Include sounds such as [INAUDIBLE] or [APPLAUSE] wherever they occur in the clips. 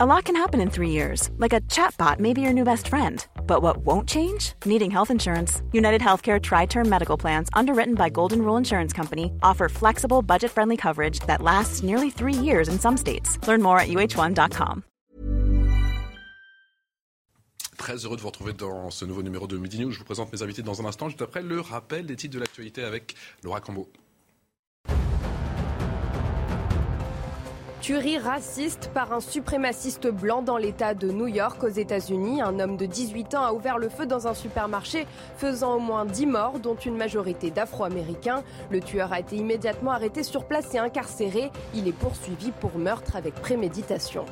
A lot can happen in three years, like a chatbot may be your new best friend. But what won't change? Needing health insurance. United Healthcare Tri Term Medical Plans, underwritten by Golden Rule Insurance Company, offer flexible, budget friendly coverage that lasts nearly three years in some states. Learn more at uh1.com. Très heureux de vous retrouver dans ce nouveau numéro de Midi News. Je vous présente mes invités dans un instant, juste après le rappel des titres de l'actualité avec Laura Cambo. Tuerie raciste par un suprémaciste blanc dans l'État de New York aux États-Unis. Un homme de 18 ans a ouvert le feu dans un supermarché, faisant au moins 10 morts, dont une majorité d'Afro-Américains. Le tueur a été immédiatement arrêté sur place et incarcéré. Il est poursuivi pour meurtre avec préméditation.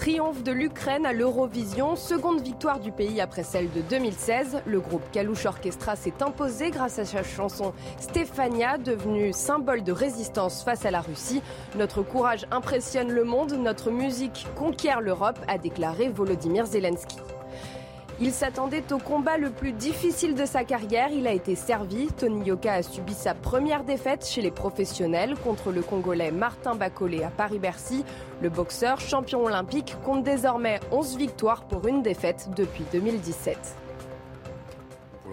Triomphe de l'Ukraine à l'Eurovision, seconde victoire du pays après celle de 2016. Le groupe Kalouche Orchestra s'est imposé grâce à sa chanson Stefania, devenue symbole de résistance face à la Russie. Notre courage impressionne le monde, notre musique conquiert l'Europe, a déclaré Volodymyr Zelensky. Il s'attendait au combat le plus difficile de sa carrière. Il a été servi. Tony Yoka a subi sa première défaite chez les professionnels contre le Congolais Martin Bacolé à Paris-Bercy. Le boxeur, champion olympique, compte désormais 11 victoires pour une défaite depuis 2017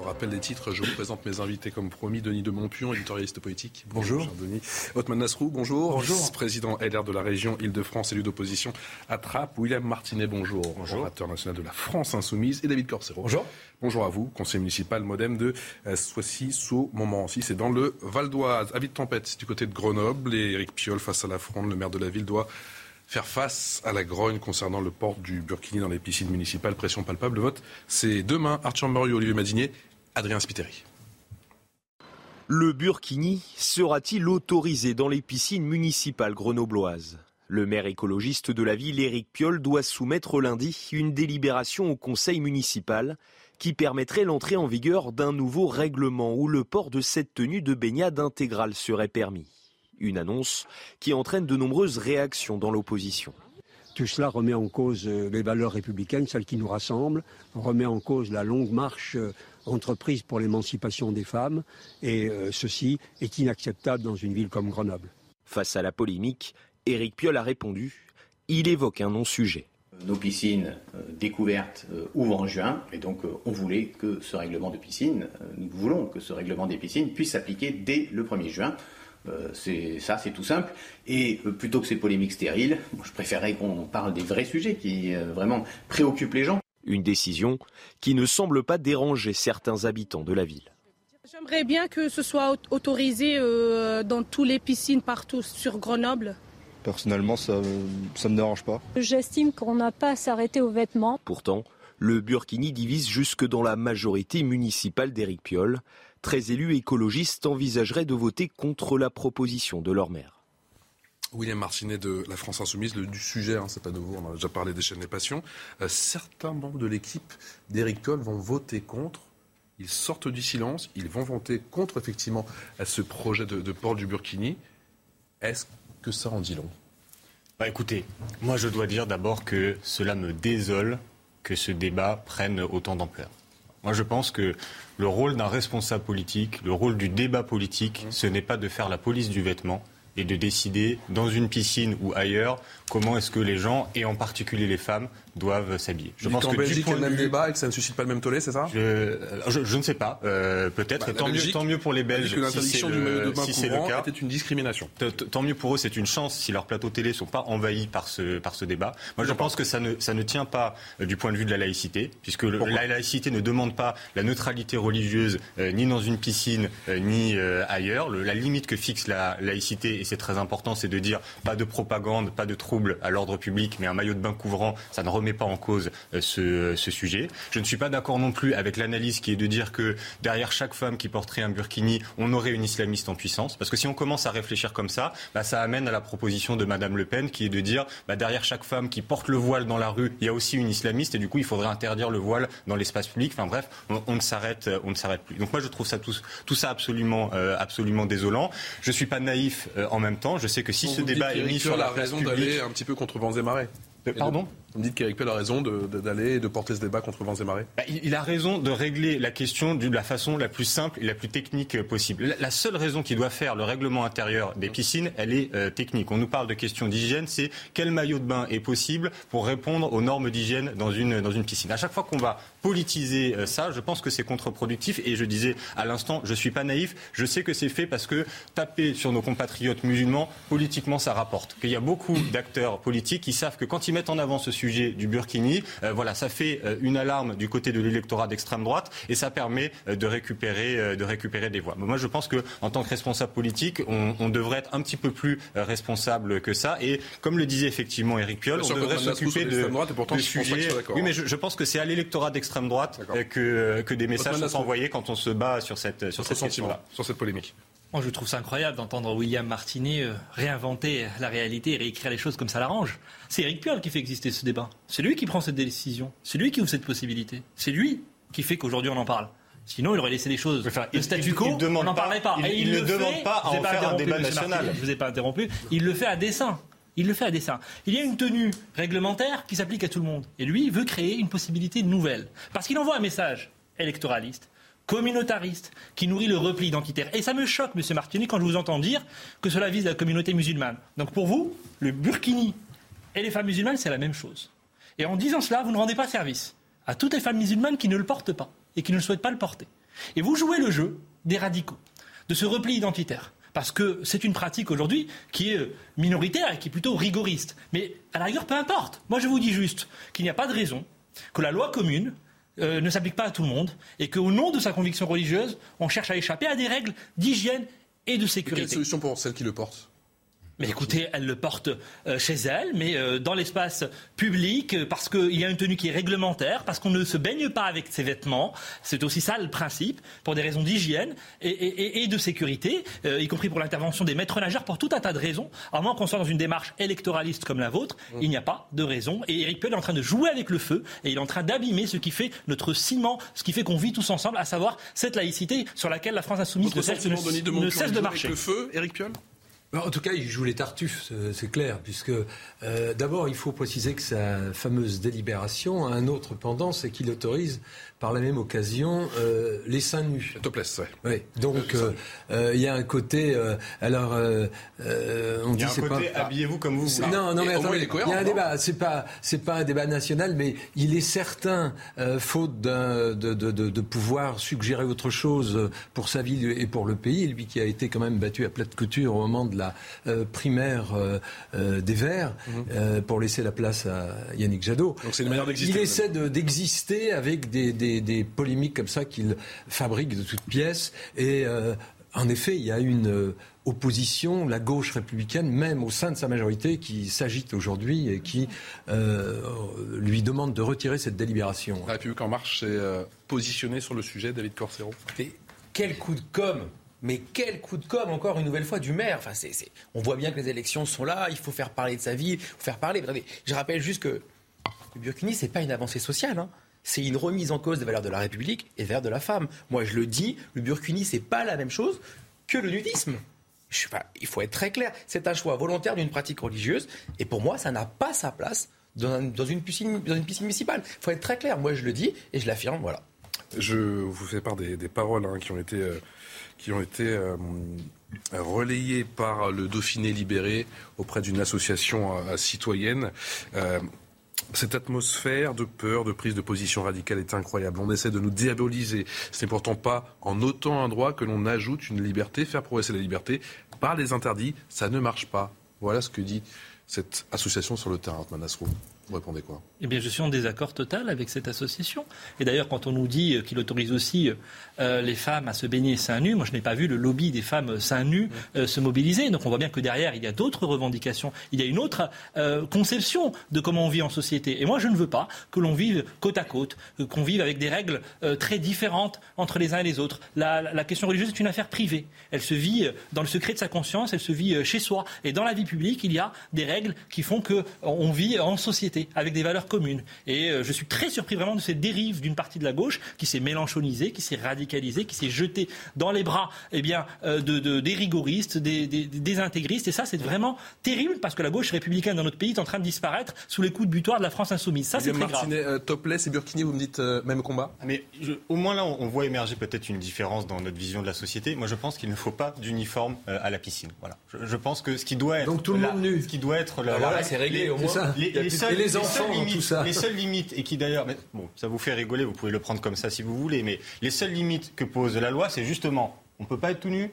rappel des titres, je vous présente mes invités comme promis. Denis de Montpion, éditorialiste politique. Bonjour. bonjour Denis. Otman Nasrou, bonjour. Bonjour. Président LR de la région Île-de-France, élu d'opposition à Trappes. William Martinet, bonjour. Bonjour. Orateur national de la France Insoumise. Et David Corsero. Bonjour. Bonjour à vous, conseiller municipal modem de euh, Soissy-Sous-Montmorency. C'est dans le Val d'Oise. Avis de tempête du côté de Grenoble. Et Eric Piolle, face à la fronde, le maire de la ville, doit faire face à la grogne concernant le port du Burkini dans les piscines municipales. Pression palpable. Le vote, c'est demain. Arthur Muriot, Olivier Madinier Adrien Spiteri. Le burkini sera-t-il autorisé dans les piscines municipales grenobloises? Le maire écologiste de la ville, Éric Piolle, doit soumettre lundi une délibération au conseil municipal qui permettrait l'entrée en vigueur d'un nouveau règlement où le port de cette tenue de baignade intégrale serait permis. Une annonce qui entraîne de nombreuses réactions dans l'opposition. Tout cela remet en cause euh, les valeurs républicaines, celles qui nous rassemblent, remet en cause la longue marche euh, entreprise pour l'émancipation des femmes, et euh, ceci est inacceptable dans une ville comme Grenoble. Face à la polémique, Éric Piolle a répondu il évoque un non-sujet. Nos piscines découvertes ouvrent en juin et donc on voulait que ce règlement de piscine, nous voulons que ce règlement des piscines puisse s'appliquer dès le 1er juin. Euh, c'est ça, c'est tout simple. Et euh, plutôt que ces polémiques stériles, je préférerais qu'on parle des vrais sujets qui euh, vraiment préoccupent les gens. Une décision qui ne semble pas déranger certains habitants de la ville. J'aimerais bien que ce soit autorisé dans toutes les piscines partout sur Grenoble. Personnellement, ça ne me dérange pas. J'estime qu'on n'a pas à s'arrêter aux vêtements. Pourtant, le Burkini divise jusque dans la majorité municipale d'Éric Piolle très élus écologistes envisageraient de voter contre la proposition de leur maire. William Martinet de la France Insoumise, le, du sujet, hein, c'est pas nouveau, on a déjà parlé des chaînes des passions. Euh, certains membres de l'équipe d'Éric Coll vont voter contre. Ils sortent du silence, ils vont voter contre effectivement à ce projet de, port du Burkini. Est-ce que ça en dit long? Bah, Écoutez, moi je dois dire d'abord que cela me désole que ce débat prenne autant d'ampleur. Moi je pense que le rôle d'un responsable politique, le rôle du débat politique, mmh. ce n'est pas de faire la police du vêtement et de décider dans une piscine ou ailleurs comment est-ce que les gens, et en particulier les femmes, doivent s'habiller. Je pense qu'en Belgique, il y a le même débat et que ça ne suscite pas le même tollé, c'est ça? Je, ne sais pas. Euh, peut-être. Bah, tant, mieux, tant mieux pour les Belges. Que l'interdiction du maillot de bain si le cas. était une discrimination. Tant mieux pour eux, c'est une chance si leurs plateaux télé ne sont pas envahis par ce, par ce débat. Moi, je pense que ça ne, ça ne tient pas euh, du point de vue de la laïcité, puisque la laïcité ne demande pas la neutralité religieuse euh, ni dans une piscine ni ailleurs. la limite que fixe la laïcité, et c'est très important, c'est de dire pas de propagande, pas de trouble à l'ordre public, mais un maillot de bain couvrant, ça ne remet pas en cause euh, ce, sujet. Je ne suis pas d'accord non plus avec l'analyse qui est de dire que derrière chaque femme qui porterait un burkini, on aurait une islamiste en puissance. Parce que si on commence à réfléchir comme ça, bah, ça amène à la proposition de Madame Le Pen qui est de dire bah, derrière chaque femme qui porte le voile dans la rue, il y a aussi une islamiste et du coup il faudrait interdire le voile dans l'espace public. Enfin bref, on, ne s'arrête, on ne s'arrête plus. Donc moi je trouve ça tout, tout ça absolument, euh, absolument désolant. Je suis pas naïf euh, en même temps. Je sais que si ce débat est mis sur la, raison d'aller un petit peu contre vents et marées. Pardon? Vous me dites qu'Éric Pell a raison d'aller et de porter ce débat contre vents et marées bah, il, a raison de régler la question de la façon la plus simple et la plus technique possible. La, seule raison qui doit faire le règlement intérieur des piscines, elle est euh, technique. On nous parle de questions d'hygiène, c'est quel maillot de bain est possible pour répondre aux normes d'hygiène dans une, dans une piscine? À chaque fois qu'on va politiser euh, ça, je pense que c'est contre-productif. Et je disais à l'instant, je ne suis pas naïf, je sais que c'est fait parce que taper sur nos compatriotes musulmans, politiquement, ça rapporte. Qu'il y a beaucoup d'acteurs politiques qui savent que quand ils mettent en avant ce sujet du Burkini, euh, voilà, ça fait euh, une alarme du côté de l'électorat d'extrême droite et ça permet euh, de récupérer, de récupérer des voix. Mais moi, je pense qu'en tant que responsable politique, on, devrait être un petit peu plus responsable que ça. Et comme le disait effectivement Éric Piolle, on devrait s'occuper de, de sujets. Oui, mais je, je pense que c'est à l'électorat d'extrême droite que, que des messages sont envoyés quand on se bat sur cette, sur cette question-là. Sur cette polémique. Moi, je trouve ça incroyable d'entendre William Martinet euh, réinventer la réalité et réécrire les choses comme ça l'arrange. C'est Eric Piolle qui fait exister ce débat. C'est lui qui prend cette décision. C'est lui qui ouvre cette possibilité. C'est lui qui fait qu'aujourd'hui on en parle. Sinon, il aurait laissé les choses enfin, le statu quo, on n'en parlait pas. Il, ne demande pas à en faire un débat national. je ne vous ai pas interrompu. Il le fait à dessein. Il le fait à dessein. Il y a une tenue réglementaire qui s'applique à tout le monde. Et lui, il veut créer une possibilité nouvelle. Parce qu'il envoie un message électoraliste communautariste, qui nourrit le repli identitaire. Et ça me choque, M. Martini, quand je vous entends dire que cela vise la communauté musulmane. Donc pour vous, le burkini et les femmes musulmanes, c'est la même chose. Et en disant cela, vous ne rendez pas service à toutes les femmes musulmanes qui ne le portent pas et qui ne souhaitent pas le porter. Et vous jouez le jeu des radicaux, de ce repli identitaire. Parce que c'est une pratique aujourd'hui qui est minoritaire et qui est plutôt rigoriste. Mais à la rigueur, peu importe. Moi, je vous dis juste qu'il n'y a pas de raison que la loi commune euh, ne s'applique pas à tout le monde et qu'au nom de sa conviction religieuse, on cherche à échapper à des règles d'hygiène et de sécurité. quelle solution pour celles qui le portent mais écoutez, elle le porte euh, chez elle, mais euh, dans l'espace public, euh, parce qu'il y a une tenue qui est réglementaire, parce qu'on ne se baigne pas avec ses vêtements. C'est aussi ça le principe, pour des raisons d'hygiène et, de sécurité, y compris pour l'intervention des maîtres nageurs, pour tout un tas de raisons. À moins qu'on soit dans une démarche électoraliste comme la vôtre, mmh. il n'y a pas de raison. Et Eric Piolle est en train de jouer avec le feu, et il est en train d'abîmer ce qui fait notre ciment, ce qui fait qu'on vit tous ensemble, à savoir cette laïcité sur laquelle la France insoumise ne cesse, ne cesse de marcher. Avec le feu, Eric Piolle? En tout cas, il joue les tartuffes, c'est clair, puisque euh, d'abord, il faut préciser que sa fameuse délibération a un autre pendant, c'est qu'il autorise par la même occasion euh, les seins nus. Topless, ouais. Oui. Donc euh, euh, il y a un côté. alors on dit c'est pas. Habillez-vous comme vous. Non, non, mais attendez, il y a un débat. C'est pas, c'est pas un débat national, mais il est certain, faute de, de, de, de, pouvoir suggérer autre chose pour sa ville et pour le pays, lui qui a été quand même battu à plate couture au moment de la primaire des Verts mhm. pour laisser la place à Yannick Jadot. Donc c'est une manière d'exister. Il essaie d'exister avec des des, polémiques comme ça qu'il fabrique de toutes pièces. Et euh, en effet, il y a une euh, opposition, la gauche républicaine, même au sein de sa majorité, qui s'agite aujourd'hui et qui euh, lui demande de retirer cette délibération. La République en marche s'est positionné sur le sujet, David Corsero. quel coup de com' Mais quel coup de com' encore une nouvelle fois du maire. Enfin, On voit bien que les élections sont là. Il faut faire parler de sa vie, il faut faire parler. Je rappelle juste que le Burkini, c'est pas une avancée sociale. Hein c'est une remise en cause des valeurs de la République et des valeurs de la femme. Moi, je le dis, le burkini, c'est pas la même chose que le nudisme. il faut être très clair. C'est un choix volontaire d'une pratique religieuse. Et pour moi, ça n'a pas sa place dans, une, piscine, municipale. Il faut être très clair. Moi, je le dis et je l'affirme. Voilà. Je vous fais part des, paroles hein, qui ont été, euh, euh, relayées par le Dauphiné libéré auprès d'une association euh, citoyenne. Cette atmosphère de peur, de prise de position radicale est incroyable. On essaie de nous diaboliser. Ce n'est pourtant pas en ôtant un droit que l'on ajoute une liberté. Faire progresser la liberté par les interdits, ça ne marche pas. Voilà ce que dit cette association sur le terrain, Manasrou. Vous répondez quoi? Eh bien, je suis en désaccord total avec cette association. Et d'ailleurs, quand on nous dit qu'il autorise aussi euh, les femmes à se baigner seins nus, moi, je n'ai pas vu le lobby des femmes seins nus euh, se mobiliser. Donc, on voit bien que derrière, il y a d'autres revendications. Il y a une autre euh, conception de comment on vit en société. Et moi, je ne veux pas que l'on vive côte à côte, qu'on vive avec des règles très différentes entre les uns et les autres. La, la, question religieuse est une affaire privée. Elle se vit dans le secret de sa conscience, elle se vit chez soi. Et dans la vie publique, il y a des règles qui font qu'on vit en société. Avec des valeurs communes. Et je suis très surpris vraiment de ces dérives d'une partie de la gauche qui s'est mélanchonisée, qui s'est radicalisée, qui s'est jetée dans les bras eh bien, de, des rigoristes, des, des, intégristes. Et ça, c'est vraiment terrible parce que la gauche républicaine dans notre pays est en train de disparaître sous les coups de butoir de la France insoumise. Ça, c'est très grave. topless et Burkini, vous me dites même combat? Mais au moins là, on voit émerger peut-être une différence dans notre vision de la société. Moi, je pense qu'il ne faut pas d'uniforme à la piscine. Voilà. Je, pense que ce qui doit être. Donc tout le monde nu. Ce qui doit être. La, voilà, c'est réglé au moins. Les, les, seules, et les enfants, limites, tout ça. Les seules limites, et qui d'ailleurs. Bon, ça vous fait rigoler, vous pouvez le prendre comme ça si vous voulez, mais les seules limites que pose la loi, c'est justement on ne peut pas être tout nu,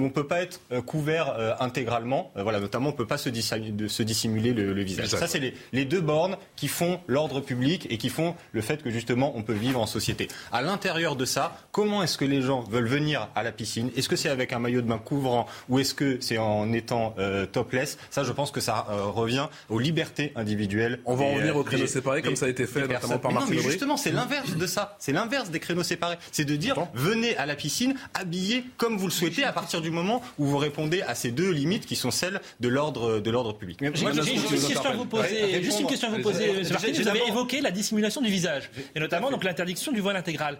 où on ne peut pas être euh, couvert euh, intégralement. Euh, voilà, notamment, on ne peut pas se, dissimuler le, visage. Ça, c'est les, deux bornes qui font l'ordre public et qui font le fait que justement, on peut vivre en société. À l'intérieur de ça, comment est-ce que les gens veulent venir à la piscine? Est-ce que c'est avec un maillot de bain couvrant ou est-ce que c'est en étant topless? Ça, je pense que ça revient aux libertés individuelles. On va en venir aux créneaux séparés, comme ça a été fait notamment par Marc Justement, c'est l'inverse de ça. C'est l'inverse des créneaux séparés. C'est de dire, venez à la piscine habillé comme vous le souhaitez à partir du moment où vous répondez à ces deux limites qui sont celles de l'ordre de l'ordre public. J'ai juste une question à vous poser. Juste une question à vous poser. Vous avez évoqué la dissimulation du visage et notamment donc l'interdiction du voile intégral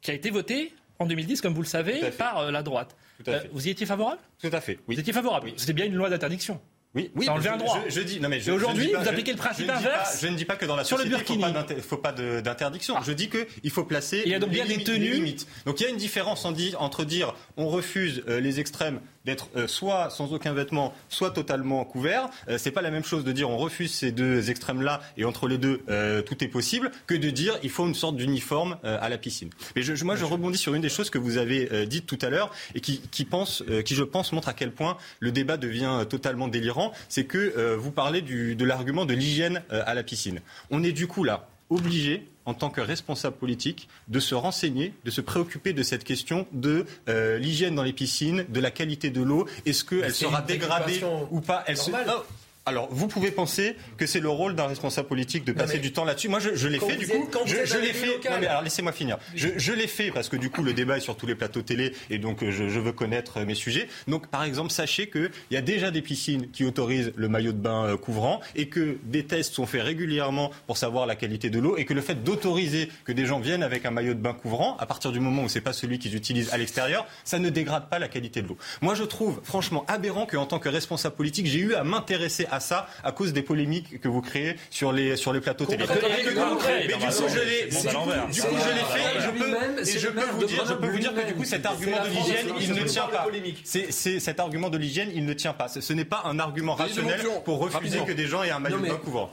qui a été votée en 2010, comme vous le savez, par euh, la droite. Euh, vous y étiez favorable? Tout à fait. Oui. Vous étiez favorable. C'était bien une loi d'interdiction. Oui, oui. Ça un droit. Je, dis, non mais je, aujourd'hui, vous appliquez le principe inverse. je ne dis pas que dans la société, il ne faut pas d'interdiction. Ah. Je dis qu'il faut placer. Il y a donc bien des tenues. limites. Donc il y a une différence entre dire on refuse euh, les extrêmes d'être euh, soit sans aucun vêtement, soit totalement couvert. Ce euh, c'est pas la même chose de dire on refuse ces deux extrêmes-là et entre les deux tout est possible que de dire il faut une sorte d'uniforme à la piscine. Mais je, moi je rebondis sur une des choses que vous avez dites tout à l'heure et qui, qui, pense, qui je pense montre à quel point le débat devient totalement délirant. C'est que vous parlez du, de l'argument de l'hygiène à la piscine. On est du coup là obligé en tant que responsable politique, de se renseigner, de se préoccuper de cette question de euh, l'hygiène dans les piscines, de la qualité de l'eau. Est-ce qu'elle sera dégradée ou pas? Elle se... Alors, vous pouvez penser que c'est le rôle d'un responsable politique de passer du temps là-dessus. Moi, je, l'ai fait, du coup. je, l'ai fait. Non, mais alors, laissez-moi finir. Je, l'ai fait parce que, du coup, le débat est sur tous les plateaux télé et donc, je, veux connaître mes sujets. Donc, par exemple, sachez qu'il y a déjà des piscines qui autorisent le maillot de bain euh, couvrant et que des tests sont faits régulièrement pour savoir la qualité de l'eau et que le fait d'autoriser que des gens viennent avec un maillot de bain couvrant, à partir du moment où c'est pas celui qu'ils utilisent à l'extérieur, ça ne dégrade pas la qualité de l'eau. Moi, je trouve franchement aberrant qu'en tant que responsable politique, j'ai eu à m'intéresser à ça à cause des polémiques que vous créez sur les, sur les plateaux télé. Mais du coup, je l'ai fait, je peux, et je peux vous dire, je peux vous dire que du coup, cet argument de l'hygiène, il ne tient pas. C'est cet argument de l'hygiène, il ne tient pas. Ce n'est pas un argument rationnel pour refuser que des gens aient un maillot de bain couvrant.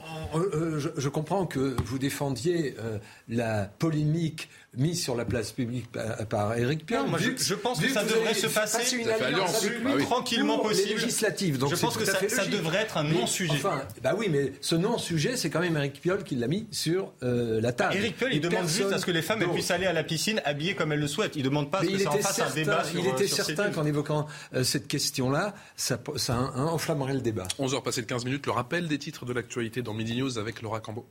Je comprends que vous défendiez euh, la polémique mise sur la place publique par, Éric Piolle. je, pense que ça devrait se passer le plus tranquillement possible. Législative. Donc je pense que ça, devrait être un non-sujet. Enfin, bah oui, mais ce non-sujet, c'est quand même Éric Piolle qui l'a mis sur euh, la table. Éric Piolle, il demande juste à ce que les femmes puissent aller à la piscine habillées comme elles le souhaitent. Il ne demande pas à ce que ça en fasse un débat sur Il était certain qu'en évoquant euh, cette question-là, ça, ça enflammerait le débat. 11h passé de 15 minutes, le rappel des titres de l'actualité dans Midi News avec Laura Cambo.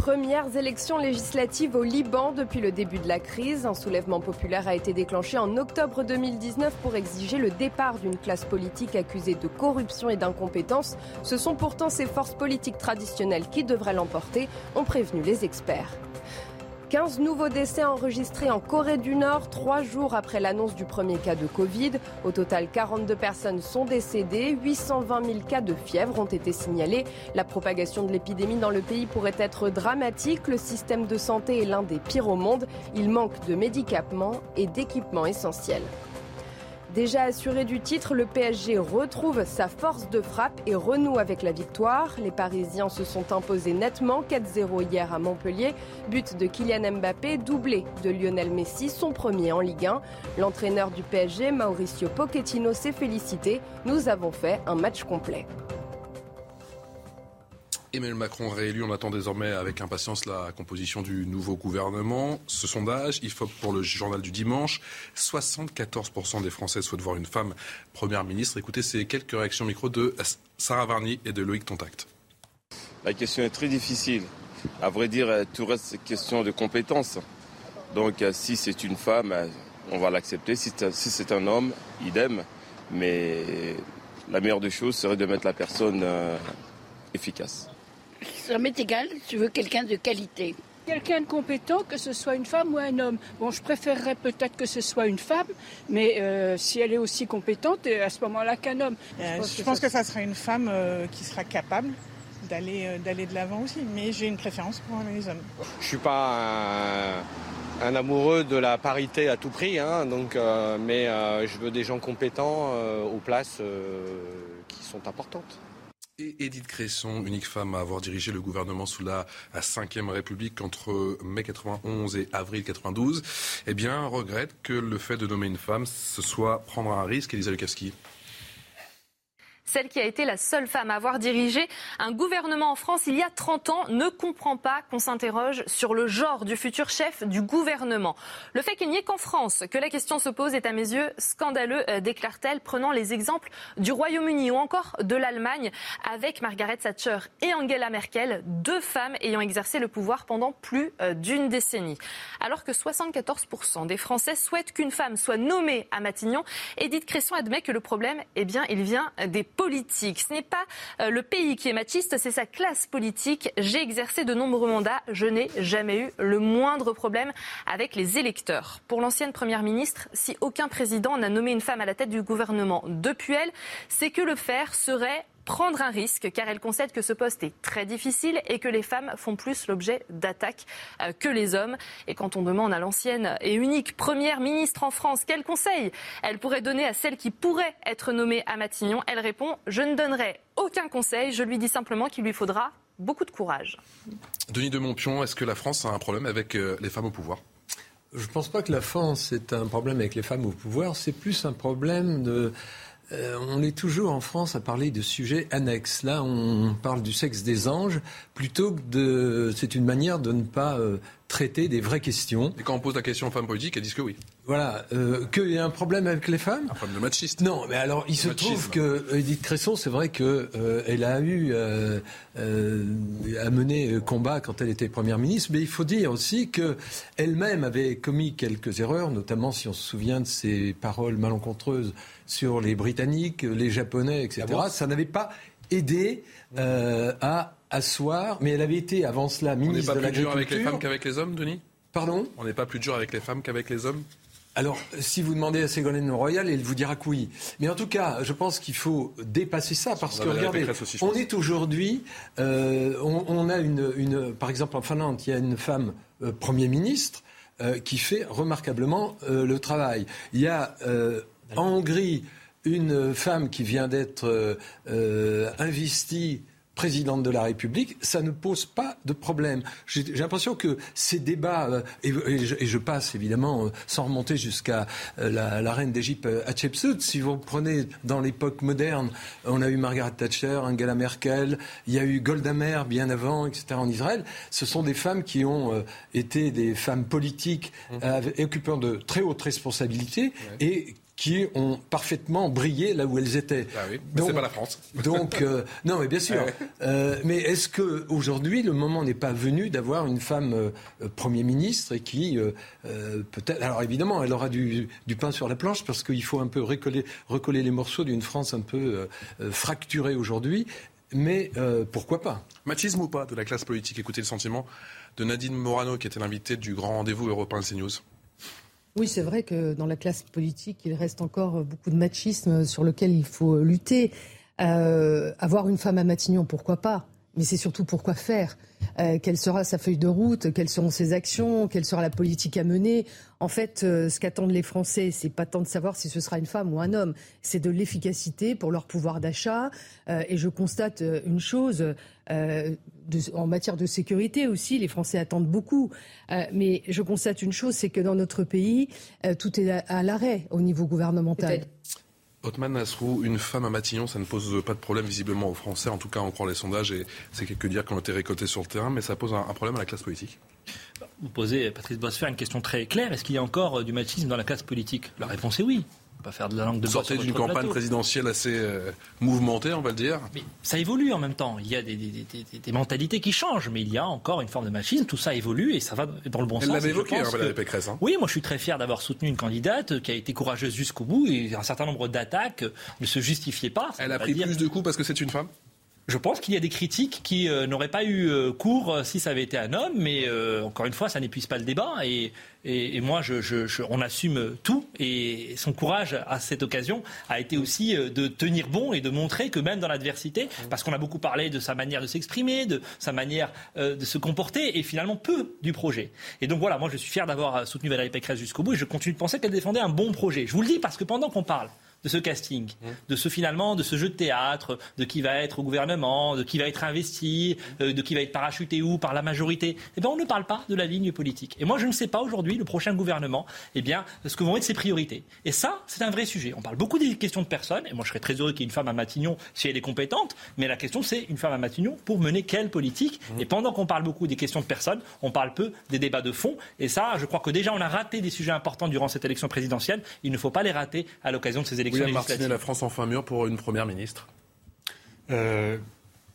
Premières élections législatives au Liban depuis le début de la crise. Un soulèvement populaire a été déclenché en octobre 2019 pour exiger le départ d'une classe politique accusée de corruption et d'incompétence. Ce sont pourtant ces forces politiques traditionnelles qui devraient l'emporter, ont prévenu les experts. 15 nouveaux décès enregistrés en Corée du Nord, trois jours après l'annonce du premier cas de Covid. Au total, 42 personnes sont décédées, 820 000 cas de fièvre ont été signalés. La propagation de l'épidémie dans le pays pourrait être dramatique. Le système de santé est l'un des pires au monde. Il manque de médicaments et d'équipements essentiels. Déjà assuré du titre, le PSG retrouve sa force de frappe et renoue avec la victoire. Les Parisiens se sont imposés nettement 4-0 hier à Montpellier. But de Kylian Mbappé, doublé de Lionel Messi, son premier en Ligue 1. L'entraîneur du PSG, Mauricio Pochettino, s'est félicité. Nous avons fait un match complet. Emmanuel Macron réélu, on attend désormais avec impatience la composition du nouveau gouvernement. Ce sondage, il faut pour le journal du dimanche, 74% des Français souhaitent voir une femme première ministre. Écoutez ces quelques réactions micro de Sarah Varny et de Loïc Tontact. La question est très difficile. À vrai dire, tout reste question de compétences. Donc si c'est une femme, on va l'accepter. Si c'est un homme, idem. Mais la meilleure des choses serait de mettre la personne euh, efficace. Ça m'est égal, tu veux quelqu'un de qualité. Quelqu'un de compétent, que ce soit une femme ou un homme. Bon, je préférerais peut-être que ce soit une femme, mais euh, si elle est aussi compétente, à ce moment-là qu'un homme. je pense, que, ça... sera une femme euh, qui sera capable d'aller d'aller de l'avant aussi, mais j'ai une préférence pour les hommes. Je suis pas un, amoureux de la parité à tout prix, hein, donc, mais je veux des gens compétents aux places qui sont importantes. Et Edith Cresson, unique femme à avoir dirigé le gouvernement sous la Ve République entre mai 91 et avril 92, eh bien, regrette que le fait de nommer une femme, ce soit prendre un risque. Elisa Lukavski celle qui a été la seule femme à avoir dirigé un gouvernement en France il y a 30 ans, ne comprend pas qu'on s'interroge sur le genre du futur chef du gouvernement. Le fait qu'il n'y ait qu'en France que la question se pose est à mes yeux scandaleux, euh, déclare-t-elle, prenant les exemples du Royaume-Uni ou encore de l'Allemagne avec Margaret Thatcher et Angela Merkel, deux femmes ayant exercé le pouvoir pendant plus euh, d'une décennie. Alors que 74% des Français souhaitent qu'une femme soit nommée à Matignon, Edith Cresson admet que le problème, eh bien, il vient des politique. Ce n'est pas euh, le pays qui est machiste, c'est sa classe politique. J'ai exercé de nombreux mandats, je n'ai jamais eu le moindre problème avec les électeurs. Pour l'ancienne Première ministre, si aucun président n'a nommé une femme à la tête du gouvernement depuis elle, c'est que le faire serait prendre un risque car elle concède que ce poste est très difficile et que les femmes font plus l'objet d'attaques euh, que les hommes. Et quand on demande à l'ancienne et unique première ministre en France quel conseil elle pourrait donner à celle qui pourrait être nommée à Matignon, elle répond Je ne donnerai aucun conseil, je lui dis simplement qu'il lui faudra beaucoup de courage. Denis de Montpion, est-ce que la France a un problème avec euh, les femmes au pouvoir? Je ne pense pas que la France ait un problème avec les femmes au pouvoir, c'est plus un problème de euh, on est toujours en France à parler de sujets annexes. Là, on parle du sexe des anges plutôt que de. C'est une manière de ne pas euh, traiter des vraies questions. Et quand on pose la question aux femmes politiques, elles disent que oui. Voilà. Euh, qu'il y a un problème avec les femmes Un problème de machiste. Non, mais alors il se trouve que Edith Cresson, c'est vrai qu'elle elle a eu à mener combat quand elle était première ministre, mais il faut dire aussi qu'elle-même avait commis quelques erreurs, notamment si on se souvient de ses paroles malencontreuses sur les Britanniques, les Japonais, etc. Ah ça n'avait pas aidé euh, à asseoir, mais elle avait été avant cela ministre de l'Agriculture. On n'est pas plus dur avec les femmes qu'avec les hommes, Denis? Pardon? On n'est pas plus dur avec les femmes qu'avec les hommes? Alors, si vous demandez à Ségolène Royal, elle vous dira que oui. Mais en tout cas, je pense qu'il faut dépasser ça parce que regardez, on est aujourd'hui, euh, on, a une, par exemple en Finlande, il y a une femme euh, premier ministre qui fait remarquablement le travail. Il y a en Hongrie, une femme qui vient d'être euh, euh, investie présidente de la République, ça ne pose pas de problème. J'ai l'impression que ces débats, euh, et, je, passe évidemment sans remonter jusqu'à la, reine d'Égypte Hatshepsut, si vous prenez dans l'époque moderne, on a eu Margaret Thatcher, Angela Merkel, il y a eu Golda Meir bien avant, etc. en Israël, ce sont des femmes qui ont été des femmes politiques mmh. occupant de très hautes responsabilités et qui ont parfaitement brillé là où elles étaient. Ah oui, c'est pas la France. [LAUGHS] donc, euh, non, mais bien sûr. Euh, mais est-ce que aujourd'hui le moment n'est pas venu d'avoir une femme euh, Premier ministre et qui peut-être, alors évidemment, elle aura du, pain sur la planche parce qu'il faut un peu recoller, recoller les morceaux d'une France un peu fracturée aujourd'hui. Mais pourquoi pas? Machisme ou pas de la classe politique? Écoutez le sentiment de Nadine Morano, qui était l'invitée du grand rendez-vous européen CNews. Oui, c'est vrai que dans la classe politique, il reste encore beaucoup de machisme sur lequel il faut lutter. Euh, avoir une femme à Matignon, pourquoi pas? Mais c'est surtout pourquoi faire. Euh, quelle sera sa feuille de route Quelles seront ses actions Quelle sera la politique à mener En fait, euh, ce qu'attendent les Français, c'est pas tant de savoir si ce sera une femme ou un homme, c'est de l'efficacité pour leur pouvoir d'achat. Euh, et je constate une chose en matière de sécurité aussi, les Français attendent beaucoup. mais je constate une chose, c'est que dans notre pays, tout est à, l'arrêt au niveau gouvernemental. Otman Nasrou, une femme à Matignon, ça ne pose pas de problème visiblement aux Français. En tout cas, on croit les sondages et c'est quelques dire qui ont été récoltés sur le terrain, mais ça pose un, problème à la classe politique. Vous posez, Patrice Bosfer, une question très claire. Est-ce qu'il y a encore euh, du machisme dans la classe politique? La réponse est oui. Pas faire de la langue de sortez d'une campagne plateau. présidentielle assez euh, mouvementée, on va le dire. Mais ça évolue en même temps. Il y a des, des- des- des- des mentalités qui changent, mais il y a encore une forme de machisme. Tout ça évolue et ça va dans le bon Elle sens. l'avait Et je évoqué, hein, Valérie que- Pécresse. hein. Oui, moi je suis très fier d'avoir soutenu une candidate qui a été courageuse jusqu'au bout et un certain nombre d'attaques ne se justifiaient pas. Elle a pris dire- plus de coups parce que c'est une femme? Je pense qu'il y a des critiques qui euh, n'auraient pas eu euh, cours euh, si ça avait été un homme, mais encore une fois, ça n'épuise pas le débat. Et, moi, je, on assume tout. Et son courage à cette occasion a été aussi de tenir bon et de montrer que même dans l'adversité, parce qu'on a beaucoup parlé de sa manière de s'exprimer, de sa manière de se comporter, et finalement peu du projet. Et donc voilà, moi je suis fier d'avoir soutenu Valérie Pécresse jusqu'au bout, et je continue de penser qu'elle défendait un bon projet. Je vous le dis parce que pendant qu'on parle de ce casting, de ce finalement, de ce jeu de théâtre, de qui va être au gouvernement, de qui va être investi, euh, de qui va être parachuté où par la majorité. Eh bien, on ne parle pas de la ligne politique. Et moi, je ne sais pas aujourd'hui, le prochain gouvernement, eh bien, ce que vont être ses priorités. Et ça, c'est un vrai sujet. On parle beaucoup des questions de personnes, et moi, je serais très heureux qu'il y ait une femme à Matignon si elle est compétente. Mais la question, c'est une femme à Matignon pour mener quelle politique? Et pendant qu'on parle beaucoup des questions de personnes, on parle peu des débats de fond. Et ça, je crois que déjà, on a raté des sujets importants durant cette élection présidentielle. Il ne faut pas les rater à l'occasion de ces élections William Martinet, la France en fin mur pour une première ministre. Euh,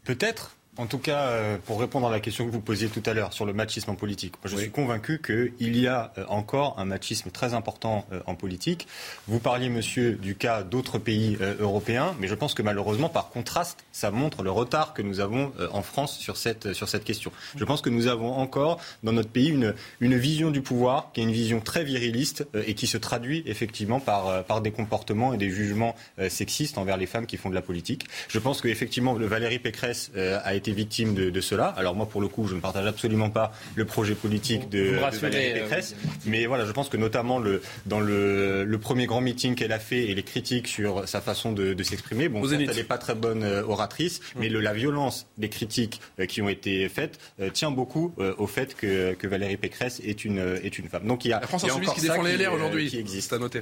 Peut-être. En tout cas, euh, pour répondre à la question que vous posiez tout à l'heure sur le machisme en politique, moi, je suis convaincu qu'il y a euh, encore un machisme très important euh, en politique. Vous parliez, monsieur, du cas d'autres pays européens, mais je pense que malheureusement, par contraste, ça montre le retard que nous avons en France sur cette, sur cette question. Je pense que nous avons encore dans notre pays une, une vision du pouvoir qui est une vision très viriliste et qui se traduit effectivement par, par des comportements et des jugements sexistes envers les femmes qui font de la politique. Je pense qu'effectivement, Valérie Pécresse a été victime de, de cela. Alors moi, pour le coup, je ne partage absolument pas le projet politique de, de Valérie euh, Pécresse. Mais voilà, je pense que notamment le, dans le, le premier grand meeting qu'elle a fait et les critiques sur sa façon de, de s'exprimer, bon, certes, elle n'est pas très bonne euh, oratrice, mais le- la violence des critiques euh, qui ont été faites euh, tient beaucoup euh, au fait que, que Valérie Pécresse est une, est une femme. Donc il y a, La France il y a Insoumise encore qui ça défend les LR aujourd'hui. qui existe. À noter.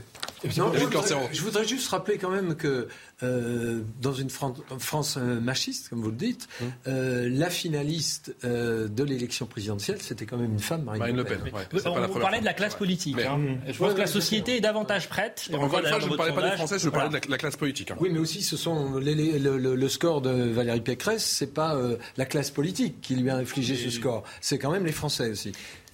Non, David je, voudrais, Corcero. je voudrais juste rappeler quand même que euh, dans une Fran- France euh, machiste, comme vous le dites, Hum. euh, la finaliste euh, de l'élection présidentielle, c'était quand même une femme, Marine, Marine Le Pen. Le Pen. ouais, on- parlait de la classe politique. Mais- hein. Je pense Ouais, que la ouais, société est davantage prête. Encore une fois, je ne parlais pas des. Français, je parlais de la, la classe politique. hein. Oui, mais aussi, ce sont les- les- le, le- le score de Valérie Pécresse, c'est pas euh, la classe politique qui lui a infligé ce score, c'est quand même les Français aussi.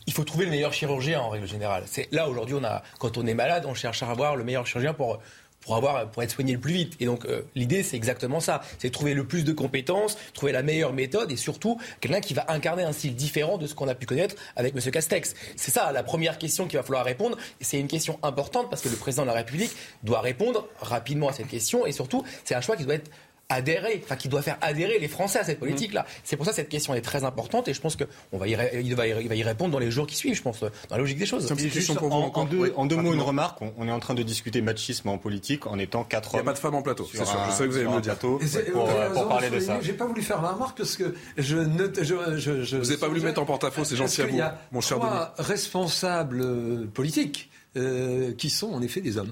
Il faut trouver le meilleur chirurgien en règle générale. C'est là aujourd'hui, on a quand on est malade, on cherche à avoir le meilleur chirurgien pour pour avoir pour être soigné le plus vite. Et donc euh, l'idée c'est exactement ça, c'est trouver le plus de compétences, trouver la meilleure méthode et surtout quelqu'un qui va incarner un style différent de ce qu'on a pu connaître avec M. Castex. C'est ça la première question qu'il va falloir répondre. C'est une question importante parce que le président de la République doit répondre rapidement à cette question et surtout c'est un choix qui doit être adhérer, enfin qui doit faire adhérer les Français à cette politique-là. C'est pour ça que cette question est très importante et je pense qu'on va y, il va répondre dans les jours qui suivent, je pense, dans la logique des choses. Juste en, en deux, en deux mots, une remarque. On, on est en train de discuter machisme en politique en étant quatre Il n'y hommes. a pas de femme en plateau, c'est sûr. un- Je sais que vous allez me le dire. plateau pour, euh, parler de ça. J'ai pas voulu faire la remarque parce que je ne. Je, je, je, Vous n'avez pas voulu mettre en porte-à-faux, c'est gentil à vous, y a mon cher trois responsables euh, politiques euh, qui sont en effet des hommes?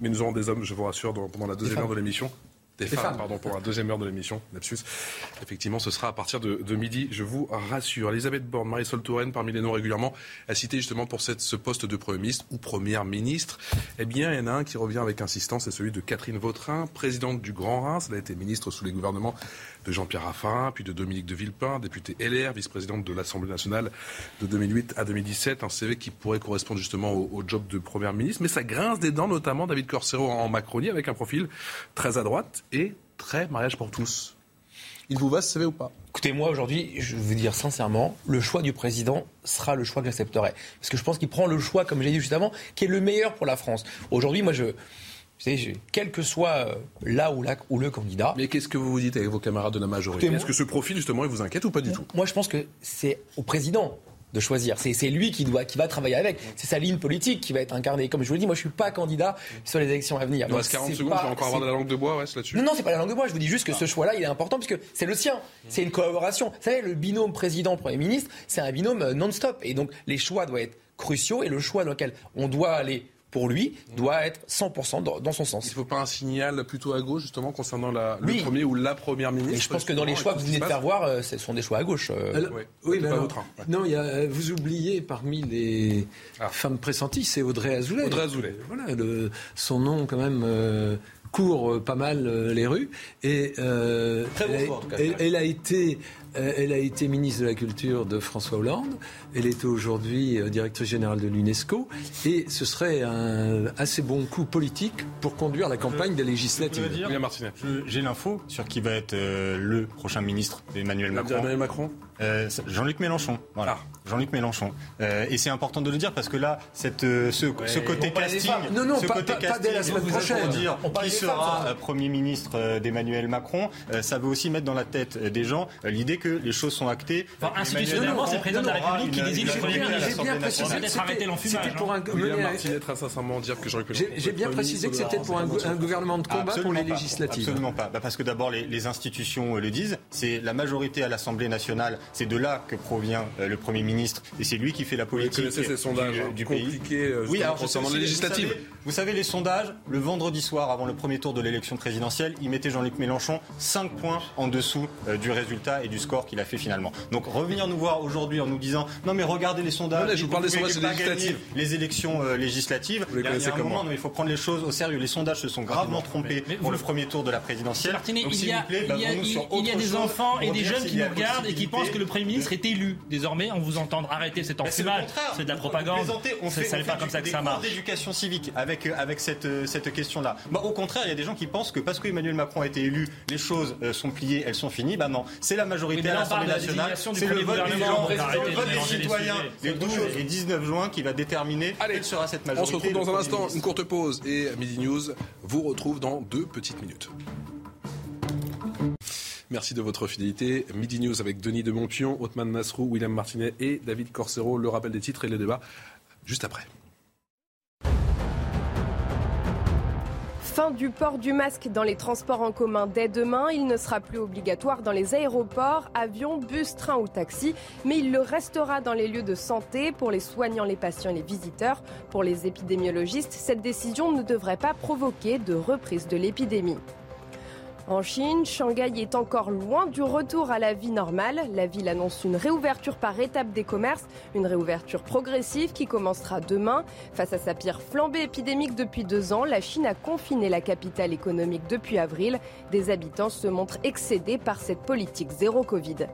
Mais nous aurons des hommes, je vous rassure, dans- pendant la deuxième femmes. heure de l'émission. Des, Des femmes, femmes. pardon, pour la deuxième heure de l'émission, lapsus. Effectivement, ce sera à partir de, de midi, je vous rassure. Elisabeth Borne, Marisol Touraine, parmi les noms régulièrement à citer justement pour cette, ce poste de Premier ministre ou Première ministre. Eh bien, il y en a un qui revient avec insistance, c'est celui de Catherine Vautrin, présidente du Grand Reims. Elle a été ministre sous les gouvernements de Jean-Pierre Raffarin, puis de Dominique de Villepin, députée LR, vice-présidente de l'Assemblée nationale de 2008 à 2017. Un CV qui pourrait correspondre justement au, job de Première ministre. Mais ça grince des dents, notamment David Corsero en Macronie, avec un profil très à droite et très mariage pour tous. Il vous va ce CV ou pas? Écoutez, moi aujourd'hui, je veux dire sincèrement, le choix du président sera le choix que j'accepterai. Parce que je pense qu'il prend le choix, comme j'ai dit juste avant, qui est le meilleur pour la France. Aujourd'hui, moi, je. Savez, quel que soit euh, là ou, là ou le candidat. Mais qu'est-ce que vous vous dites avec vos camarades de la majorité Est-ce que ce profil, justement, il vous inquiète ou pas du tout? Moi, je pense que c'est au président de choisir. C'est lui qui, doit, qui va travailler avec. C'est sa ligne politique qui va être incarnée. Comme je vous l'ai dit, moi, je suis pas candidat sur les élections à venir. Il reste 40 c'est secondes, pas- je vais encore avoir de la langue de bois ouais, là-dessus. Non, non, c'est pas la langue de bois. Je vous dis juste que ce choix-là, il est important parce que c'est le sien. C'est une collaboration. Vous savez, le binôme président-premier ministre, c'est un binôme euh, non-stop. Et donc, les choix doivent être cruciaux et le choix dans lequel on doit aller pour lui, doit être 100% dans, son sens. Il ne faut pas un signal plutôt à gauche, justement, concernant la, le premier ou la première ministre? Et je pense que dans les choix que vous venez de faire voir, euh, ce sont des choix à gauche. Euh. oui, mais alors, non, y a, vous oubliez parmi les ah. femmes pressenties, c'est Audrey Azoulay. Audrey Azoulay. Voilà, le, son nom, quand même. Euh, court pas mal les rues et, Très bon en tout cas, elle, a été elle a été ministre de la Culture de François Hollande. Elle est aujourd'hui euh, directrice générale de l'UNESCO et ce serait un assez bon coup politique pour conduire la campagne des législatives. J'ai l'info sur qui va être euh, le prochain ministre d'Emmanuel Macron. Emmanuel Macron euh, Jean-Luc Mélenchon. Voilà. Ah. Jean-Luc Mélenchon. et c'est important de le dire parce que là, cette, ce, côté casting, non, non, ce pas, côté pas, dès la semaine prochaine. dire qui sera Premier ministre d'Emmanuel Macron, ça veut aussi mettre dans la tête des gens l'idée que les choses sont actées. Enfin, institutionnellement, c'est le président de la République qui désigne le Premier ministre. J'ai bien précisé que c'était pour un J'ai bien précisé que c'était pour un gouvernement de combat pour les législatives. Absolument pas. Bah, parce que d'abord, les institutions le disent. C'est la majorité à l'Assemblée nationale. C'est de là que provient euh, le Premier ministre. Et c'est lui qui fait la politique du, sondages du pays. Euh, oui, alors concernant les législatives. Vous savez, les sondages, le vendredi soir, avant le premier tour de l'élection présidentielle, ils mettaient Jean-Luc Mélenchon 5 points en dessous euh, du résultat et du score qu'il a fait finalement. Donc revenir nous voir aujourd'hui en nous disant non mais regardez les sondages, je vous parle des sondages législatives. Les élections euh, législatives. Vous les connaissez comment Il faut prendre les choses au sérieux. Les sondages se sont gravement trompés pour le premier tour de la présidentielle. Martinet, il y a, il y a, des enfants et des jeunes qui nous regardent et qui pensent que le Premier ministre est élu. Désormais, on vous entend arrêter cet enfumage. C'est de la propagande. On fait, ça n'est pas comme ça que ça marche. d'éducation civique avec, euh, avec cette, euh, cette question-là. Bah, au contraire, il y a des gens qui pensent que parce que Emmanuel Macron a été élu, les choses sont pliées, elles sont finies. Bah non, c'est la majorité à l'Assemblée nationale. C'est le vote des citoyens les 12 et 19 juin qui va déterminer quelle sera cette majorité. On se retrouve dans un instant, une courte pause et Midi News vous retrouve dans deux petites minutes. Merci de votre fidélité. Midi News avec Denis de Montpion, Othman Nasrou, William Martinet et David Corsero. Le rappel des titres et le débat juste après. Fin du port du masque dans les transports en commun dès demain. Il ne sera plus obligatoire dans les aéroports, avions, bus, trains ou taxis, mais il le restera dans les lieux de santé pour les soignants, les patients et les visiteurs. Pour les épidémiologistes, cette décision ne devrait pas provoquer de reprise de l'épidémie. En Chine, Shanghai est encore loin du retour à la vie normale. La ville annonce une réouverture par étape des commerces, une réouverture progressive qui commencera demain. Face à sa pire flambée épidémique depuis deux ans, la Chine a confiné la capitale économique depuis avril. Des habitants se montrent excédés par cette politique zéro Covid.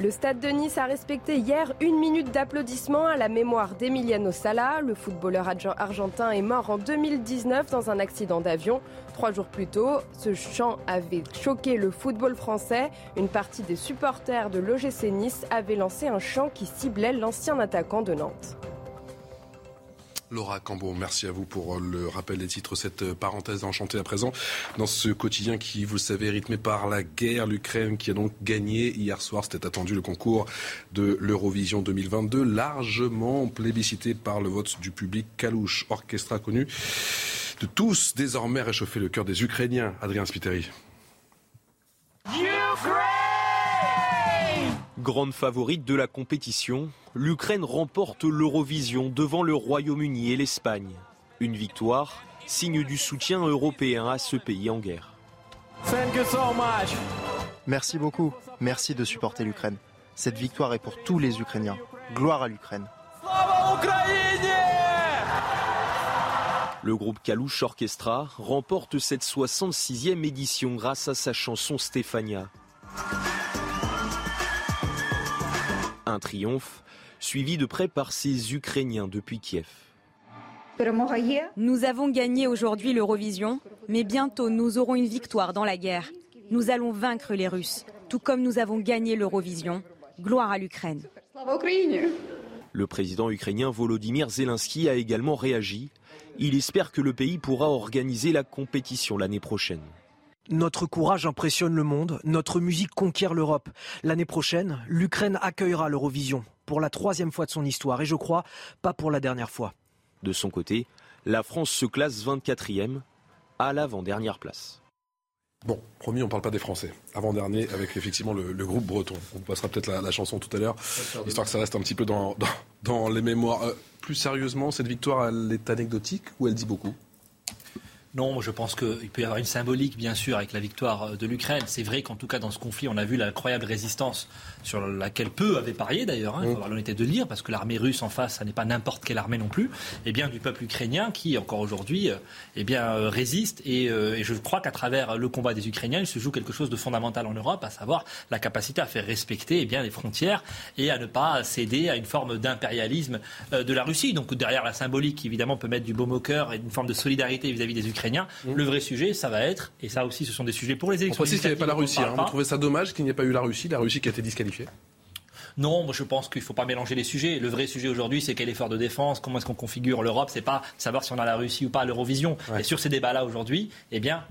Le stade de Nice a respecté hier une minute d'applaudissement à la mémoire d'Emiliano Sala. Le footballeur argentin est mort en 2019 dans un accident d'avion. Trois jours plus tôt, ce chant avait choqué le football français. Une partie des supporters de l'OGC Nice avait lancé un chant qui ciblait l'ancien attaquant de Nantes. Laura Cambo, merci à vous pour euh, le rappel des titres, cette euh, parenthèse enchantée à présent dans ce quotidien qui, vous le savez, est rythmé par la guerre, l'Ukraine qui a donc gagné hier soir, c'était attendu le concours de l'Eurovision 2022, largement plébiscité par le vote du public. Kalouche Orchestra connu de tous désormais réchauffer le cœur des Ukrainiens. Adrien Spiteri. Grande favorite de la compétition, l'Ukraine remporte l'Eurovision devant le Royaume-Uni et l'Espagne. Une victoire, signe du soutien européen à ce pays en guerre. Merci beaucoup. Merci de supporter l'Ukraine. Cette victoire est pour tous les Ukrainiens. Gloire à l'Ukraine. Le groupe Kalouche Orchestra remporte cette 66e édition grâce à sa chanson Stéphania. Un triomphe suivi de près par ces Ukrainiens depuis Kiev. Nous avons gagné aujourd'hui l'Eurovision, mais bientôt nous aurons une victoire dans la guerre. Nous allons vaincre les Russes, tout comme nous avons gagné l'Eurovision. Gloire à l'Ukraine. Le président ukrainien Volodymyr Zelensky a également réagi. Il espère que le pays pourra organiser la compétition l'année prochaine. Notre courage impressionne le monde, notre musique conquiert l'Europe. L'année prochaine, l'Ukraine accueillera l'Eurovision pour la troisième fois de son histoire et je crois pas pour la dernière fois. De son côté, la France se classe 24e à l'avant-dernière place. Bon, promis, on ne parle pas des Français. Avant-dernier, avec effectivement le, groupe breton. On passera peut-être la, chanson tout à l'heure, histoire que ça reste un petit peu dans, dans, les mémoires. Euh, plus sérieusement, cette victoire, elle est anecdotique ou elle dit beaucoup? Non, je pense qu'il peut y avoir une symbolique, bien sûr, avec la victoire euh, de l'Ukraine. C'est vrai qu'en tout cas, dans ce conflit, on a vu l'incroyable résistance sur laquelle peu avaient parié, d'ailleurs. Hein, il faut avoir l'honnêteté de le dire, parce que l'armée russe en face, ça n'est pas n'importe quelle armée non plus. Et bien, du peuple ukrainien qui, encore aujourd'hui, euh, eh bien, euh, résiste. Et, je crois qu'à travers le combat des Ukrainiens, il se joue quelque chose de fondamental en Europe, à savoir la capacité à faire respecter eh bien, les frontières et à ne pas céder à une forme d'impérialisme de la Russie. Donc, derrière la symbolique, évidemment, peut mettre du baume au cœur et une forme de solidarité vis-à-vis des Ukrainiens Mmh. Le vrai sujet, ça va être, et ça aussi, ce sont des sujets pour les élections. On précise qu'il n'y avait pas la Russie. Hein. Vous trouvez ça dommage qu'il n'y ait pas eu la Russie, la Russie qui a été disqualifiée non, moi je pense qu'il ne faut pas mélanger les sujets. Le vrai sujet aujourd'hui, c'est quel effort de défense, comment est-ce qu'on configure l'Europe. C'est pas savoir si on a la Russie ou pas à l'Eurovision. Et sur ces débats-là aujourd'hui, eh bien,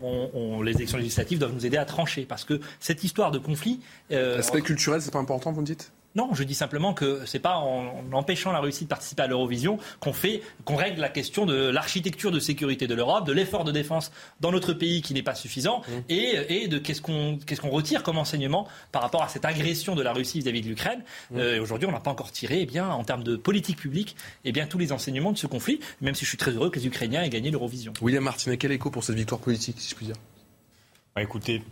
les élections législatives doivent nous aider à trancher parce que cette histoire de conflit. Euh, L'aspect culturel, c'est pas important, vous me dites? Non, je dis simplement que c'est pas en, empêchant la Russie de participer à l'Eurovision qu'on fait, qu'on règle la question de l'architecture de sécurité de l'Europe, de l'effort de défense dans notre pays qui n'est pas suffisant, mmh. et, de qu'est-ce qu'on qu'est-ce qu'on retire comme enseignement par rapport à cette agression de la Russie vis-à-vis de l'Ukraine. Mmh. Euh, aujourd'hui, on n'a pas encore tiré, eh bien, en termes de politique publique, eh bien, tous les enseignements de ce conflit, même si je suis très heureux que les Ukrainiens aient gagné l'Eurovision. William Martinet, quel écho pour cette victoire politique, si je puis dire? Bah, écoutez,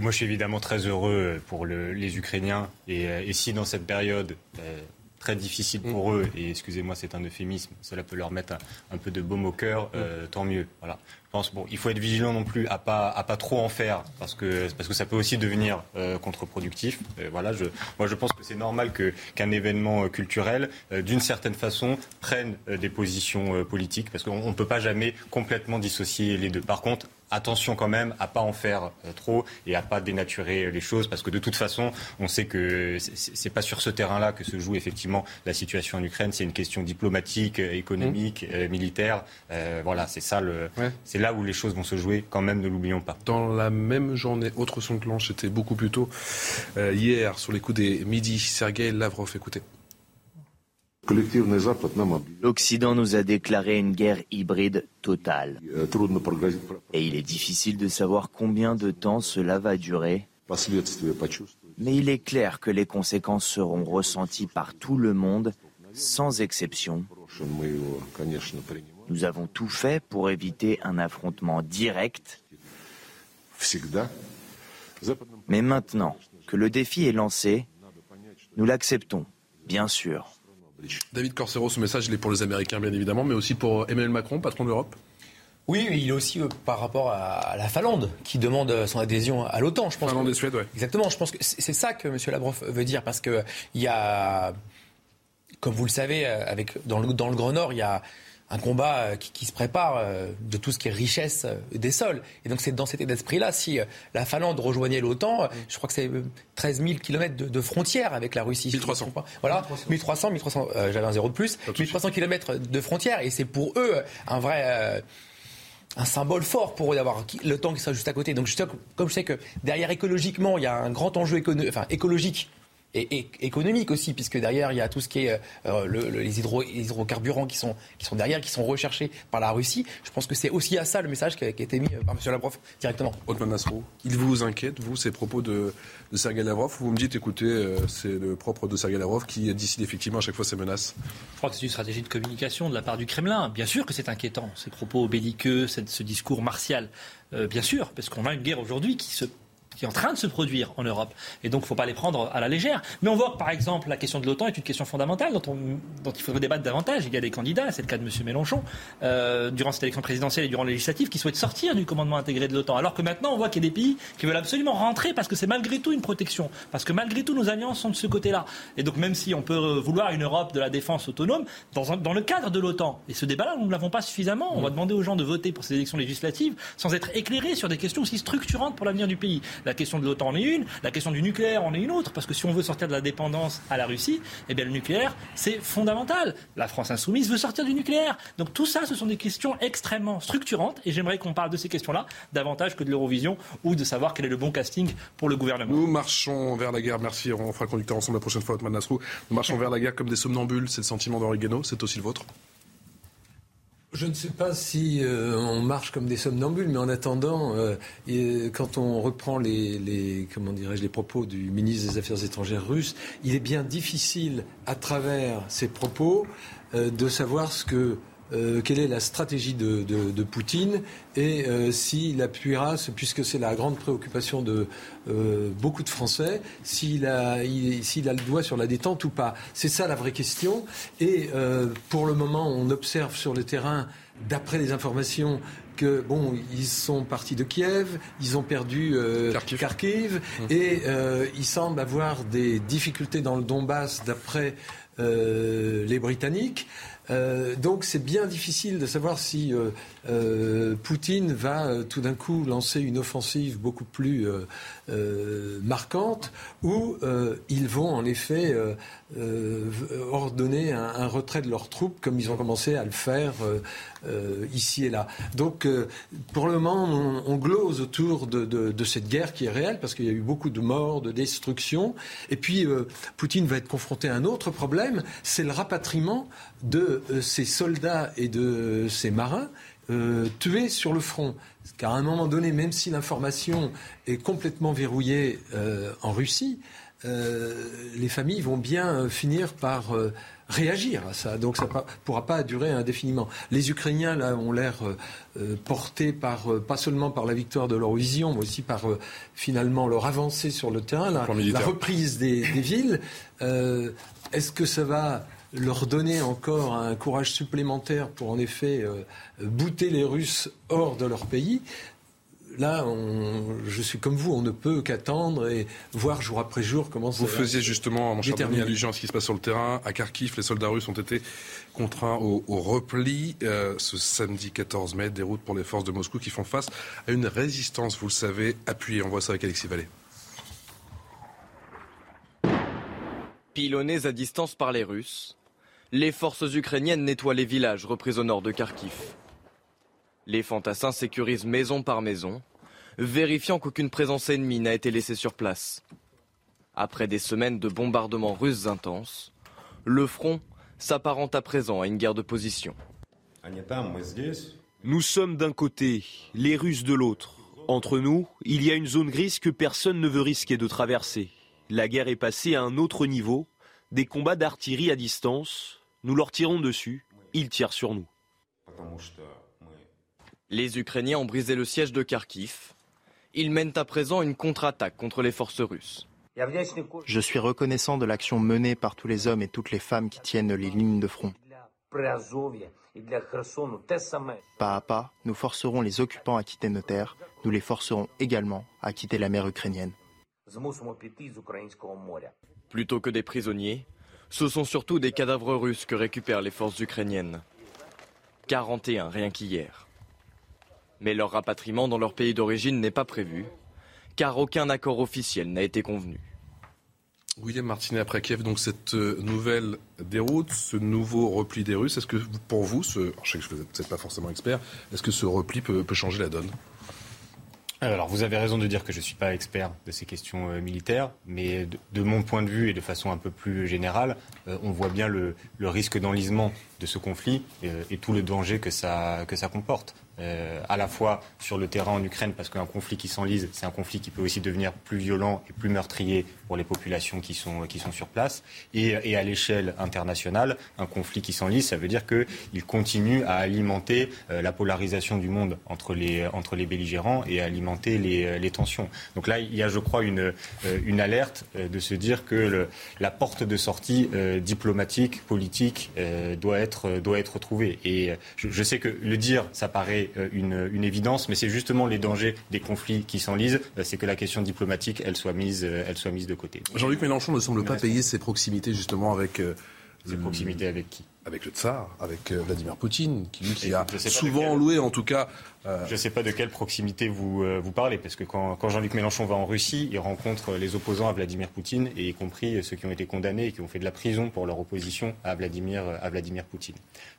moi, je suis évidemment très heureux pour les Ukrainiens. Et, euh, si dans cette période euh, très difficile pour mm. eux, et excusez-moi, c'est un euphémisme, cela peut leur mettre un, peu de baume au cœur, euh, mm. tant mieux. Voilà. Je pense, bon, il faut être vigilant non plus à pas à pas trop en faire, parce que parce que ça peut aussi devenir contre-productif. voilà, je, moi, je pense que c'est normal que qu'un événement culturel, d'une certaine façon, prenne des positions politiques, parce qu'on ne peut pas jamais complètement dissocier les deux. Par contre, attention quand même à pas en faire euh, trop et à pas dénaturer les choses parce que de toute façon, on sait que c'est pas sur ce terrain-là que se joue effectivement la situation en Ukraine. C'est une question diplomatique, euh, économique, mmh. euh, militaire. voilà, c'est ça le, c'est là où les choses vont se jouer. Quand même, ne l'oublions pas. Dans la même journée, autre son de cloche, c'était beaucoup plus tôt hier sur les coups des midi. Sergei Lavrov, écoutez. L'Occident nous a déclaré une guerre hybride totale. Et il est difficile de savoir combien de temps cela va durer. Mais il est clair que les conséquences seront ressenties par tout le monde, sans exception. Nous avons tout fait pour éviter un affrontement direct. Mais maintenant que le défi est lancé, nous l'acceptons, bien sûr. David Corsero, ce message, il est pour les Américains, bien évidemment, mais aussi pour Emmanuel Macron, patron de l'Europe? Oui, il est aussi euh, par rapport à la Finlande qui demande euh, son adhésion à l'OTAN. Je pense Finlande et Suède, oui. Exactement. Je pense que c'est ça que M. Lavrov veut dire parce que il y a, comme vous le savez, euh, avec dans le dans le Grand Nord, il y a un combat euh, qui, se prépare euh, de tout ce qui est richesse euh, des sols. Et donc c'est dans cet état d'esprit-là, si la Finlande rejoignait l'OTAN, je crois que c'est 13 000 kilomètres de, frontières avec la Russie. 1300. Voilà, 1300, 1300, j'avais un zéro de plus, 1300 kilomètres de frontières. Et c'est pour eux un vrai un symbole fort pour eux d'avoir le temps qui soit juste à côté. Donc, comme je sais que derrière écologiquement, il y a un grand enjeu enfin, écologique et, économique aussi, puisque derrière, il y a tout ce qui est euh, les, hydrocarburants qui sont, qui sont derrière, qui sont recherchés par la Russie. Je pense que c'est aussi à ça le message qui a, été mis euh, par M. Lavrov directement. Otman Nasrou, il vous inquiète, vous, ces propos de, de Sergei Lavrov Vous me dites, écoutez, euh, c'est le propre de Sergei Lavrov qui décide effectivement à chaque fois ces menaces? Je crois que c'est une stratégie de communication de la part du Kremlin. Bien sûr que c'est inquiétant, ces propos belliqueux, ce discours martial. bien sûr, parce qu'on a une guerre aujourd'hui qui se qui est en train de se produire en Europe. Et donc, il ne faut pas les prendre à la légère. Mais on voit que, par exemple, la question de l'OTAN est une question fondamentale dont, on, dont il faudrait débattre davantage. Il y a des candidats, c'est le cas de M. Mélenchon, euh, durant cette élection présidentielle et durant les qui souhaitent sortir du commandement intégré de l'OTAN. Alors que maintenant, on voit qu'il y a des pays qui veulent absolument rentrer parce que c'est malgré tout une protection. Parce que malgré tout, nos alliances sont de ce côté-là. Et donc, même si on peut vouloir une Europe de la défense autonome, dans, dans le cadre de l'OTAN, et ce débat-là, nous ne l'avons pas suffisamment. On va demander aux gens de voter pour ces élections législatives sans être éclairés sur des questions aussi structurantes pour l'avenir du pays. La question de l'OTAN est une, la question du nucléaire en est une autre, parce que si on veut sortir de la dépendance à la Russie, eh bien le nucléaire, c'est fondamental. La France insoumise veut sortir du nucléaire. Donc tout ça, ce sont des questions extrêmement structurantes, et j'aimerais qu'on parle de ces questions-là davantage que de l'Eurovision ou de savoir quel est le bon casting pour le gouvernement. Nous marchons vers la guerre, merci, on fera conducteur ensemble la prochaine fois, Otman Nasrou. Nous marchons [LAUGHS] vers la guerre comme des somnambules, c'est le sentiment d'Henri c'est aussi le vôtre je ne sais pas si euh, on marche comme des somnambules, mais en attendant, euh, quand on reprend les, comment dirais-je, les propos du ministre des Affaires étrangères russe, il est bien difficile, à travers ces propos, euh, de savoir ce que euh, quelle est la stratégie de, Poutine et euh, s'il appuiera, puisque c'est la grande préoccupation de euh, beaucoup de Français, s'il a, a le doigt sur la détente ou pas. C'est ça la vraie question. Et pour le moment, on observe sur le terrain, d'après les informations, que bon, ils sont partis de Kiev, ils ont perdu Kharkiv, mmh. et ils semblent avoir des difficultés dans le Donbass, d'après les Britanniques. Euh, donc c'est bien difficile de savoir si euh, euh, Poutine va tout d'un coup lancer une offensive beaucoup plus marquante ou ils vont en effet ordonner un, retrait de leurs troupes comme ils ont commencé à le faire ici et là. Donc pour le moment on, glose autour de, cette guerre qui est réelle parce qu'il y a eu beaucoup de morts, de destruction et puis Poutine va être confronté à un autre problème, c'est le rapatriement de euh, ces soldats et de ces marins euh, tués sur le front. Car à un moment donné, même si l'information est complètement verrouillée euh, en Russie, les familles vont bien finir par réagir à ça. Donc ça ne pourra pas durer indéfiniment. Les Ukrainiens, là, ont l'air portés par, pas seulement par la victoire de l'Eurovision, mais aussi par finalement leur avancée sur le terrain, la, reprise des, des villes. Est-ce que ça va leur donner encore un courage supplémentaire pour en effet euh, bouter les Russes hors de leur pays, là, je suis comme vous, on ne peut qu'attendre et voir jour après jour comment ça Vous faisiez justement, mon cher allusion à ce qui se passe sur le terrain. À Kharkiv, les soldats russes ont été contraints au, repli euh, ce samedi 14 mai. Des routes pour les forces de Moscou qui font face à une résistance, vous le savez, appuyée. On voit ça avec Alexis Vallée. Pilonnés à distance par les Russes, les forces ukrainiennes nettoient les villages repris au nord de Kharkiv. Les fantassins sécurisent maison par maison, vérifiant qu'aucune présence ennemie n'a été laissée sur place. Après des semaines de bombardements russes intenses, le front s'apparente à présent à une guerre de position. Nous sommes d'un côté, les Russes de l'autre. Entre nous, il y a une zone grise que personne ne veut risquer de traverser. La guerre est passée à un autre niveau, des combats d'artillerie à distance, nous leur tirons dessus, ils tirent sur nous. Les Ukrainiens ont brisé le siège de Kharkiv. Ils mènent à présent une contre-attaque contre les forces russes. Je suis reconnaissant de l'action menée par tous les hommes et toutes les femmes qui tiennent les lignes de front. Pas à pas, nous forcerons les occupants à quitter nos terres, nous les forcerons également à quitter la mer ukrainienne. Plutôt que des prisonniers, ce sont surtout des cadavres russes que récupèrent les forces ukrainiennes. 41 rien qu'hier. Mais leur rapatriement dans leur pays d'origine n'est pas prévu, car aucun accord officiel n'a été convenu. William Martinet après Kiev, donc cette euh, nouvelle déroute, ce nouveau repli des Russes, est-ce que pour vous, ce, je sais que vous n'êtes pas forcément expert, est-ce que ce repli peut changer la donne? Alors, vous avez raison de dire que je ne suis pas expert de ces questions euh, militaires, mais de, mon point de vue et de façon un peu plus générale, euh, on voit bien le, risque d'enlisement de ce conflit euh, et tout le danger que ça, que ça comporte. Euh, à la fois sur le terrain en Ukraine, parce qu'un conflit qui s'enlise, c'est un conflit qui peut aussi devenir plus violent et plus meurtrier pour les populations qui sont, qui sont sur place, et, à l'échelle internationale, un conflit qui s'enlise, ça veut dire qu'il continue à alimenter euh, la polarisation du monde entre les, entre les belligérants et à alimenter les, les tensions. Donc là, il y a, je crois, une, euh, une alerte de se dire que la porte de sortie diplomatique, politique, doit, être, doit être trouvée. Et je sais que le dire, ça paraît euh, une, évidence, mais c'est justement les dangers des conflits qui s'enlisent, euh, c'est que la question diplomatique, elle soit mise, euh, elle soit mise de côté. Jean-Luc Mélenchon ne semble pas payer ses proximités justement avec... ses proximités avec qui? avec le tsar, avec Vladimir Poutine, qui, lui, a souvent loué, en tout cas, Je ne sais pas de quelle proximité vous, euh, vous parlez, parce que quand, Jean-Luc Mélenchon va en Russie, il rencontre les opposants à Vladimir Poutine, et y compris ceux qui ont été condamnés et qui ont fait de la prison pour leur opposition à Vladimir, à Vladimir Poutine.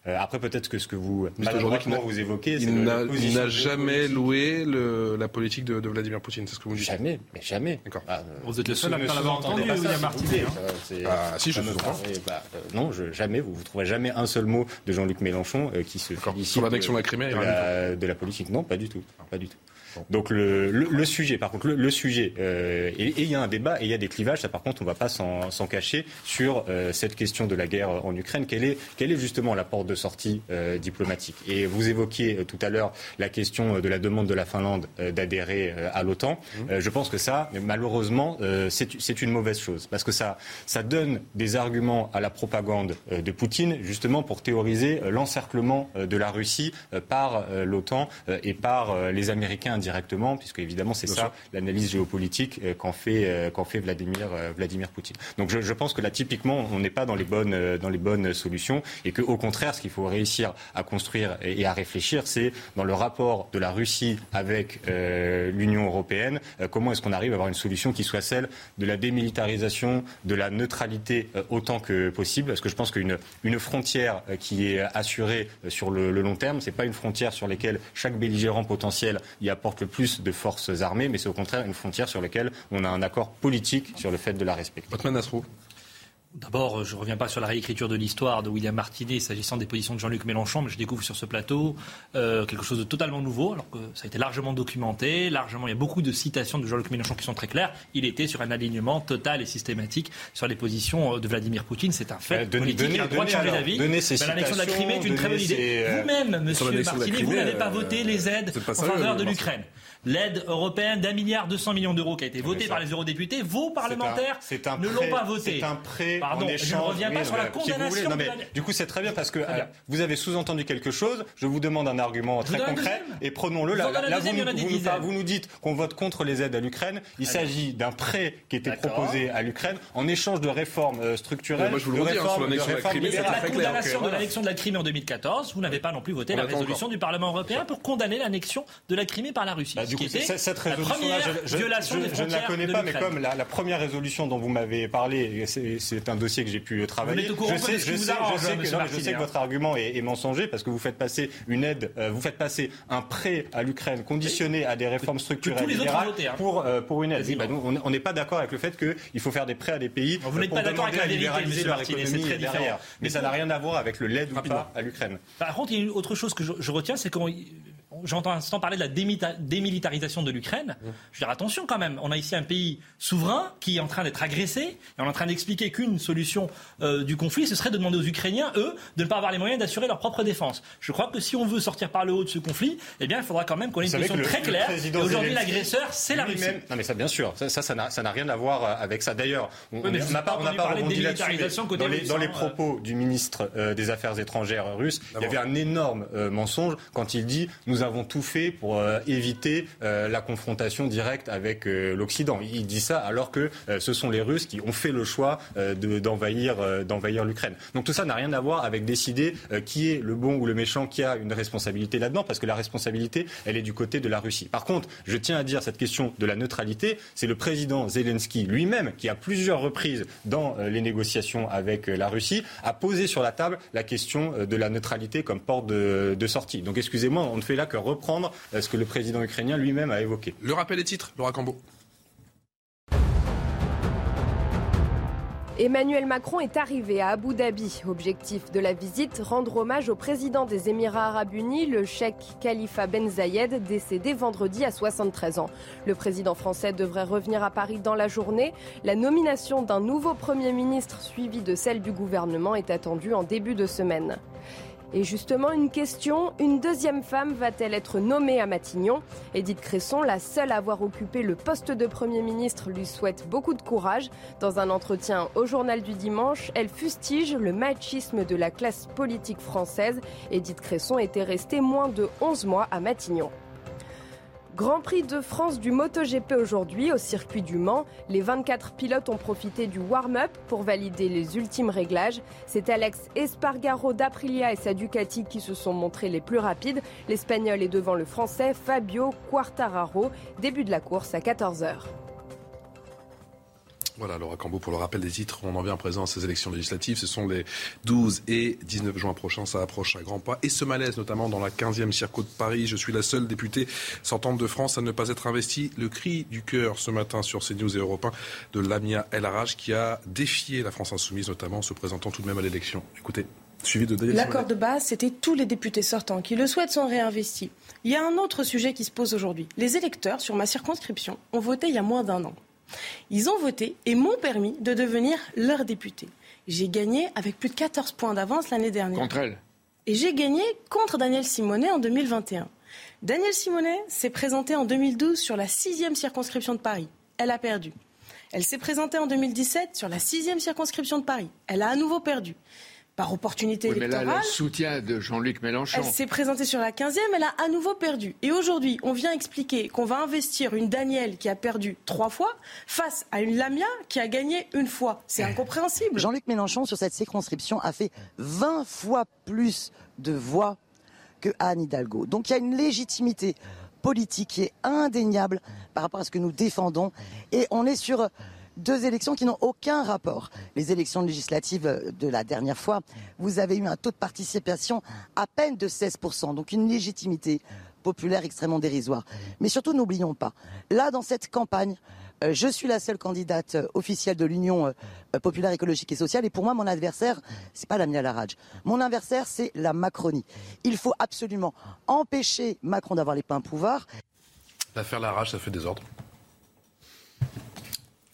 Euh, après, peut-être que ce que vous, vous évoquez, il n'a jamais loué la politique de, Vladimir Poutine, c'est ce que vous dites Jamais, mais jamais. D'accord. Ah, vous êtes le seul à pas l'avoir entendu, William Martinet. Hein. Ah, si, je suis bah, Non, jamais, vous ne trouverez jamais jamais un seul mot de Jean-Luc Mélenchon qui se félicite sur l'annexion de la Crimée, de la, politique. Non, pas du tout, pas du tout. Donc le, sujet, par contre, le, sujet, euh, et il y a un débat et il y a des clivages, ça par contre on ne va pas s'en cacher sur euh, cette question de la guerre en Ukraine. Quelle est, quelle est justement la porte de sortie euh, diplomatique? Et vous évoquiez tout à l'heure la question de la demande de la Finlande d'adhérer à l'OTAN. Mmh. je pense que ça, malheureusement, c'est une mauvaise chose parce que ça, ça donne des arguments à la propagande de Poutine justement pour théoriser l'encerclement de la Russie par l'OTAN et par les Américains indirectement directement, puisque évidemment c'est ça l'analyse géopolitique euh, qu'en fait, euh, qu'en fait Vladimir, euh, Vladimir Poutine. Donc je, je, pense que là typiquement on n'est pas dans les bonnes, dans les bonnes solutions et qu'au contraire ce qu'il faut réussir à construire et, à réfléchir, c'est dans le rapport de la Russie avec l'Union européenne, comment est-ce qu'on arrive à avoir une solution qui soit celle de la démilitarisation, de la neutralité autant que possible, parce que je pense qu'une une frontière qui est assurée sur le, le long terme, c'est pas une frontière sur laquelle chaque belligérant potentiel y apporte le plus de forces armées, mais c'est au contraire une frontière sur laquelle on a un accord politique sur le fait de la respecter. D'abord, je ne reviens pas sur la réécriture de l'histoire de William Martinet s'agissant des positions de Jean-Luc Mélenchon, mais je découvre sur ce plateau euh, quelque chose de totalement nouveau, alors que ça a été largement documenté, largement, il y a beaucoup de citations de Jean-Luc Mélenchon qui sont très claires. Il était sur un alignement total et systématique sur les positions euh, de Vladimir Poutine. C'est un fait euh, politique. il a le droit de changer d'avis. L'annexion de la Crimée est une très bonne idée. Vous-même, monsieur Martinet, vous n'avez pas voté les aides en faveur de l'Ukraine l'aide européenne d'un milliard 200 millions d'euros qui a été votée par les eurodéputés, vos parlementaires ne l'ont pas voté. C'est un prêt Pardon, je ne reviens pas sur la condamnation. Du coup, c'est très bien parce que euh, vous avez sous-entendu quelque chose. Je vous demande un argument très concret et prenons-le. Là, vous, nous dites qu'on vote contre les aides à l'Ukraine. Il s'agit d'un prêt qui était proposé à l'Ukraine en échange de réformes euh, structurelles. Moi, je vous le redis, hein, sur l'annexion de la Crimée. La condamnation de l'annexion de la Crimée en 2014, vous n'avez pas non plus voté la résolution du Parlement européen pour condamner l'annexion de la Crimée par la Russie. Cette résolution-là, je, ne la connais pas, mais comme la, première résolution dont vous m'avez parlé, c'est un dossier que j'ai pu travailler. je sais, je sais, que, votre argument est, mensonger parce que vous faites passer une aide, euh, vous faites passer un prêt à l'Ukraine conditionné à des réformes structurelles hein. pour, euh, pour une aide. Bah, on n'est pas d'accord avec le fait qu'il faut faire des prêts à des pays vous n'êtes pas d'accord avec la vérité, leur économie derrière. Mais ça n'a rien à voir avec le l'aide ou pas à l'Ukraine. Par contre, il y a une autre chose que je retiens, c'est qu'on j'entends instant parler de la démilitarisation de l'Ukraine. Mmh. Je veux dire, attention quand même, on a ici un pays souverain qui est en train d'être agressé, et on est en train d'expliquer qu'une solution euh, du conflit, ce serait de demander aux Ukrainiens, eux, de ne pas avoir les moyens d'assurer leur propre défense. Je crois que si on veut sortir par le haut de ce conflit, eh bien, il faudra quand même qu'on ait une position très claire. Et aujourd'hui, l'agresseur, c'est la Russie. Non, mais ça, bien sûr, ça, ça n'a rien à voir euh, avec ça. D'ailleurs, on n'a pas, on n'a pas rebondi là-dessus. Dans, les, dans les propos du ministre euh, des Affaires étrangères russe, il y avait un énorme mensonge quand il dit nous avons tout fait pour euh, éviter euh, la confrontation directe avec euh, l'Occident. Il dit ça alors que ce sont les Russes qui ont fait le choix d'envahir d'envahir l'Ukraine. Donc tout ça n'a rien à voir avec décider qui est le bon ou le méchant qui a une responsabilité là-dedans, parce que la responsabilité, elle est du côté de la Russie. Par contre, je tiens à dire cette question de la neutralité, c'est le président Zelensky lui-même qui, à plusieurs reprises dans les négociations avec la Russie, a posé sur la table la question de la neutralité comme porte de, de sortie. Donc excusez-moi, on ne fait là que reprendre euh, ce que le président ukrainien lui-même a évoqué. Le rappel des titres, Laura Cambo. Emmanuel Macron est arrivé à Abu Dhabi. Objectif de la visite, rendre hommage au président des Émirats arabes unis, le cheikh Khalifa Ben Zayed, décédé vendredi à 73 ans. Le président français devrait revenir à Paris dans la journée. La nomination d'un nouveau Premier ministre suivi de celle du gouvernement est attendue en début de semaine. Et justement, une question, une deuxième femme va-t-elle être nommée à Matignon Edith Cresson, la seule à avoir occupé le poste de Premier ministre, lui souhaite beaucoup de courage. Dans un entretien au journal du dimanche, elle fustige le machisme de la classe politique française. Edith Cresson était restée moins de 11 mois à Matignon. Grand Prix de France du MotoGP aujourd'hui au circuit du Mans. Les 24 pilotes ont profité du warm-up pour valider les ultimes réglages. C'est Alex Espargaro d'Aprilia et sa Ducati qui se sont montrés les plus rapides. L'Espagnol est devant le Français Fabio Quartararo. Début de la course à 14h. Voilà, Laura Cambo, pour le rappel des titres, on en vient à présent à ces élections législatives. Ce sont les 12 et 19 juin prochains, ça approche à grands pas. Et ce malaise, notamment dans la 15e circo de Paris. Je suis la seule députée sortante de France à ne pas être investie. Le cri du cœur ce matin sur CNews et Europe 1 de Lamia El Haraj qui a défié la France Insoumise, notamment en se présentant tout de même à l'élection. Écoutez. L'accord de base, c'était tous les députés sortants qui le souhaitent sont réinvestis. Il y a un autre sujet qui se pose aujourd'hui. Les électeurs sur ma circonscription ont voté il y a moins d'un an. Ils ont voté et m'ont permis de devenir leur député. J'ai gagné avec plus de 14 points d'avance l'année dernière. Contre elle Et j'ai gagné contre Daniel Simonet en 2021. Daniel Simonet s'est présenté en 2012 sur la sixième circonscription de Paris. Elle a perdu. Elle s'est présentée en 2017 sur la sixième circonscription de Paris. Elle a à nouveau perdu par opportunité oui, électorale. Mais là, le soutien de Jean-Luc Mélenchon. Elle s'est présentée sur la 15e, elle a à nouveau perdu. Et aujourd'hui, on vient expliquer qu'on va investir une Danielle qui a perdu trois fois face à une Lamia qui a gagné une fois. C'est incompréhensible. Jean-Luc Mélenchon, sur cette circonscription, a fait 20 fois plus de voix que Anne Hidalgo. Donc il y a une légitimité politique qui est indéniable par rapport à ce que nous défendons. Et on est sur deux élections qui n'ont aucun rapport. Les élections législatives de la dernière fois, vous avez eu un taux de participation à peine de 16%, donc une légitimité populaire extrêmement dérisoire. Mais surtout, n'oublions pas, là, dans cette campagne, euh, je suis la seule candidate euh, officielle de l'Union euh, populaire écologique et sociale. Et pour moi, mon adversaire, c'est pas la Larage. Mon adversaire, c'est la Macronie. Il faut absolument empêcher Macron d'avoir les pleins pouvoirs. L'affaire Larage, ça fait désordre.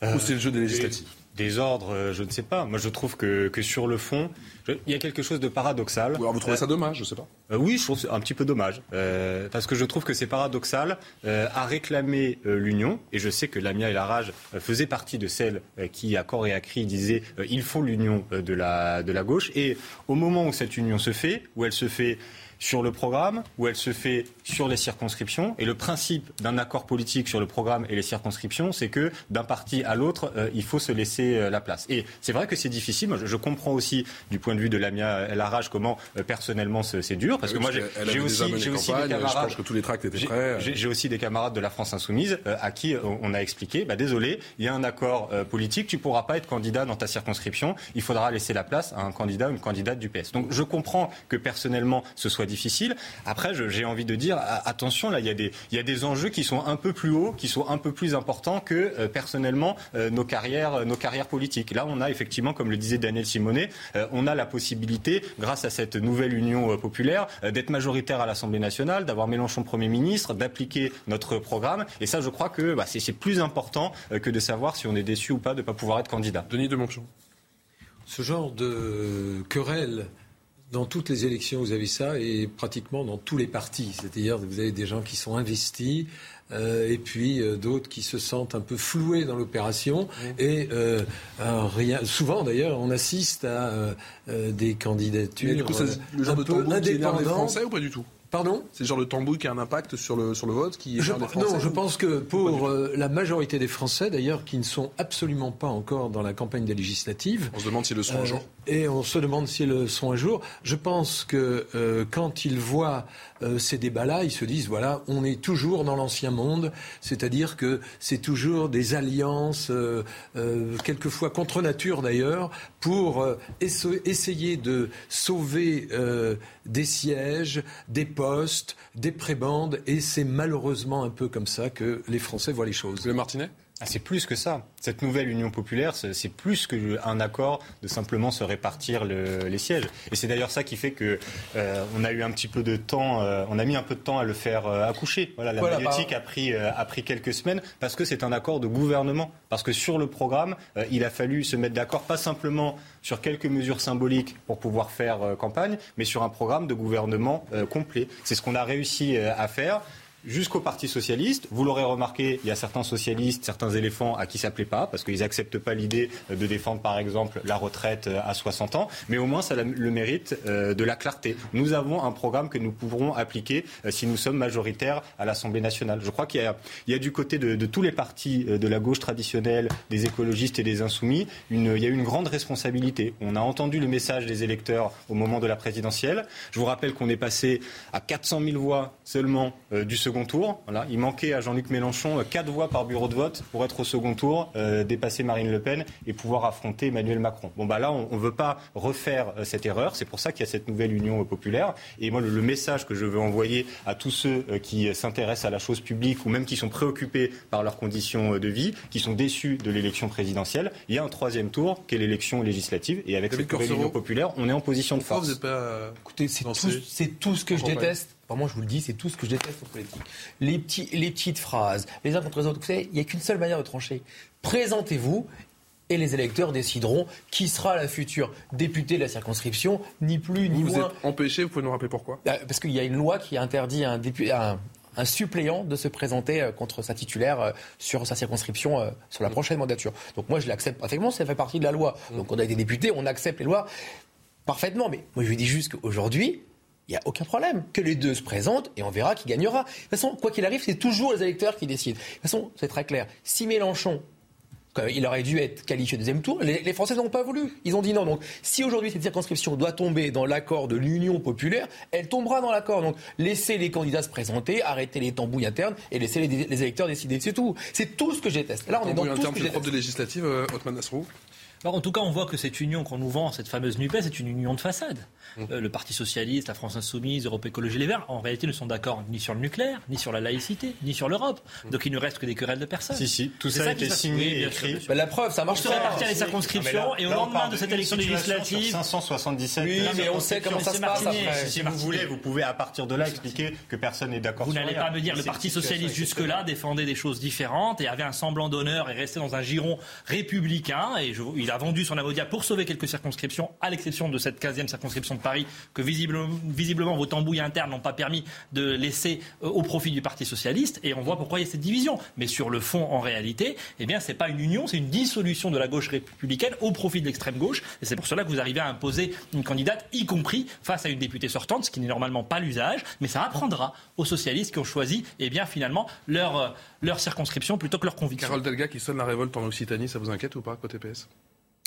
Ou c'est le jeu des législatives des ordres, je ne sais pas. Moi, je trouve que, que sur le fond, il y a quelque chose de paradoxal. Alors vous trouvez ça dommage, je ne sais pas euh, Oui, je trouve un petit peu dommage. Euh, parce que je trouve que c'est paradoxal euh, à réclamer l'union. Et je sais que Lamia et la Rage faisaient partie de celles qui, à corps et à cri, disaient il faut l'union de la, de la gauche. Et au moment où cette union se fait, où elle se fait sur le programme, où elle se fait sur les circonscriptions. Et le principe d'un accord politique sur le programme et les circonscriptions, c'est que d'un parti à l'autre, euh, il faut se laisser euh, la place. Et c'est vrai que c'est difficile. Moi, je, comprends aussi, du point de vue de Lamia El Arrage, comment euh, personnellement c'est dur. Parce que moi, j'ai aussi, des camarades. J'ai aussi des camarades de la France Insoumise à qui on a expliqué bah, désolé, il y a un accord politique, tu ne pourras pas être candidat dans ta circonscription, il faudra laisser la place à un candidat ou une candidate du PS. Donc je comprends que personnellement ce soit difficile. Après, j'ai envie de dire, attention, là, il y, a des, il y a des enjeux qui sont un peu plus hauts, qui sont un peu plus importants que euh, personnellement euh, nos, carrières, nos carrières politiques. Là, on a effectivement, comme le disait Daniel Simonet, euh, on a la possibilité, grâce à cette nouvelle union populaire, d'être majoritaire à l'Assemblée nationale, d'avoir Mélenchon Premier ministre, d'appliquer notre programme. Et ça, je crois que bah, c'est plus important que de savoir si on est déçu ou pas de ne pas pouvoir être candidat. Denis de. Ce genre de querelle dans toutes les élections, vous avez ça, et pratiquement dans tous les partis. C'est-à-dire que vous avez des gens qui sont investis, euh, et puis euh, d'autres qui se sentent un peu floués dans l'opération. Et euh, rien, souvent, d'ailleurs, on assiste à des candidatures. du coup, le genre de tambour qui Français ou pas du tout? Pardon? C'est le genre de tambouille qui a un impact sur le, sur le vote qui je, Non, je pense que pour la majorité des Français, d'ailleurs, qui ne sont absolument pas encore dans la campagne des législatives. On se demande s'ils le sont un jour. Euh, et on se demande s'ils le sont un jour. Je pense que euh, quand ils voient ces débats-là, ils se disent voilà, on est toujours dans l'ancien monde, c'est-à-dire que c'est toujours des alliances, quelquefois contre nature d'ailleurs, pour essayer de sauver des sièges, des postes, des prébandes, et c'est malheureusement un peu comme ça que les Français voient les choses. Le Martinet? Ah, c'est plus que ça. Cette nouvelle union populaire, c'est plus qu'un accord de simplement se répartir les sièges. Et c'est d'ailleurs ça qui fait que euh, on a eu un petit peu de temps, euh, on a mis un peu de temps à le faire euh, accoucher. Voilà, la voilà, a pris a pris quelques semaines parce que c'est un accord de gouvernement. Parce que sur le programme, il a fallu se mettre d'accord, pas simplement sur quelques mesures symboliques pour pouvoir faire campagne, mais sur un programme de gouvernement complet. C'est ce qu'on a réussi à faire jusqu'au Parti socialiste. Vous l'aurez remarqué, il y a certains socialistes, certains éléphants à qui ça plaît pas, parce qu'ils n'acceptent pas l'idée de défendre, par exemple, la retraite à 60 ans. Mais au moins, ça a le mérite euh, de la clarté. Nous avons un programme que nous pourrons appliquer euh, si nous sommes majoritaires à l'Assemblée nationale. Je crois qu'il y, a, du côté de, tous les partis euh, de la gauche traditionnelle, des écologistes et des insoumis, il y a une grande responsabilité. On a entendu le message des électeurs au moment de la présidentielle. Je vous rappelle qu'on est passé à 400 000 voix seulement du second second tour. Voilà. Il manquait à Jean-Luc Mélenchon quatre voix par bureau de vote pour être au second tour, dépasser Marine Le Pen et pouvoir affronter Emmanuel Macron. Bon, bah là, on ne veut pas refaire cette erreur. C'est pour ça qu'il y a cette nouvelle union populaire. Et moi, le, message que je veux envoyer à tous ceux qui s'intéressent à la chose publique ou même qui sont préoccupés par leurs conditions de vie, qui sont déçus de l'élection présidentielle, il y a un troisième tour qui est l'élection législative. Et avec cette nouvelle union populaire, on est en position de force. Écoutez, c'est tout, tout, ce que je déteste. Moi, je vous le dis, c'est tout ce que je déteste en politique. Les, petits, les petites phrases, les uns contre les autres. Vous savez, il n'y a qu'une seule manière de trancher. Présentez-vous et les électeurs décideront qui sera la future députée de la circonscription, ni plus ni moins. Vous êtes empêché, vous pouvez nous rappeler pourquoi? Bah, Parce qu'il y a une loi qui interdit un, un, un suppléant de se présenter euh, contre sa titulaire euh, sur sa circonscription euh, sur la prochaine mandature. Donc moi, je l'accepte parfaitement, ça fait partie de la loi. Mm. Donc on a été député, on accepte les lois parfaitement. Mais moi, je lui dis juste qu'aujourd'hui, il n'y a aucun problème. Que les deux se présentent et on verra qui gagnera. De toute façon, quoi qu'il arrive, c'est toujours les électeurs qui décident. De toute façon, c'est très clair. Si Mélenchon il aurait dû être qualifié deuxième tour. Les, Français n'ont pas voulu. Ils ont dit non. Donc, si aujourd'hui cette circonscription doit tomber dans l'accord de l'Union populaire, elle tombera dans l'accord. Donc, laissez les candidats se présenter, arrêtez les tambouilles internes et laissez les, électeurs décider. C'est tout. C'est tout ce que je déteste. Là, on est dans tout ce que je déteste. de législative, euh, En tout cas, on voit que cette union qu'on nous vend, cette fameuse NUPES, c'est une union de façade. Mmh. Euh, le Parti Socialiste, la France Insoumise, Europe Écologie Les Verts, en réalité, ne sont d'accord ni sur le nucléaire, ni sur la laïcité, ni sur l'Europe. Mmh. Donc il ne reste que des querelles de personnes. Si, si, tout ça, a été signé et écrit. Bah, la preuve, ça marche On se répartit les circonscriptions et au lendemain de cette élection législative. 577. Oui, mais on sait comment ça se passe Si vous voulez, vous pouvez à partir de là expliquer que personne n'est d'accord Vous n'allez pas me dire le Parti Socialiste jusque-là défendait des choses différentes et avait un semblant d'honneur et restait dans un giron républicain et il a vendu son avocat pour sauver quelques circonscriptions, à l'exception de cette 15e circonscription de Paris, que visiblement, vos tambouilles internes n'ont pas permis de laisser euh, au profit du Parti socialiste. Et on voit pourquoi il y a cette division. Mais sur le fond, en réalité, eh bien, pas une union, c'est une dissolution de la gauche républicaine au profit de l'extrême gauche. Et c'est pour cela que vous arrivez à imposer une candidate, y compris face à une députée sortante, ce qui n'est normalement pas l'usage. Mais ça apprendra aux socialistes qui ont choisi, eh bien, finalement, leur, euh, circonscription plutôt que leur conviction. Carole Delga qui sonne la révolte en Occitanie, ça vous inquiète ou pas, côté PS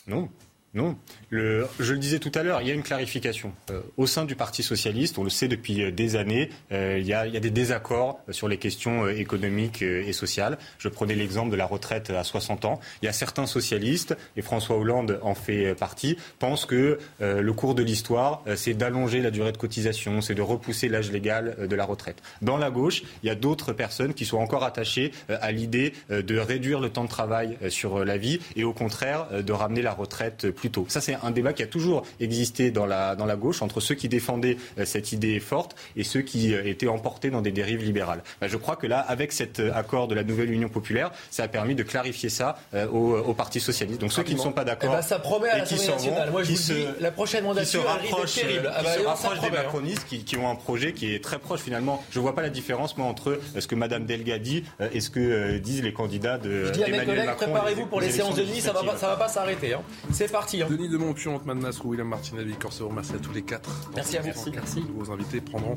Non. Non. Je le disais tout à l'heure, il y a une clarification. Euh, au sein du Parti socialiste, on le sait depuis euh, des années, euh, il, y a, il, y a, des désaccords sur les questions économiques et sociales. Je prenais l'exemple de la retraite à 60 ans. Il y a certains socialistes, et François Hollande en fait partie, pensent que le cours de l'histoire, c'est d'allonger la durée de cotisation, c'est de repousser l'âge légal de la retraite. Dans la gauche, il y a d'autres personnes qui sont encore attachées à l'idée de réduire le temps de travail sur la vie et au contraire de ramener la retraite plus ça, c'est un débat qui a toujours existé dans la, dans la gauche entre ceux qui défendaient euh, cette idée forte et ceux qui euh, étaient emportés dans des dérives libérales. Bah, je crois que là, avec cet euh, accord de la nouvelle Union populaire, ça a permis de clarifier ça au, Parti socialiste. Donc ceux qui ne sont pas d'accord, eh ben, ça promet à l'Assemblée nationale. Moi, je vous dis, la prochaine mandature qui se terrible. Ah bah, des hein. macronistes qui, ont un projet qui est très proche finalement. Je ne vois pas la différence moi entre ce que Madame Delga dit et ce que disent les candidats de. Je dis à mes collègues, préparez-vous pour les séances de nuit, ça ne va pas s'arrêter. Hein. C'est parti. Hein. Denis de Montpion, Antman Nasrou, William Martinavi, Corseau, merci à tous les quatre. Merci à vous. Merci. Vos invités prendront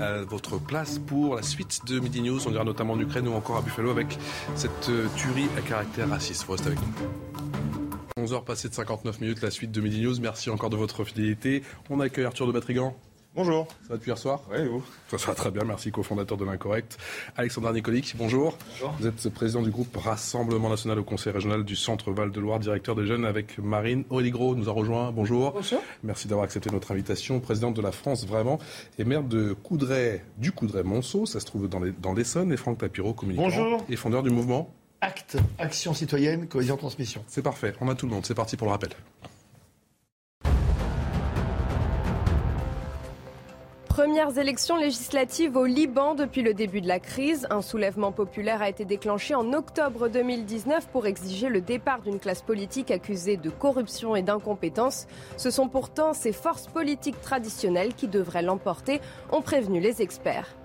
euh, votre place pour la suite de Midi News. On ira notamment en Ukraine ou encore à Buffalo avec cette euh, tuerie à caractère raciste. Vous restez avec nous. 11h passées de 59 minutes, la suite de Midi News. Merci encore de votre fidélité. On accueille Arthur de Batrigan. Bonjour. Ça va depuis hier soir Oui, vous? Ça va très bien, merci, cofondateur de l'Incorrect. Alexandre Nicolic, bonjour. Bonjour. Vous êtes président du groupe Rassemblement National au Conseil Régional du Centre Val-de-Loire, directeur des jeunes avec Marine Oligro nous a rejoint. Bonjour. Bonjour. Merci d'avoir accepté notre invitation. Présidente de la France, vraiment, et maire de Coudray, du Coudray-Monceau, ça se trouve dans l'Essonne, et Franck Tapiro, communicant Bonjour. et fondeur du mouvement Acte, Action Citoyenne, Cohésion Transmission. C'est parfait, on a tout le monde. C'est parti pour le rappel. Premières élections législatives au Liban depuis le début de la crise. Un soulèvement populaire a été déclenché en octobre 2019 pour exiger le départ d'une classe politique accusée de corruption et d'incompétence. Ce sont pourtant ces forces politiques traditionnelles qui devraient l'emporter, ont prévenu les experts.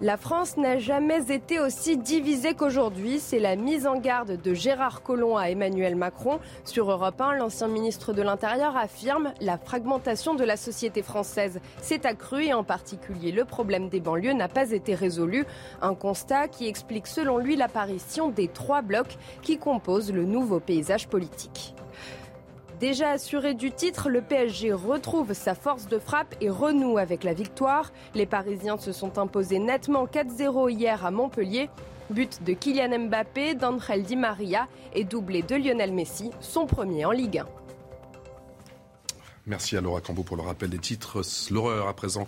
La France n'a jamais été aussi divisée qu'aujourd'hui. C'est la mise en garde de Gérard Collomb à Emmanuel Macron. Sur Europe 1, l'ancien ministre de l'Intérieur affirme la fragmentation de la société française s'est accrue et en particulier le problème des banlieues n'a pas été résolu. Un constat qui explique selon lui l'apparition des trois blocs qui composent le nouveau paysage politique. Déjà assuré du titre, le PSG retrouve sa force de frappe et renoue avec la victoire. Les Parisiens se sont imposés nettement 4-0 hier à Montpellier. But de Kylian Mbappé, d'Angel Di Maria et doublé de Lionel Messi, son premier en Ligue 1. Merci à Laura Cambo pour le rappel des titres. L'horreur à présent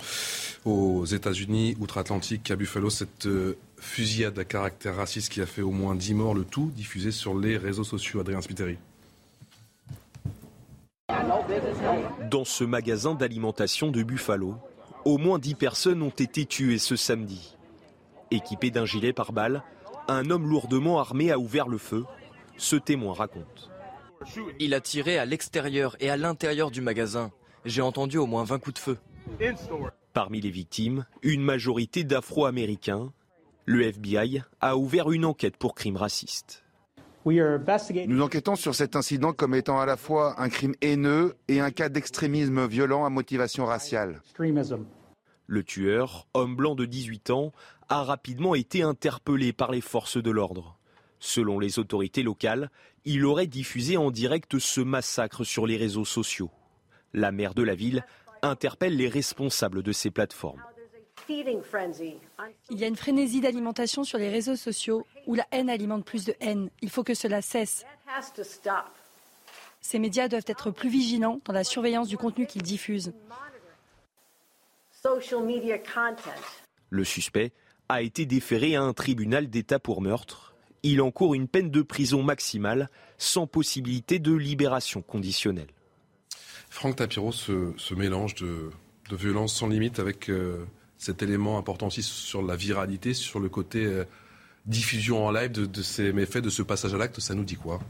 aux États-Unis, outre-Atlantique, à Buffalo, cette euh, fusillade à caractère raciste qui a fait au moins 10 morts, le tout diffusé sur les réseaux sociaux. Adrien Spiteri. Dans ce magasin d'alimentation de Buffalo, au moins 10 personnes ont été tuées ce samedi. Équipé d'un gilet pare-balles, un homme lourdement armé a ouvert le feu. Ce témoin raconte. Il a tiré à l'extérieur et à l'intérieur du magasin. J'ai entendu au moins 20 coups de feu. Parmi les victimes, une majorité d'Afro-Américains. Le FBI a ouvert une enquête pour crimes racistes. Nous enquêtons sur cet incident comme étant à la fois un crime haineux et un cas d'extrémisme violent à motivation raciale. Le tueur, homme blanc de 18 ans, a rapidement été interpellé par les forces de l'ordre. Selon les autorités locales, il aurait diffusé en direct ce massacre sur les réseaux sociaux. La maire de la ville interpelle les responsables de ces plateformes. Il y a une frénésie d'alimentation sur les réseaux sociaux où la haine alimente plus de haine. Il faut que cela cesse. Ces médias doivent être plus vigilants dans la surveillance du contenu qu'ils diffusent. Le suspect a été déféré à un tribunal d'État pour meurtre. Il encourt une peine de prison maximale sans possibilité de libération conditionnelle. Franck Tapiro, ce, mélange de, violence sans limite avec euh, cet élément important aussi sur la viralité, sur le côté euh, diffusion en live de, ces méfaits, de ce passage à l'acte, ça nous dit quoi?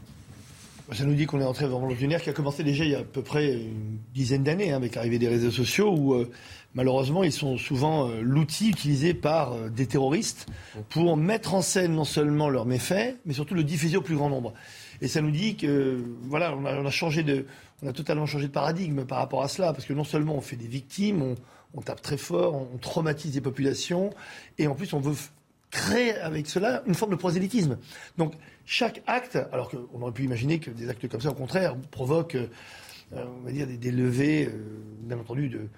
Ça nous dit qu'on est entré dans une ère qui a commencé déjà il y a à peu près une dizaine d'années, hein, avec l'arrivée des réseaux sociaux, où euh, malheureusement ils sont souvent euh, l'outil utilisé par des terroristes pour mettre en scène non seulement leurs méfaits, mais surtout le diffuser au plus grand nombre. Et ça nous dit que voilà, on a, changé de, on a totalement changé de paradigme par rapport à cela, parce que non seulement on fait des victimes, on, on tape très fort, on traumatise des populations, et en plus on veut créer avec cela une forme de prosélytisme. Donc chaque acte, alors qu'on aurait pu imaginer que des actes comme ça, au contraire, provoquent, euh, on va dire, des, levées, euh, bien entendu, de,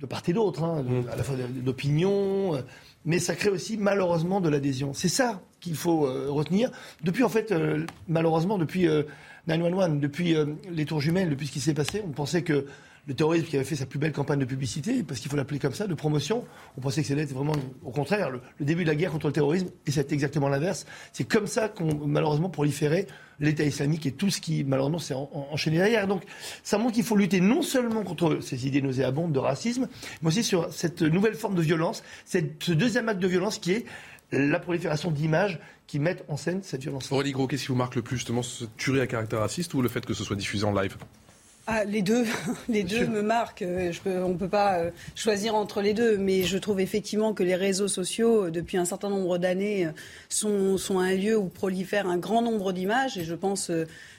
de part et d'autre, hein, mmh. à la fois d'opinion, euh, mais ça crée aussi malheureusement de l'adhésion. C'est ça qu'il faut retenir. Depuis, en fait, malheureusement, depuis 911, depuis les tours jumelles, depuis ce qui s'est passé, on pensait que le terrorisme qui avait fait sa plus belle campagne de publicité, parce qu'il faut l'appeler comme ça, de promotion. On pensait que c'était vraiment, au contraire, le, début de la guerre contre le terrorisme, et c'est exactement l'inverse. C'est comme ça qu'on, malheureusement, proliférait l'État islamique et tout ce qui, malheureusement, s'est enchaîné derrière. Donc, ça montre qu'il faut lutter non seulement contre ces idées nauséabondes de racisme, mais aussi sur cette nouvelle forme de violence, cette, ce deuxième acte de violence qui est la prolifération d'images qui mettent en scène cette violence. Aurélie Gros, qu'est-ce qui vous marque le plus, justement, ce tuerie à caractère raciste ou le fait que ce soit diffusé en live? Ah, les deux, [LAUGHS] les deux me marquent. Je on ne peut pas euh, choisir entre les deux, mais je trouve effectivement que les réseaux sociaux, euh, depuis un certain nombre d'années, euh, sont, sont, un lieu où prolifère un grand nombre d'images. Et je pense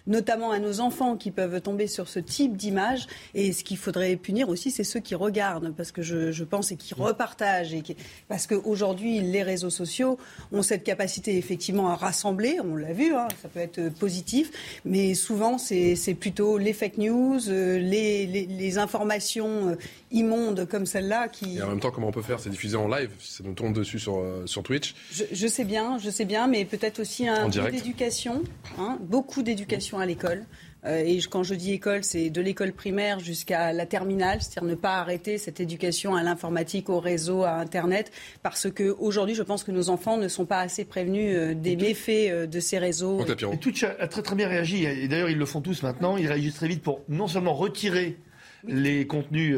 notamment à nos enfants qui peuvent tomber sur ce type d'image. Et ce qu'il faudrait punir aussi, c'est ceux qui regardent, parce que je, pense, et qui repartagent. Et parce qu'aujourd'hui, les réseaux sociaux ont cette capacité effectivement à rassembler, on l'a vu, hein, ça peut être positif, mais souvent c'est plutôt les fake news, euh, les, les, informations euh, immondes comme celle-là qui... Et en même temps, comment on peut faire C'est diffuser en live, ça nous tombe dessus sur, euh, sur Twitch. Je, sais bien, je sais bien, mais peut-être aussi un peu d'éducation, hein, beaucoup d'éducation à l'école. Euh, et quand je dis école, c'est de l'école primaire jusqu'à la terminale, c'est-à-dire ne pas arrêter cette éducation à l'informatique, au réseau, à Internet, parce qu'aujourd'hui, je pense que nos enfants ne sont pas assez prévenus euh, des méfaits euh, de ces réseaux. Et Twitch a très très bien réagi, et d'ailleurs ils le font tous maintenant, ils réagissent très vite pour non seulement retirer les contenus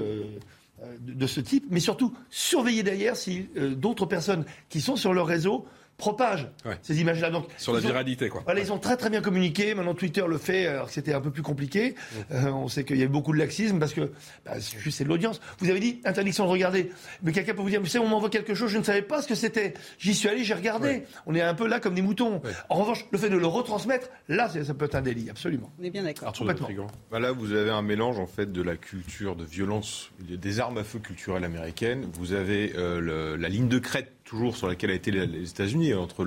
de, ce type, mais surtout surveiller derrière si d'autres personnes qui sont sur leur réseau propage ces images-là. Donc sur la viralité, quoi. Voilà, ils ont très très bien communiqué. Maintenant, Twitter le fait, alors que c'était un peu plus compliqué. Euh, on sait qu'il y a eu beaucoup de laxisme parce que bah, c'est de l'audience. Vous avez dit interdiction de regarder, mais quelqu'un peut vous dire, vous savez, on m'envoie quelque chose, je ne savais pas ce que c'était. J'y suis allé, j'ai regardé. On est un peu là comme des moutons. En revanche, le fait de le retransmettre, là, ça peut être un délit, absolument. On est bien d'accord. Bah là, vous avez un mélange en fait de la culture de violence, des armes à feu culturelles américaines. Vous avez euh, la ligne de crête toujours sur laquelle a été les États-Unis, entre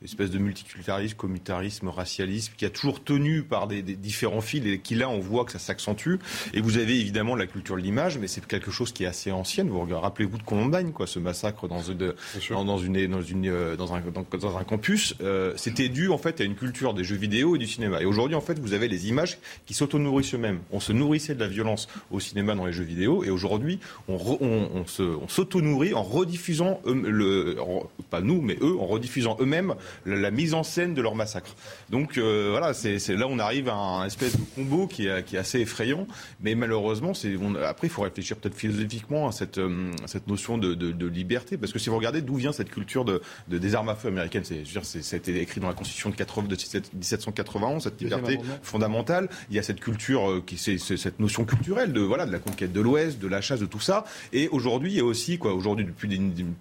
l'espèce de multiculturalisme, communautarisme, racialisme, qui a toujours tenu par des, différents fils et qui là, on voit que ça s'accentue. Et vous avez évidemment la culture de l'image, mais c'est quelque chose qui est assez ancienne. Vous rappelez-vous de Columbine, quoi, ce massacre dans, une, dans, une, dans, une, euh, dans, un, dans, un campus. Euh, c'était dû en fait à une culture des jeux vidéo et du cinéma. Et aujourd'hui, en fait, vous avez les images qui s'auto-nourrissent eux-mêmes. On se nourrissait de la violence au cinéma, dans les jeux vidéo, et aujourd'hui, on, on, on s'auto-nourrit en rediffusant, le, pas nous, mais eux, en rediffusant eux-mêmes la, mise en scène de leur massacre. Donc euh, voilà, c'est là on arrive à un espèce de combo qui est, qui est assez effrayant, mais malheureusement, c'est après il faut réfléchir peut-être philosophiquement à cette, euh, cette notion de, de, de, liberté, parce que si vous regardez d'où vient cette culture de, de, des armes à feu américaines, c'est, été écrit dans la Constitution de, 80, de 1791, cette liberté fondamentale. Il y a cette culture, euh, qui c'est, cette notion culturelle de voilà de la conquête de l'Ouest, de la chasse, de tout ça. Et aujourd'hui, il y a aussi quoi, aujourd'hui depuis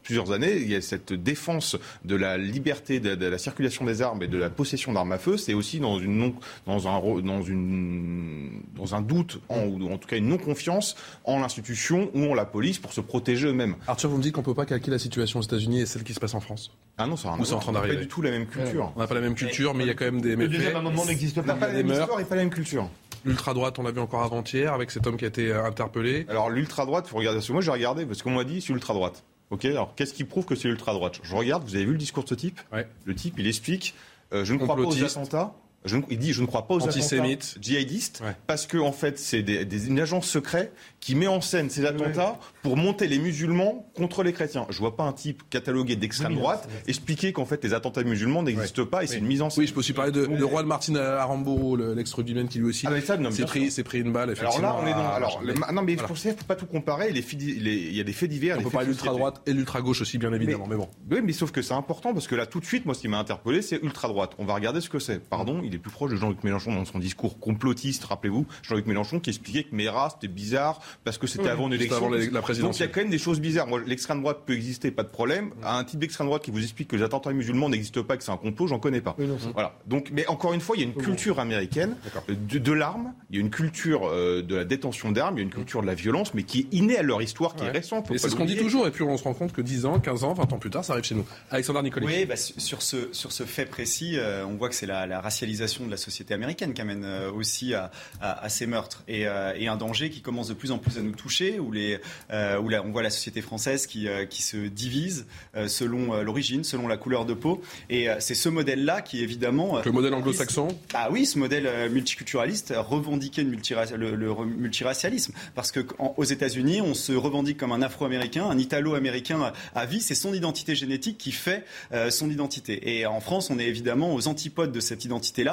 plusieurs années, il y a cette défense de la liberté de, la circulation des armes et de la possession d'armes à feu. C'est aussi dans une non, dans un dans une dans un doute en, ou en tout cas une non confiance en l'institution ou en la police pour se protéger eux-mêmes. Arthur, vous me dites qu'on peut pas calquer la situation aux États-Unis et celle qui se passe en France. Ah non, ça en train d'arriver. Pas du tout la même culture. On n'a pas la même culture, mais il y a quand même des. Le deuxième amendement n'existe pas. pas la même histoire et pas la même culture. L'ultra droite, on l'a vu encore avant-hier avec cet homme qui a été euh, interpellé. Alors l'ultra droite, faut regarder. Moi, j'ai regardé parce qu'on m'a dit c'est ultra droite. Ok. Alors qu'est-ce qui prouve que c'est ultra droite Je regarde. Vous avez vu le discours de ce type? Ouais. Le type, il explique. Euh, je ne crois pas aux attentats. Je, il dit je ne crois pas aux antisémites djihadistes parce que en fait c'est des, des agents secrets qui met en scène ces attentats pour monter les musulmans contre les chrétiens. Je vois pas un type catalogué d'extrême droite expliquer qu'en fait les attentats musulmans n'existent pas et c'est une mise en scène. Oui, je peux aussi parler de, de Juan Martin Aramburu, l'ex-rugbyman qui lui aussi ah, s'est pris, pris, une balle. Effectivement, alors là, on est dans. Alors, non, mais voilà. pour ça, faut pas tout comparer. Les il y a des faits divers. On peut parler d'ultra droite et l'ultra gauche aussi, bien évidemment. Mais, bon. Oui, mais sauf que c'est important parce que là, tout de suite, moi, ce qui m'a interpellé, c'est ultra droite. On va regarder ce que c'est. Pardon, est plus proche de Jean-Luc Mélenchon dans son discours complotiste. Rappelez-vous, Jean-Luc Mélenchon qui expliquait que Mera c'était bizarre parce que c'était avant avant la, présidence. Donc il y a quand même des choses bizarres. Moi, l'extrême droite peut exister, pas de problème. Un type d'extrême droite qui vous explique que les attentats musulmans n'existent pas, que c'est un complot, j'en connais pas. voilà. Donc, mais encore une fois, il y a une culture américaine de, l'arme, il y a une culture euh, de la détention d'armes, il y a une culture de la violence, mais qui est innée à leur histoire, qui est récente. Et c'est ce qu'on dit toujours, et puis on se rend compte que 10 ans, 15 ans, 20 ans plus tard, ça arrive chez nous. Alexandre Nicolas. Oui, bah, sur, ce, sur ce fait précis, euh, on voit que c'est la, racialisation de la société américaine qui amène euh, aussi à, à, ces meurtres et, et, un danger qui commence de plus en plus à nous toucher, où les, euh, où on voit la société française qui, euh, qui se divise euh, selon l'origine, selon la couleur de peau. Et c'est ce modèle-là qui, évidemment... le modèle anglo-saxon Ah oui, ce modèle multiculturaliste revendiquait le, le, multiracialisme. Parce qu'aux États-Unis, on se revendique comme un Afro-Américain, un Italo-Américain à vie. C'est son identité génétique qui fait son identité. Et en France, on est évidemment aux antipodes de cette identité-là.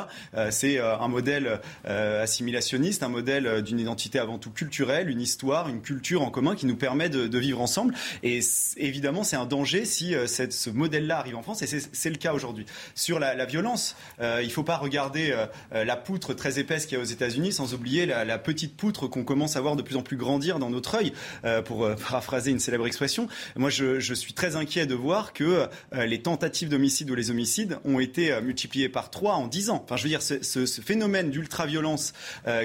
C'est un modèle assimilationniste, un modèle d'une identité avant tout culturelle, une histoire, une culture en commun qui nous permet de, vivre ensemble. Et évidemment, c'est un danger si euh, ce modèle-là arrive en France, et c'est le cas aujourd'hui. Sur la, violence, euh, il ne faut pas regarder euh, la poutre très épaisse qu'il y a aux États-Unis sans oublier la, petite poutre qu'on commence à voir de plus en plus grandir dans notre œil, pour paraphraser une célèbre expression. Moi, je, suis très inquiet de voir que les tentatives d'homicide ou les homicides ont été multipliés par trois en dix ans. Enfin, je veux dire, ce, phénomène d'ultra-violence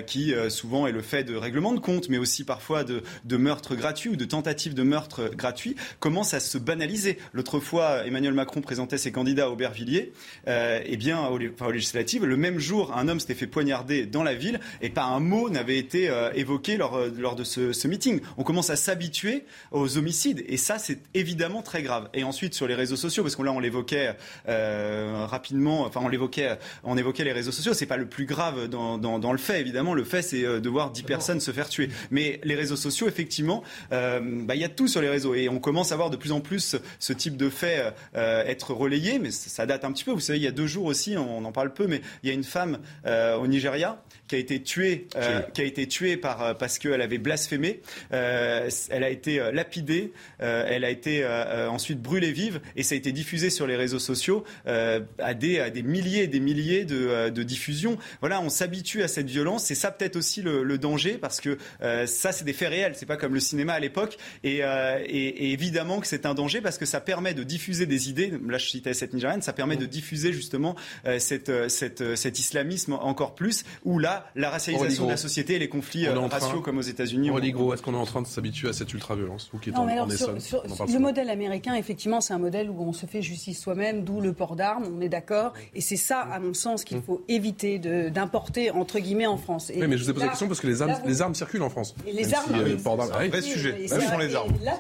qui souvent est le fait de règlements de compte, mais aussi parfois de, de meurtres gratuit ou de tentatives de meurtre gratuit commence à se banaliser. L'autre fois, Emmanuel Macron présentait ses candidats à Aubervilliers. Euh, eh bien, aux, enfin, aux, législatives, le même jour, un homme s'était fait poignarder dans la ville et pas un mot n'avait été euh, évoqué lors, euh, de ce, meeting. On commence à s'habituer aux homicides et ça, c'est évidemment très grave. Et ensuite, sur les réseaux sociaux, parce que là, on l'évoquait euh, rapidement, enfin, on l'évoquait, on les réseaux sociaux. C'est pas le plus grave dans, dans, dans, le fait, évidemment. Le fait, c'est de voir dix personnes se faire tuer. Mais les réseaux sociaux, effectivement, euh, bah, il y a tout sur les réseaux et on commence à voir de plus en plus ce type de fait euh, être relayé, mais ça date un petit peu. Vous savez, il y a deux jours aussi, on en parle peu, mais il y a une femme euh, au Nigeria qui a été tuée, qui a été tuée par parce qu'elle avait blasphémé. elle a été lapidée, elle a été ensuite brûlée vive et ça a été diffusé sur les réseaux sociaux à des à des milliers et des milliers de, diffusion. Voilà, on s'habitue à cette violence. C'est ça peut-être aussi le, danger parce que ça, c'est des faits réels. C'est pas comme le cinéma à l'époque. Et, et, évidemment que c'est un danger parce que ça permet de diffuser des idées. Là, je citais cette Nigérienne. Ça permet de diffuser justement cette, cette, cet islamisme encore plus. Où là, la racialisation de la société et les conflits raciaux comme aux États-Unis. est-ce qu'on est en train de s'habituer à cette ultra-violence Le modèle américain, effectivement, c'est un modèle où on se fait justice soi-même, d'où le port d'armes, on est d'accord. Et c'est ça, à mon sens, qu'il faut éviter d'importer, entre guillemets, en France. oui, mais je vous ai posé la question parce que les armes, les armes circulent en France. Et les armes, euh, c'est un vrai sujet. Là, les armes. Là,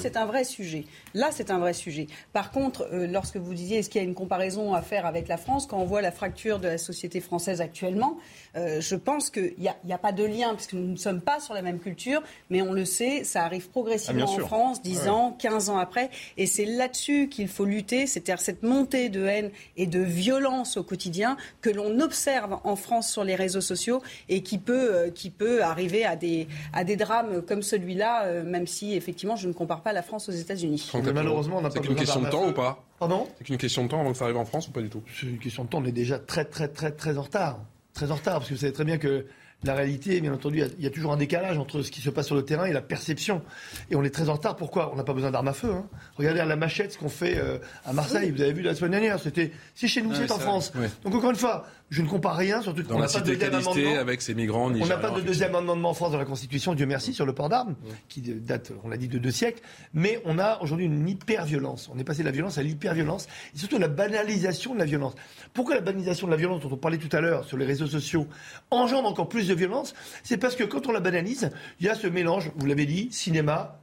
c'est un vrai sujet. Là, c'est un vrai sujet. Par contre, euh, lorsque vous disiez, est-ce qu'il y a une comparaison à faire avec la France, quand on voit la fracture de la société française actuellement, euh, je pense qu'il n'y a, a, pas de lien, parce que nous ne sommes pas sur la même culture, mais on le sait, ça arrive progressivement ah, en France, 10 ans, 15 ans après, et c'est là-dessus qu'il faut lutter, c'est-à-dire cette montée de haine et de violence au quotidien que l'on observe en France sur les réseaux sociaux et qui peut, euh, qui peut arriver à des, à des drames comme celui-là, euh, même si effectivement je ne compare pas la France aux États-Unis. Malheureusement, on n'a pas qu'une question de temps ou pas? Pardon? C'est qu'une question de temps avant que ça arrive en France ou pas du tout? C'est une question de temps, on est déjà très très très très en retard très en retard, parce que vous savez très bien que la réalité, bien entendu, il y, a toujours un décalage entre ce qui se passe sur le terrain et la perception. Et on est très en retard. Pourquoi? On n'a pas besoin d'armes à feu. Hein. Regardez à la machette ce qu'on fait euh, à Marseille. Vous avez vu la semaine dernière. C'était, c'est chez nous, c'est en France. Donc encore une fois, je ne compare rien, surtout qu'on n'a pas de deuxième amendement. avec ces migrants. On n'a pas de deuxième amendement en France dans la Constitution, Dieu merci, sur le port d'armes, qui date, on l'a dit, de deux siècles. Mais on a aujourd'hui une hyper-violence. On est passé de la violence à l'hyper-violence et surtout la banalisation de la violence. Pourquoi la banalisation de la violence dont on parlait tout à l'heure sur les réseaux sociaux engendre encore plus de violence? C'est parce que quand on la banalise, il y a ce mélange, vous l'avez dit, cinéma,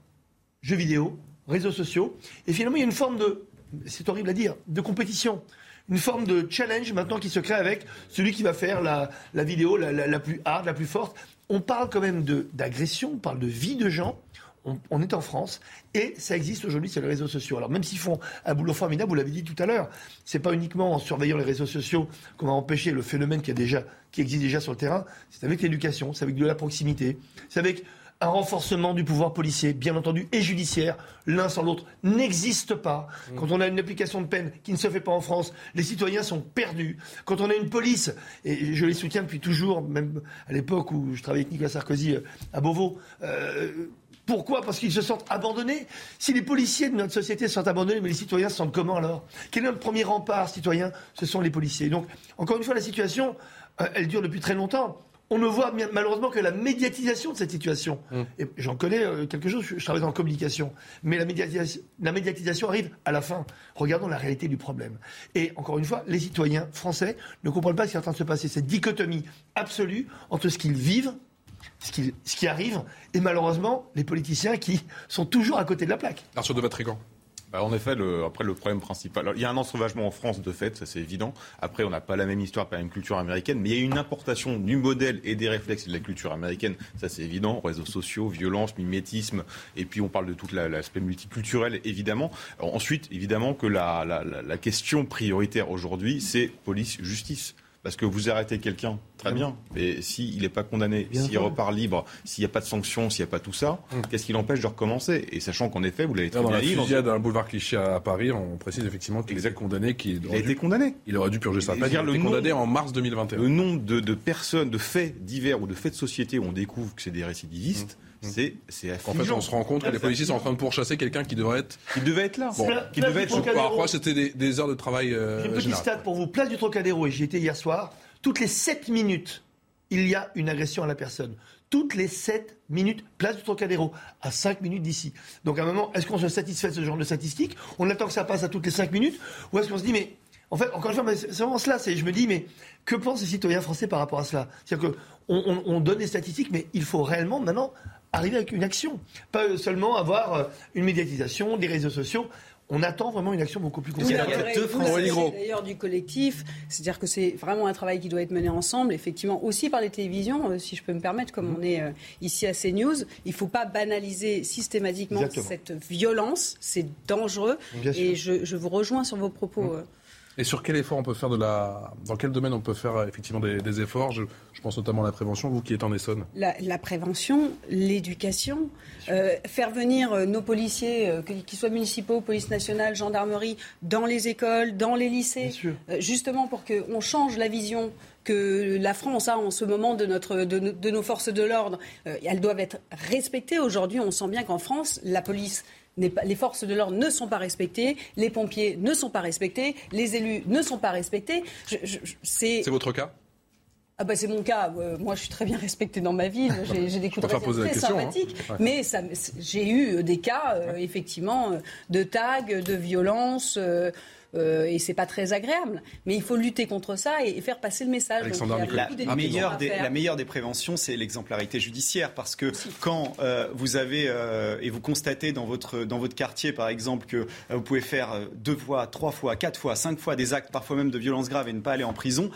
jeux vidéo, réseaux sociaux, et finalement il y a une forme de, c'est horrible à dire, de compétition une forme de challenge maintenant qui se crée avec celui qui va faire la, vidéo la, plus hard, la plus forte. On parle quand même d'agression, on parle de vie de gens. On, est en France et ça existe aujourd'hui sur les réseaux sociaux. Alors même s'ils font un boulot formidable, vous l'avez dit tout à l'heure, c'est pas uniquement en surveillant les réseaux sociaux qu'on va empêcher le phénomène qui, existe déjà sur le terrain, c'est avec l'éducation, c'est avec de la proximité, c'est avec un renforcement du pouvoir policier, bien entendu, et judiciaire. L'un sans l'autre n'existe pas. Mm. Quand on a une application de peine qui ne se fait pas en France, les citoyens sont perdus. Quand on a une police, et je les soutiens depuis toujours, même à l'époque où je travaillais avec Nicolas Sarkozy euh, à Beauvau, euh, pourquoi? Parce qu'ils se sentent abandonnés. Si les policiers de notre société sont abandonnés, mais les citoyens se sentent comment alors? Quel est notre premier rempart citoyen Ce sont les policiers. Donc, encore une fois, la situation, euh, elle dure depuis très longtemps on ne voit malheureusement que la médiatisation de cette situation. Mm. Et j'en connais euh, quelque chose, je, travaille dans la communication. Mais la médiatisation, la médiatisation arrive à la fin. Regardons la réalité du problème. Et encore une fois, les citoyens français ne comprennent pas ce qui est en train de se passer. Cette dichotomie absolue entre ce qu'ils vivent, ce qui, ce qui arrive, et malheureusement les politiciens qui sont toujours à côté de la plaque. Arthur de Vatrigan. Bah, en effet, le, après, le problème principal. il y a un ensauvagement en France, de fait, ça c'est évident. Après, on n'a pas la même histoire, pas la même culture américaine, mais il y a une importation du modèle et des réflexes de la culture américaine, ça c'est évident. Réseaux sociaux, violence, mimétisme, et puis on parle de tout l'aspect multiculturel, évidemment. ensuite, évidemment, que la, question prioritaire aujourd'hui, c'est police-justice. Parce que vous arrêtez quelqu'un, très bien, mais s'il n'est pas condamné, s'il repart libre, s'il n'y a pas de sanctions, s'il n'y a pas tout ça, hum. qu'est-ce qui l'empêche de recommencer? Et sachant qu'en effet, vous l'avez très bien dit... Dans la d'un boulevard Clichy à Paris, on précise effectivement qu'il a été condamné. il a été condamné. Il aurait dû purger sa peine. Il a été condamné en mars 2021. Le nombre de, personnes, de faits divers ou de faits de société où on découvre que c'est des récidivistes... Hum. C'est, c'est En fait, on se rend compte que les policiers sont en train de pourchasser quelqu'un qui devrait être. Qui devait être là. Bon, qui devait être. Parfois, c'était des, heures de travail. Euh, J'ai une petite stat pour vous. Place du Trocadéro, et j'y étais hier soir. Toutes les 7 minutes, il y a une agression à la personne. Toutes les 7 minutes, place du Trocadéro, à 5 minutes d'ici. Donc à un moment, est-ce qu'on se satisfait de ce genre de statistiques? On attend que ça passe à toutes les 5 minutes? Ou est-ce qu'on se dit, mais en fait, encore une fois, c'est vraiment cela. Je me dis, mais que pensent les citoyens français par rapport à cela? C'est-à-dire qu'on on, donne des statistiques, mais il faut réellement maintenant arriver avec une action. Pas seulement avoir euh, une médiatisation, des réseaux sociaux on attend vraiment une action beaucoup plus considérable. D'ailleurs, du collectif, c'est-à-dire que c'est vraiment un travail qui doit être mené ensemble, effectivement, aussi par les télévisions, euh, si je peux me permettre, comme mhm. on est euh, ici à CNews. Il ne faut pas banaliser systématiquement cette violence, c'est dangereux. Et je, vous rejoins sur vos propos. Mhm. Euh, Et sur quel effort on peut faire de la... Dans quel domaine on peut faire effectivement des, efforts? Je, pense notamment à la prévention, vous qui êtes en Essonne. La, prévention, l'éducation, euh, faire venir euh, nos policiers, euh, qu'ils soient municipaux, police nationale, gendarmerie, dans les écoles, dans les lycées, justement pour qu'on change la vision que la France a en ce moment de, notre, de, nos forces de l'ordre. elles doivent être respectées. Aujourd'hui, on sent bien qu'en France, la police les forces de l'ordre ne sont pas respectées, les pompiers ne sont pas respectés, les élus ne sont pas respectés. c'est votre cas? Ah bah c'est mon cas. Euh, moi, je suis très bien respectée dans ma ville. J'ai des coups de réserve très hein. sympathiques. Mais j'ai eu des cas, euh, effectivement, euh, de tags, de violences. Euh, et c'est pas très agréable. Mais il faut lutter contre ça et, faire passer le message. la, meilleure des, la meilleure des préventions, c'est l'exemplarité judiciaire, parce que quand euh, vous avez euh, et vous constatez dans votre dans votre quartier, par exemple, que vous pouvez faire deux fois, trois fois, quatre fois, cinq fois des actes, parfois même de violence grave, et ne pas aller en prison,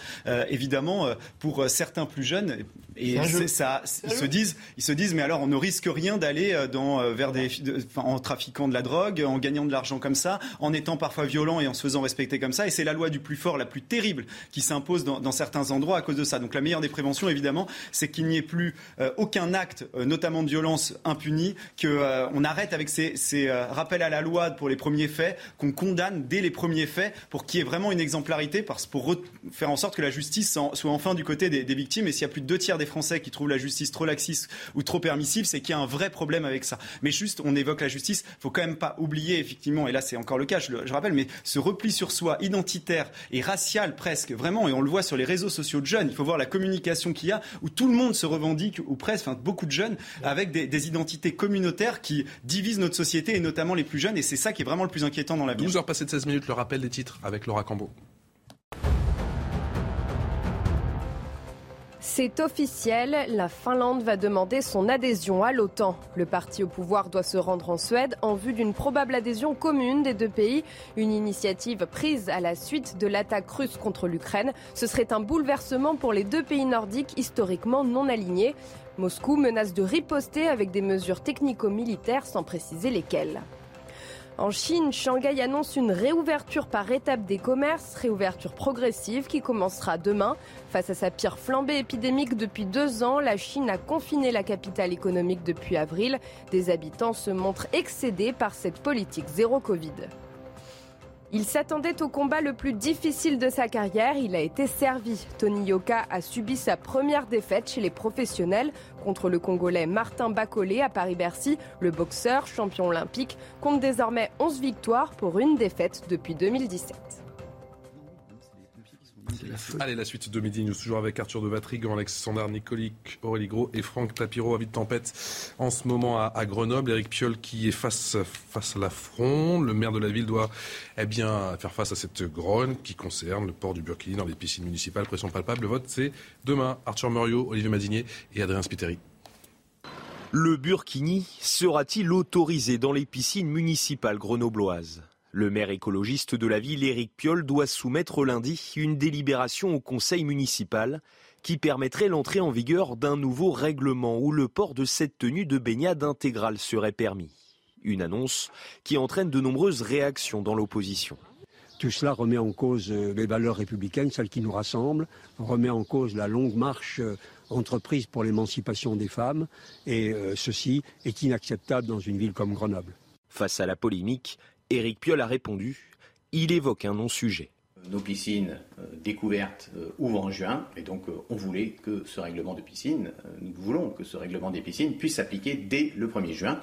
évidemment, pour certains plus jeunes, et ça, ils se disent, ils se disent, mais alors on ne risque rien d'aller dans vers des, en trafiquant de la drogue, en gagnant de l'argent comme ça, en étant parfois violent et en se faisant respecter comme ça. Et c'est la loi du plus fort, la plus terrible, qui s'impose dans, certains endroits à cause de ça. Donc la meilleure des préventions, évidemment, c'est qu'il n'y ait plus euh, aucun acte, euh, notamment de violence, impuni, qu'on euh, arrête avec ces, rappels à la loi pour les premiers faits, qu'on condamne dès les premiers faits, pour qu'il y ait vraiment une exemplarité, pour faire en sorte que la justice soit enfin du côté des, victimes. Et s'il y a plus de deux tiers des Français qui trouvent la justice trop laxiste ou trop permissive, c'est qu'il y a un vrai problème avec ça. Mais juste, on évoque la justice, faut quand même pas oublier, effectivement, et là c'est encore le cas, je, je rappelle, mais ce repli sur soi, identitaire et racial presque, vraiment, et on le voit sur les réseaux sociaux de jeunes, il faut voir la communication qu'il y a, où tout le monde se revendique, ou presque, enfin beaucoup de jeunes, avec des, identités communautaires qui divisent notre société, et notamment les plus jeunes, et c'est ça qui est vraiment le plus inquiétant dans la vie. 12 heures passées de 16 minutes, le rappel des titres avec Laura Cambo. C'est officiel, la Finlande va demander son adhésion à l'OTAN. Le parti au pouvoir doit se rendre en Suède en vue d'une probable adhésion commune des deux pays, une initiative prise à la suite de l'attaque russe contre l'Ukraine. Ce serait un bouleversement pour les deux pays nordiques historiquement non alignés. Moscou menace de riposter avec des mesures technico-militaires sans préciser lesquelles. En Chine, Shanghai annonce une réouverture par étape des commerces, réouverture progressive qui commencera demain. Face à sa pire flambée épidémique depuis deux ans, la Chine a confiné la capitale économique depuis avril. Des habitants se montrent excédés par cette politique zéro Covid. Il s'attendait au combat le plus difficile de sa carrière, il a été servi. Tony Yoka a subi sa première défaite chez les professionnels contre le Congolais Martin Bacolé à Paris-Bercy. Le boxeur, champion olympique, compte désormais 11 victoires pour une défaite depuis 2017. Allez, la suite de Midi News, toujours avec Arthur de Vatrigan, Alexandre Nicolic, Aurélie Gros et Franck Tapiro, à de tempête en ce moment à, Grenoble. Éric Piolle qui est face, face à l'affront. Le maire de la ville doit eh bien, faire face à cette grogne qui concerne le port du Burkini dans les piscines municipales. Pression palpable. Le vote, c'est demain. Arthur Muriot, Olivier Madinier et Adrien Spiteri. Le Burkini sera-t-il autorisé dans les piscines municipales grenobloises? Le maire écologiste de la ville, Éric Piolle, doit soumettre lundi une délibération au conseil municipal qui permettrait l'entrée en vigueur d'un nouveau règlement où le port de cette tenue de baignade intégrale serait permis. Une annonce qui entraîne de nombreuses réactions dans l'opposition. Tout cela remet en cause euh, les valeurs républicaines, celles qui nous rassemblent, remet en cause la longue marche euh, entreprise pour l'émancipation des femmes, et euh, ceci est inacceptable dans une ville comme Grenoble. Face à la polémique, Éric Piolle a répondu. Il évoque un non-sujet. Nos piscines euh, découvertes euh, ouvrent en juin et donc euh, on voulait que ce règlement de piscine, nous voulons que ce règlement des piscines puisse s'appliquer dès le 1er juin.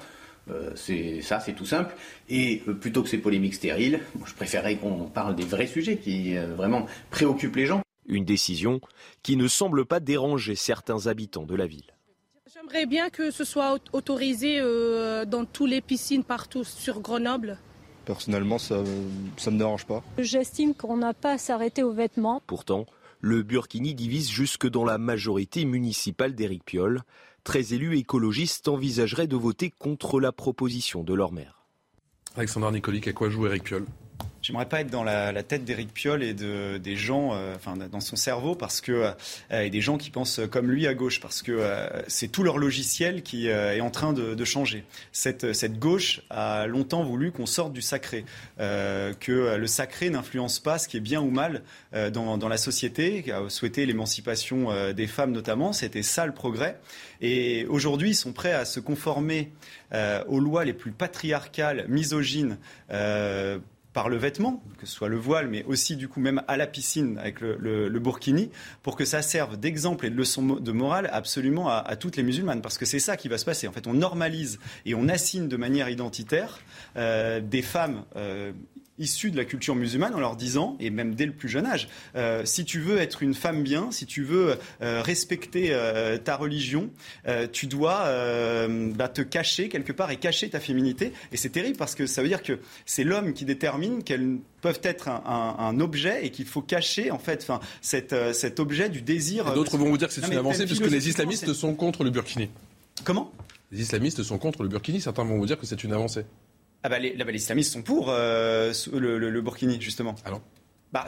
c'est ça, c'est tout simple. Et plutôt que ces polémiques stériles, je préférerais qu'on parle des vrais sujets qui vraiment préoccupent les gens. Une décision qui ne semble pas déranger certains habitants de la ville. J'aimerais bien que ce soit autorisé dans toutes les piscines partout sur Grenoble. Personnellement, ça ne me dérange pas. J'estime qu'on n'a pas à s'arrêter aux vêtements. Pourtant, le Burkini divise jusque dans la majorité municipale d'Éric Piolle. Très élus écologistes envisageraient de voter contre la proposition de leur maire. Alexandre Nicolic, à quoi joue Éric Piolle? J'aimerais pas être dans la, tête d'Éric Piolle et de, des gens, euh, enfin dans son cerveau, parce que euh, et des gens qui pensent comme lui à gauche, parce que euh, c'est tout leur logiciel qui est en train de, changer. Cette, cette gauche a longtemps voulu qu'on sorte du sacré, que le sacré n'influence pas ce qui est bien ou mal dans, dans la société, a souhaité l'émancipation des femmes notamment, c'était ça le progrès. Et aujourd'hui, ils sont prêts à se conformer aux lois les plus patriarcales, misogynes par le vêtement, que ce soit le voile, mais aussi du coup même à la piscine avec le, burkini, pour que ça serve d'exemple et de leçon de morale absolument à, toutes les musulmanes. Parce que c'est ça qui va se passer. En fait, on normalise et on assigne de manière identitaire euh, des femmes euh, issus de la culture musulmane en leur disant, et même dès le plus jeune âge, euh, si tu veux être une femme bien, si tu veux euh, respecter euh, ta religion, tu dois bah, te cacher quelque part et cacher ta féminité. Et c'est terrible parce que ça veut dire que c'est l'homme qui détermine qu'elles peuvent être un, objet et qu'il faut cacher en fait enfin, cet, cet objet du désir. D'autres vont vous dire que c'est une avancée puisque les islamistes sont contre le burkini. Comment? Les islamistes sont contre le burkini. Certains vont vous dire que c'est une avancée. Ah bah les, islamistes sont pour euh, le, Burkini, justement. Bah,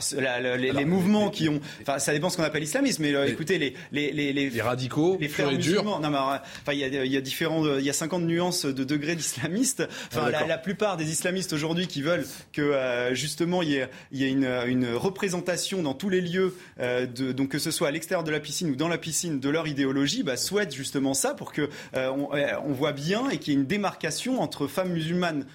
les, mouvements qui ont, enfin, ça dépend ce qu'on appelle l'islamisme, mais euh, écoutez, les, les, les, les, radicaux, les frères musulmans, non, mais, enfin, il y a, y a différents, il y a 50 nuances de degrés d'islamistes. Enfin, ah, la, la, plupart des islamistes aujourd'hui qui veulent que euh, justement il y ait, y ait une, une, représentation dans tous les lieux, euh, de, donc que ce soit à l'extérieur de la piscine ou dans la piscine, de leur idéologie, bah, souhaitent justement ça pour que on, on, voit bien et qu'il y ait une démarcation entre femmes musulmanes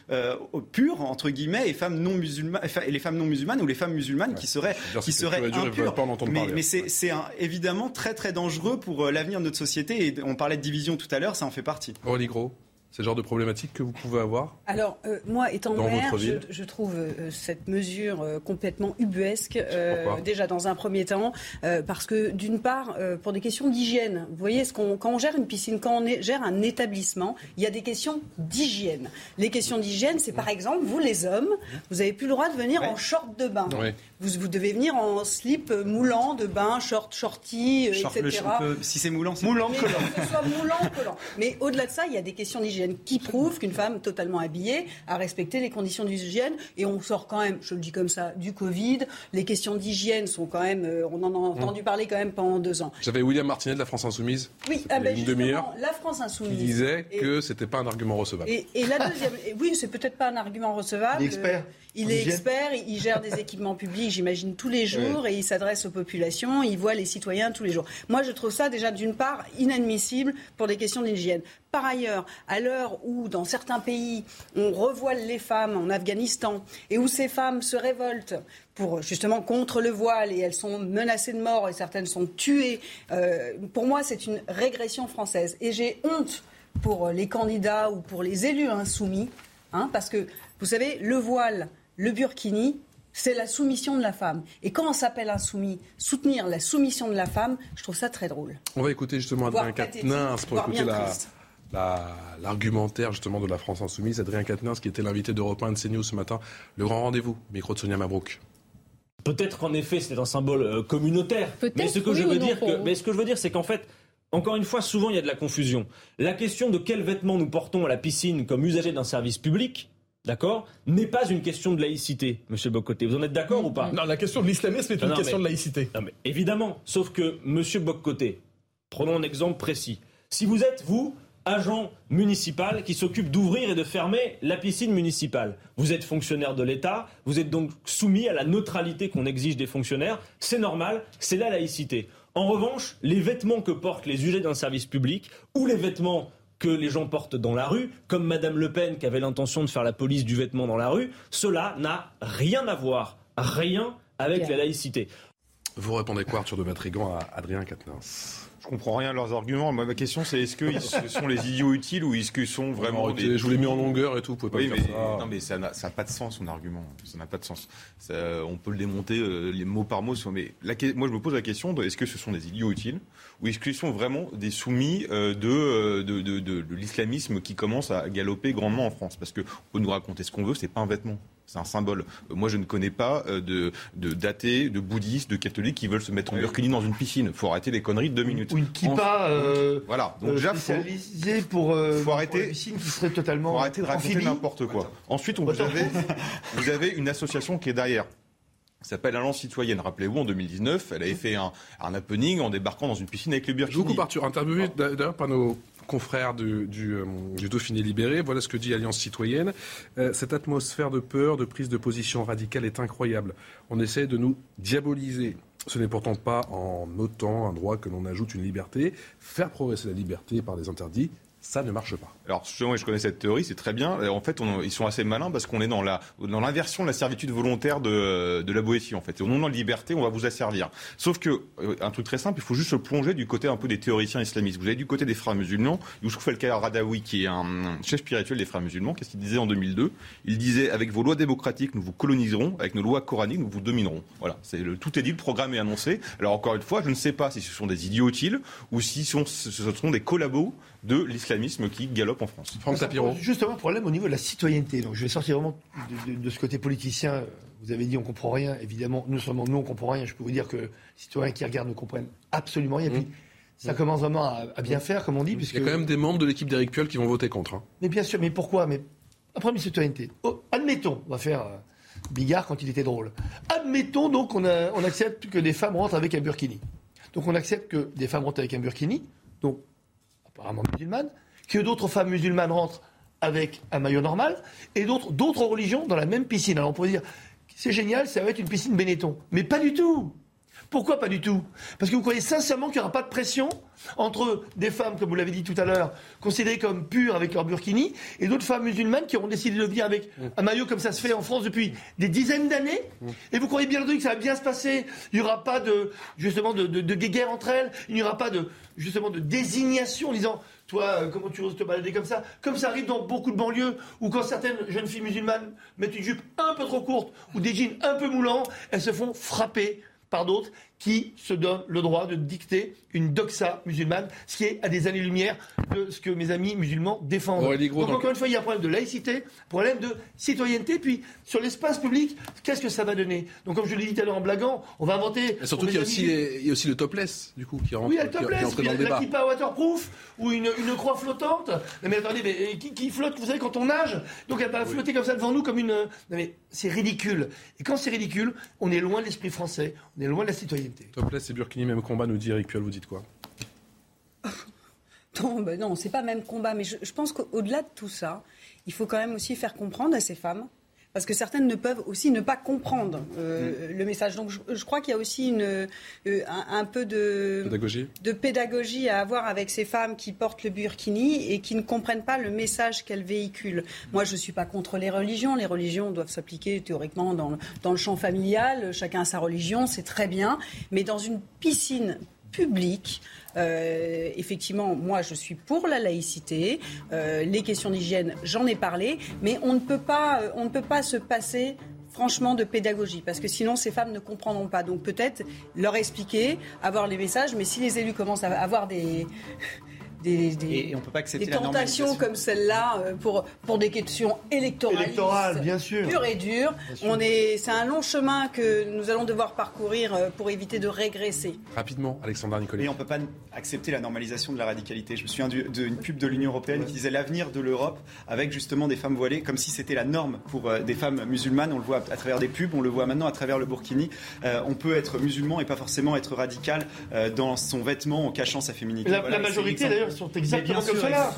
pures entre guillemets et femmes non musulmanes, et les femmes non musulmanes ou les femmes musulmanes qui serait qui serait impure. Mais, mais c'est évidemment très très dangereux pour euh, l'avenir de notre société. Et on parlait de division tout à l'heure, ça en fait partie. Gros. C'est le genre de problématique que vous pouvez avoir Alors, euh, moi, étant maire, je, trouve euh, cette mesure euh, complètement ubuesque, déjà dans un premier temps, parce que d'une part, pour des questions d'hygiène, vous voyez, ce qu'on, quand on gère une piscine, quand on gère un établissement, il y a des questions d'hygiène. Les questions d'hygiène, c'est par exemple, vous les hommes, vous n'avez plus le droit de venir en short de bain. Vous, vous, devez venir en slip moulant de bain, short, shorty, etc. si c'est moulant, c'est moulant, collant. Que ce soit moulant, collant. Mais au-delà de ça, il y a des questions d'hygiène qui prouve qu'une femme totalement habillée a respecté les conditions d'hygiène. Et on sort quand même, je le dis comme ça, du Covid. Les questions d'hygiène sont quand même, euh, on en a entendu mmh. parler quand même pendant deux ans. J'avais William Martinet de la France Insoumise. Oui, ah ben une demi-heure. La France Insoumise. Qui disait que c'était pas un argument recevable. Et, la deuxième, oui, c'est peut-être pas un argument recevable. Il est expert. Il est expert, il gère des [LAUGHS] équipements publics, j'imagine, tous les jours, et il s'adresse aux populations, il voit les citoyens tous les jours. Moi, je trouve ça déjà, d'une part, inadmissible pour des questions d'hygiène. Par ailleurs, à l'heure où, dans certains pays, on revoile les femmes en Afghanistan, et où ces femmes se révoltent pour justement contre le voile et elles sont menacées de mort et certaines sont tuées. Euh, pour moi, c'est une régression française. Et j'ai honte pour les candidats ou pour les élus insoumis, hein, parce que, vous savez, le voile, le burkini, c'est la soumission de la femme. Et quand on s'appelle insoumis, soutenir la soumission de la femme, je trouve ça très drôle. On va écouter justement Adrien Quatennens pour écouter l'argumentaire justement de la France insoumise. Adrien Quatennens qui était l'invité d'Europe 1 de CNews ce matin. Le grand rendez-vous, micro de Sonia Mabrouk. Peut-être qu'en effet c'était un symbole euh, communautaire. Mais ce que je veux dire, mais ce que je veux dire, c'est qu'en fait, encore une fois, souvent il y a de la confusion. La question de quels vêtements nous portons à la piscine comme usagers d'un service public, d'accord, n'est pas une question de laïcité, Monsieur Boccoté. Vous en êtes d'accord ou pas? Non, la question de l'islamisme est une question de laïcité. Non, mais évidemment. Sauf que, Monsieur Boccoté, prenons un exemple précis. Si vous êtes, vous, agent municipal qui s'occupe d'ouvrir et de fermer la piscine municipale. Vous êtes fonctionnaire de l'État, vous êtes donc soumis à la neutralité qu'on exige des fonctionnaires. C'est normal, c'est la laïcité. En revanche, les vêtements que portent les usagers d'un service public ou les vêtements que les gens portent dans la rue, comme Madame Le Pen qui avait l'intention de faire la police du vêtement dans la rue, cela n'a rien à voir, rien avec la laïcité. Vous répondez quoi, Arthur de Matrigan, à Adrien Quatennens? Je comprends rien à leurs arguments. ma question, c'est est-ce qu'ils sont les idiots utiles ou est-ce qu'ils sont vraiment. des... Je vous l'ai mis en longueur et tout, vous pouvez pas mais, ça. Non, mais ça n'a pas de sens, son argument. Ça n'a pas de sens. on peut le démonter euh, les mots par mot. Mais moi, je me pose la question est-ce que ce sont des idiots utiles ou est-ce qu'ils sont vraiment des soumis euh, euh, de, de, l'islamisme qui commence à galoper grandement en France? Parce qu'on peut nous raconter ce qu'on veut, c'est pas un vêtement C'est un symbole. Euh, moi, je ne connais pas euh, de, de d'athées, de bouddhistes, de catholiques qui veulent se mettre en burkini dans une piscine. Il faut arrêter les conneries de deux minutes. Ou une kippa euh, voilà. Donc déjà, faut, spécialisée pour, euh, faut arrêter, pour la piscine qui serait totalement faut arrêter de raconter n'importe quoi. Ensuite, on, vous, avez, [LAUGHS] vous avez une association qui est derrière s'appelle Alliance Citoyenne. Rappelez-vous, en 2019, elle avait fait un, un happening en débarquant dans une piscine avec le burkini. Beaucoup Arthur, interviewé d'ailleurs par nos confrères euh, du, Dauphiné libéré. Voilà ce que dit Alliance citoyenne. Euh, cette atmosphère de peur, de prise de position radicale est incroyable. On essaie de nous diaboliser. Ce n'est pourtant pas en notant un droit que l'on ajoute une liberté. Faire progresser la liberté par des interdits, ça ne marche pas. Alors, justement, je connais cette théorie, c'est très bien. En fait, ils sont assez malins parce qu'on est dans la dans l'inversion de la servitude volontaire de, de la Boétie, en fait. Au nom de la liberté, on va vous asservir. Sauf que, euh, un truc très simple, il faut juste se plonger du côté un peu des théoriciens islamistes. Vous avez du côté des frères musulmans, Youssouf El-Radawi, qui est un chef spirituel des frères musulmans, qu'est-ce qu'il disait en 2002 Il disait, avec vos lois démocratiques, nous vous coloniserons, avec nos lois coraniques, nous vous dominerons. Voilà, tout est dit, le programme est annoncé. Alors, encore une fois, je ne sais pas si ce sont des idiots utiles ou si ce sont des collabos de l'islamisme qui galope en France. Franck Tapiro. Justement, problème au niveau de la citoyenneté. Donc, je vais sortir vraiment de, de, de, ce côté politicien. Vous avez dit on comprend rien. Évidemment, nous seulement nous on comprend rien. Je peux vous dire que les citoyens qui regardent ne comprennent absolument rien. Puis, mmh. ça mmh. commence vraiment à, à, bien faire, comme on dit. Puisque... Il y a quand même des membres de l'équipe d'Éric Piolle qui vont voter contre. Hein. Mais bien sûr, mais pourquoi? Mais un problème de citoyenneté. Oh, admettons, on va faire euh, Bigard quand il était drôle. Admettons donc qu'on on accepte que des femmes rentrent avec un burkini. Donc on accepte que des femmes rentrent avec un burkini. Donc apparemment musulmane, que d'autres femmes musulmanes rentrent avec un maillot normal, et d'autres, d'autres religions dans la même piscine. Alors on pourrait dire, c'est génial, ça va être une piscine Benetton. Mais pas du tout pourquoi pas du tout? Parce que vous croyez sincèrement qu'il n'y aura pas de pression entre des femmes, comme vous l'avez dit tout à l'heure, considérées comme pures avec leur burkini, et d'autres femmes musulmanes qui auront décidé de venir avec un maillot comme ça se fait en France depuis des dizaines d'années Et vous croyez bien entendu que ça va bien se passer? Il n'y aura pas de, justement, de, de, de guéguerre entre elles? Il n'y aura pas de, justement, de désignation en disant toi, comment tu oses te balader comme ça? Comme ça arrive dans beaucoup de banlieues où quand certaines jeunes filles musulmanes mettent une jupe un peu trop courte ou des jeans un peu moulants, elles se font frapper par d'autres qui se donnent le droit de dicter une doxa musulmane, ce qui est à des années-lumière de ce que mes amis musulmans défendent. Donc, encore une fois, il y a un problème de laïcité, problème de citoyenneté, puis sur l'espace public, qu'est-ce que ça va donner? Donc, comme je l'ai dit tout à l'heure en blaguant, on va inventer... Et surtout qu'il y, y, a aussi le topless, du coup, qui rentre, oui, il y a le topless, qui, qui dans le la kippa waterproof, ou une, une, croix flottante. Non mais attendez, mais qui, qui, flotte, vous savez, quand on nage? Donc elle va oui. flotter comme ça devant nous comme une... Non mais c'est ridicule. Et quand c'est ridicule, on est loin de l'esprit français, on est loin de la citoyenneté. Topless et Burkini, même combat, nous dit Eric Piolle, vous dites quoi? [LAUGHS] Non, ben non, c'est pas même combat, mais je, je pense qu'au-delà de tout ça, il faut quand même aussi faire comprendre à ces femmes parce que certaines ne peuvent aussi ne pas comprendre euh, mmh. le message. Donc je, je crois qu'il y a aussi une, euh, un, un, peu de pédagogie. de pédagogie à avoir avec ces femmes qui portent le burkini et qui ne comprennent pas le message qu'elles véhiculent. Moi, je ne suis pas contre les religions. Les religions doivent s'appliquer théoriquement dans le, dans le champ familial. Chacun a sa religion, c'est très bien. Mais dans une piscine publique, euh, effectivement, moi, je suis pour la laïcité. Euh, les questions d'hygiène, j'en ai parlé, mais on ne peut pas, on ne peut pas se passer franchement de pédagogie, parce que sinon ces femmes ne comprendront pas. Donc peut-être leur expliquer, avoir les messages, mais si les élus commencent à avoir des des, des, et on peut pas accepter des tentations comme celle-là euh, pour, pour des questions électorales. Électorales, bien sûr. Pure et dure. On est, c'est un long chemin que nous allons devoir parcourir euh, pour éviter de régresser. Rapidement, Alexandre Nicolet. Et on peut pas accepter la normalisation de la radicalité. Je me souviens d'une pub de l'Union européenne ouais. qui disait l'avenir de l'Europe avec justement des femmes voilées, comme si c'était la norme pour euh, des femmes musulmanes. On le voit à, à, travers des pubs, on le voit maintenant à travers le burkini. Euh, on peut être musulman et pas forcément être radical euh, dans son vêtement en cachant sa féminité. La, voilà, la majorité d'ailleurs sont exactement comme cela.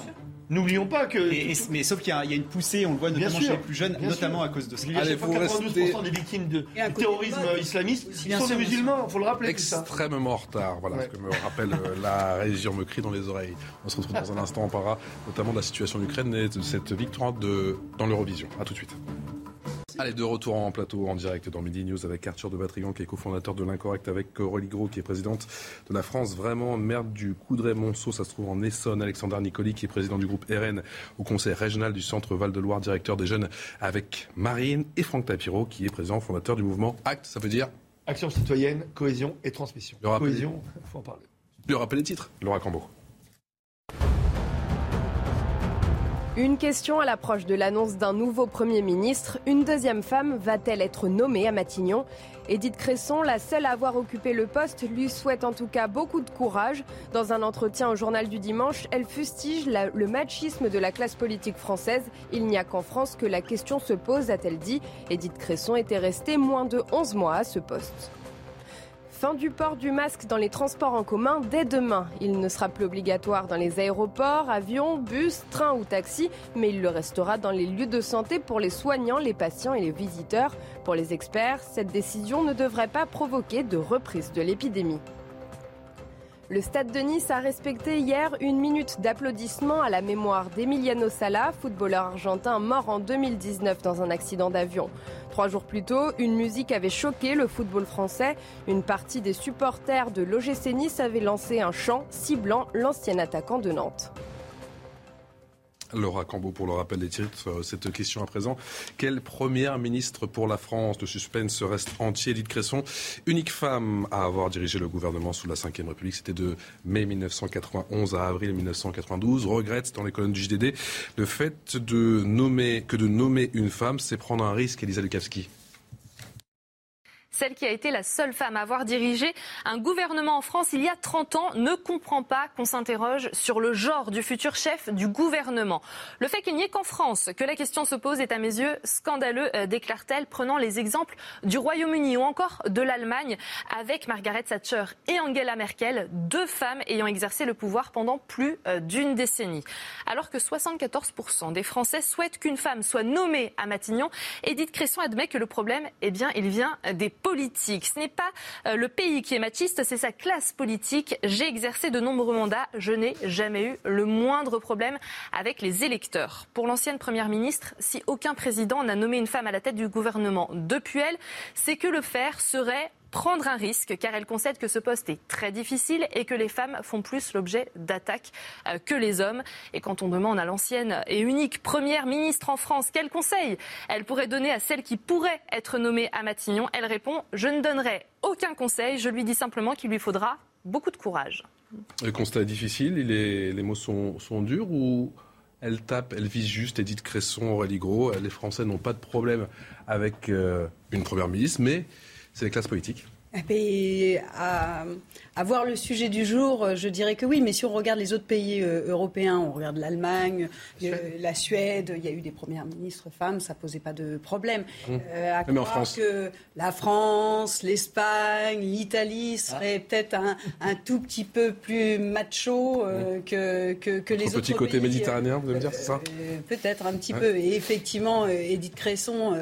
N'oublions pas que. Et, et, mais sauf qu'il y, y, a une poussée, on le voit notamment chez les plus jeunes, notamment à cause de ça. Allez, vous 92% restez... des victimes de terrorisme islamiste sont des musulmans, il faut le rappeler. Extrêmement en retard, voilà ouais. ce que me rappelle la région me crie dans les oreilles. On se retrouve dans un instant, on parlera notamment de la situation d'Ukraine et de cette victoire de, dans l'Eurovision. A tout de suite. Allez, de retour en plateau, en direct dans Midi News avec Arthur de Batrigan, qui est cofondateur de l'Incorrect, avec Aurélie Gros, qui est présidente de la France. Vraiment, merde du Coudray-Monceau, ça se trouve en Essonne. Alexandre Nicoli, qui est président du groupe RN au conseil régional du centre Val-de-Loire, directeur des jeunes avec Marine. Et Franck Tapiro, qui est président fondateur du mouvement ACT, ça veut dire Action citoyenne, cohésion et transmission. Le. Cohésion, il faut en parler. Le des titres, Laura Cambo. Une question à l'approche de l'annonce d'un nouveau Premier ministre. Une deuxième femme va-t-elle être nommée à Matignon? Edith Cresson, la seule à avoir occupé le poste, lui souhaite en tout cas beaucoup de courage. Dans un entretien au journal du dimanche, elle fustige le machisme de la classe politique française. Il n'y a qu'en France que la question se pose, a-t-elle dit. Edith Cresson était restée moins de 11 mois à ce poste. Fin du port du masque dans les transports en commun dès demain. Il ne sera plus obligatoire dans les aéroports, avions, bus, trains ou taxis, mais il le restera dans les lieux de santé pour les soignants, les patients et les visiteurs. Pour les experts, cette décision ne devrait pas provoquer de reprise de l'épidémie. Le stade de Nice a respecté hier une minute d'applaudissement à la mémoire d'Emiliano Sala, footballeur argentin mort en 2019 dans un accident d'avion. Trois jours plus tôt, une musique avait choqué le football français. Une partie des supporters de l'OGC Nice avait lancé un chant ciblant l'ancien attaquant de Nantes. Laura Cambeau pour le rappel des titres. Cette question à présent. Quelle première ministre pour la France de suspense reste entier Edith Cresson, unique femme à avoir dirigé le gouvernement sous la Ve République. C'était de mai 1991 à avril 1992. Regrette dans les colonnes du JDD le fait de nommer, que de nommer une femme, c'est prendre un risque, Elisa Lukavski celle qui a été la seule femme à avoir dirigé un gouvernement en France il y a 30 ans, ne comprend pas qu'on s'interroge sur le genre du futur chef du gouvernement. Le fait qu'il n'y ait qu'en France que la question se pose est à mes yeux scandaleux, euh, déclare-t-elle, prenant les exemples du Royaume-Uni ou encore de l'Allemagne avec Margaret Thatcher et Angela Merkel, deux femmes ayant exercé le pouvoir pendant plus euh, d'une décennie. Alors que 74% des Français souhaitent qu'une femme soit nommée à Matignon, Edith Cresson admet que le problème, eh bien, il vient des Ce n'est pas euh, le pays qui est machiste, c'est sa classe politique. J'ai exercé de nombreux mandats, je n'ai jamais eu le moindre problème avec les électeurs. Pour l'ancienne Première ministre, si aucun président n'a nommé une femme à la tête du gouvernement depuis elle, c'est que le faire serait prendre un risque car elle concède que ce poste est très difficile et que les femmes font plus l'objet d'attaques euh, que les hommes. Et quand on demande à l'ancienne et unique première ministre en France quel conseil elle pourrait donner à celle qui pourrait être nommée à Matignon, elle répond Je ne donnerai aucun conseil, je lui dis simplement qu'il lui faudra beaucoup de courage. Le constat est difficile, les mots sont, durs ou elle tape, elle vise juste Edith Cresson, Aurélie Gros. Les Français n'ont pas de problème avec euh, une première ministre, mais c'est les classes politiques eh à, à, voir le sujet du jour, euh, je dirais que oui. Mais si on regarde les autres pays euh, européens, on regarde l'Allemagne, euh, la Suède, il y a eu des premières ministres femmes, ça posait pas de problème. Mmh. à en France. que la France, l'Espagne, l'Italie seraient peut-être un, un, tout petit peu plus macho mmh. que, que, que les autres petit côté méditerranéen, vous allez me dire, c'est ça Peut-être un petit peu. Et effectivement, Edith Cresson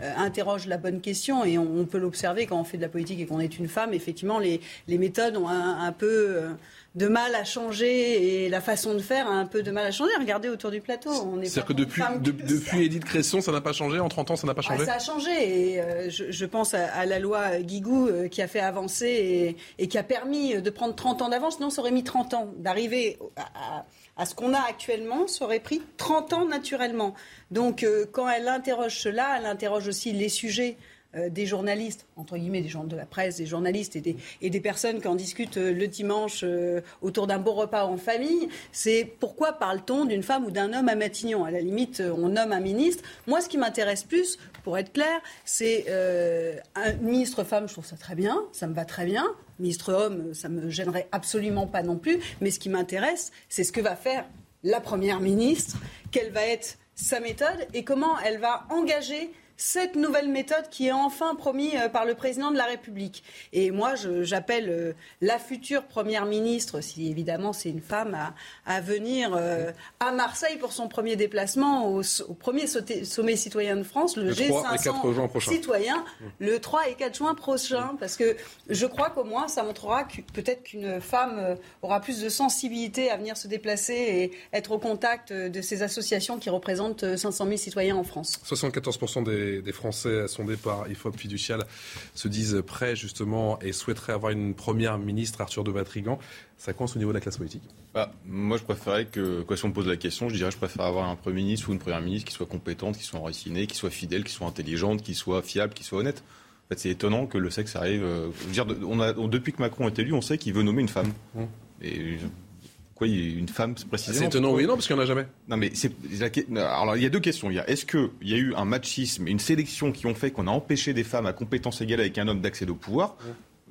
interroge la bonne question et on, on peut l'observer quand on fait de la politique et qu'on est une femme, effectivement, les, les méthodes ont un, peu euh, de mal à changer et la façon de faire a un peu de mal à changer. Regardez autour du plateau. C'est-à-dire que depuis, depuis Edith Cresson, ça n'a pas changé En 30 ans, ça n'a pas ah, changé Ça a changé. Et euh, je, pense à, la loi Guigou euh, qui a fait avancer et, qui a permis de prendre 30 ans d'avance. Non, ça aurait mis 30 ans. D'arriver à, à, ce qu'on a actuellement, ça aurait pris 30 ans naturellement. Donc quand elle interroge cela, elle interroge aussi les sujets euh, des journalistes, entre guillemets, des gens de la presse, des journalistes et des, et des personnes qui en discutent euh, le dimanche euh, autour d'un beau repas en famille, c'est pourquoi parle-t-on d'une femme ou d'un homme à Matignon? À la limite, on nomme un ministre. Moi, ce qui m'intéresse plus, pour être clair, c'est un ministre femme, je trouve ça très bien, ça me va très bien. Ministre homme, ça me gênerait absolument pas non plus. Mais ce qui m'intéresse, c'est ce que va faire la première ministre, quelle va être sa méthode et comment elle va engager cette nouvelle méthode qui est enfin promise euh, par le président de la République. Et moi, j'appelle euh, la future première ministre, si évidemment c'est une femme, à, venir euh, à Marseille pour son premier déplacement au, premier sommet citoyen de France, le, G500 citoyen, le 3 et 4 juin prochain. Parce que je crois qu'au moins, ça montrera que peut-être qu'une femme aura plus de sensibilité à venir se déplacer et être au contact de ces associations qui représentent 500 000 citoyens en France. 74% des des, Français sondés par IFOP Fiducial se disent prêts justement et souhaiteraient avoir une première ministre, Arthur de Vatrigan. Ça coince au niveau de la classe politique bah, Moi, je préférerais que, si on me pose la question, je dirais que je préfère avoir un Premier ministre ou une Première ministre qui soit compétente, qui soit enracinée, qui soit fidèle, qui soit intelligente, qui soit fiable, qui soit honnête. En fait, c'est étonnant que le sexe arrive. Euh, dire, on a, depuis que Macron est élu, on sait qu'il veut nommer une femme. Mmh. Et Quoi, il une femme précisément C'est étonnant, oui, non, parce qu'il n'y en a jamais. Non, mais c'est. Alors, il y a deux questions. Il y a est-ce qu'il y a eu un machisme, une sélection qui ont fait qu'on a empêché des femmes à compétences égales avec un homme d'accéder au pouvoir?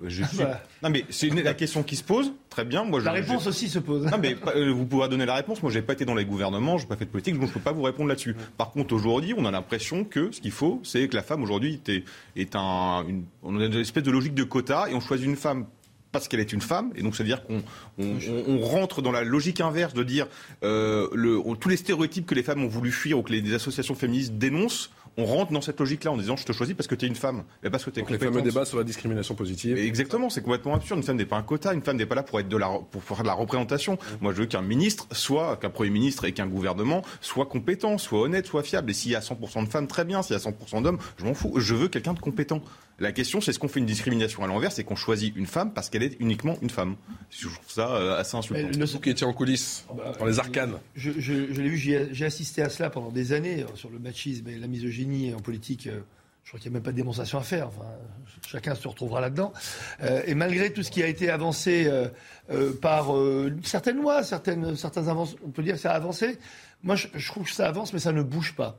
Je suis... Bah. Non mais c'est la question qui se pose. Très bien. Moi, je, la réponse aussi se pose. Non mais euh, vous pouvez donner la réponse. Moi, j'ai pas été dans les gouvernements, j'ai pas fait de politique, donc je peux pas vous répondre là-dessus. Par contre, aujourd'hui, on a l'impression que ce qu'il faut, c'est que la femme aujourd'hui est, est un, une, on a une espèce de logique de quota et on choisit une femme parce qu'elle est une femme, et donc c'est-à-dire qu'on on, rentre dans la logique inverse de dire euh, le, tous les stéréotypes que les femmes ont voulu fuir ou que les associations féministes dénoncent, on rentre dans cette logique-là en disant je te choisis parce que tu es une femme, et parce que tu es Les fameux débats sur la discrimination positive. exactement, c'est complètement absurde. Une femme n'est pas un quota, une femme n'est pas là pour être de la pour faire de la représentation. Mmh. Moi, je veux qu'un ministre soit, qu'un premier ministre et qu'un gouvernement soit compétent, soit honnête, soit fiable. Et s'il y a 100% de femmes, très bien. S'il y a 100% d'hommes, je m'en fous. Je veux quelqu'un de compétent. La question, c'est est-ce qu'on fait une discrimination à l'envers, c'est qu'on choisit une femme parce qu'elle est uniquement une femme. Je trouve ça euh, assez insultant. Le qui était en coulisses, ah bah, dans les arcanes. Je, l'ai vu, j'ai assisté à cela pendant des années euh, sur le machisme et la misogynie en politique. Euh, je crois qu'il n'y a même pas de démonstration à faire. Enfin, chacun se retrouvera là-dedans. et malgré tout ce qui a été avancé par certaines lois, certaines, certains avances, on peut dire que ça a avancé. Moi, je, je trouve que ça avance, mais ça ne bouge pas.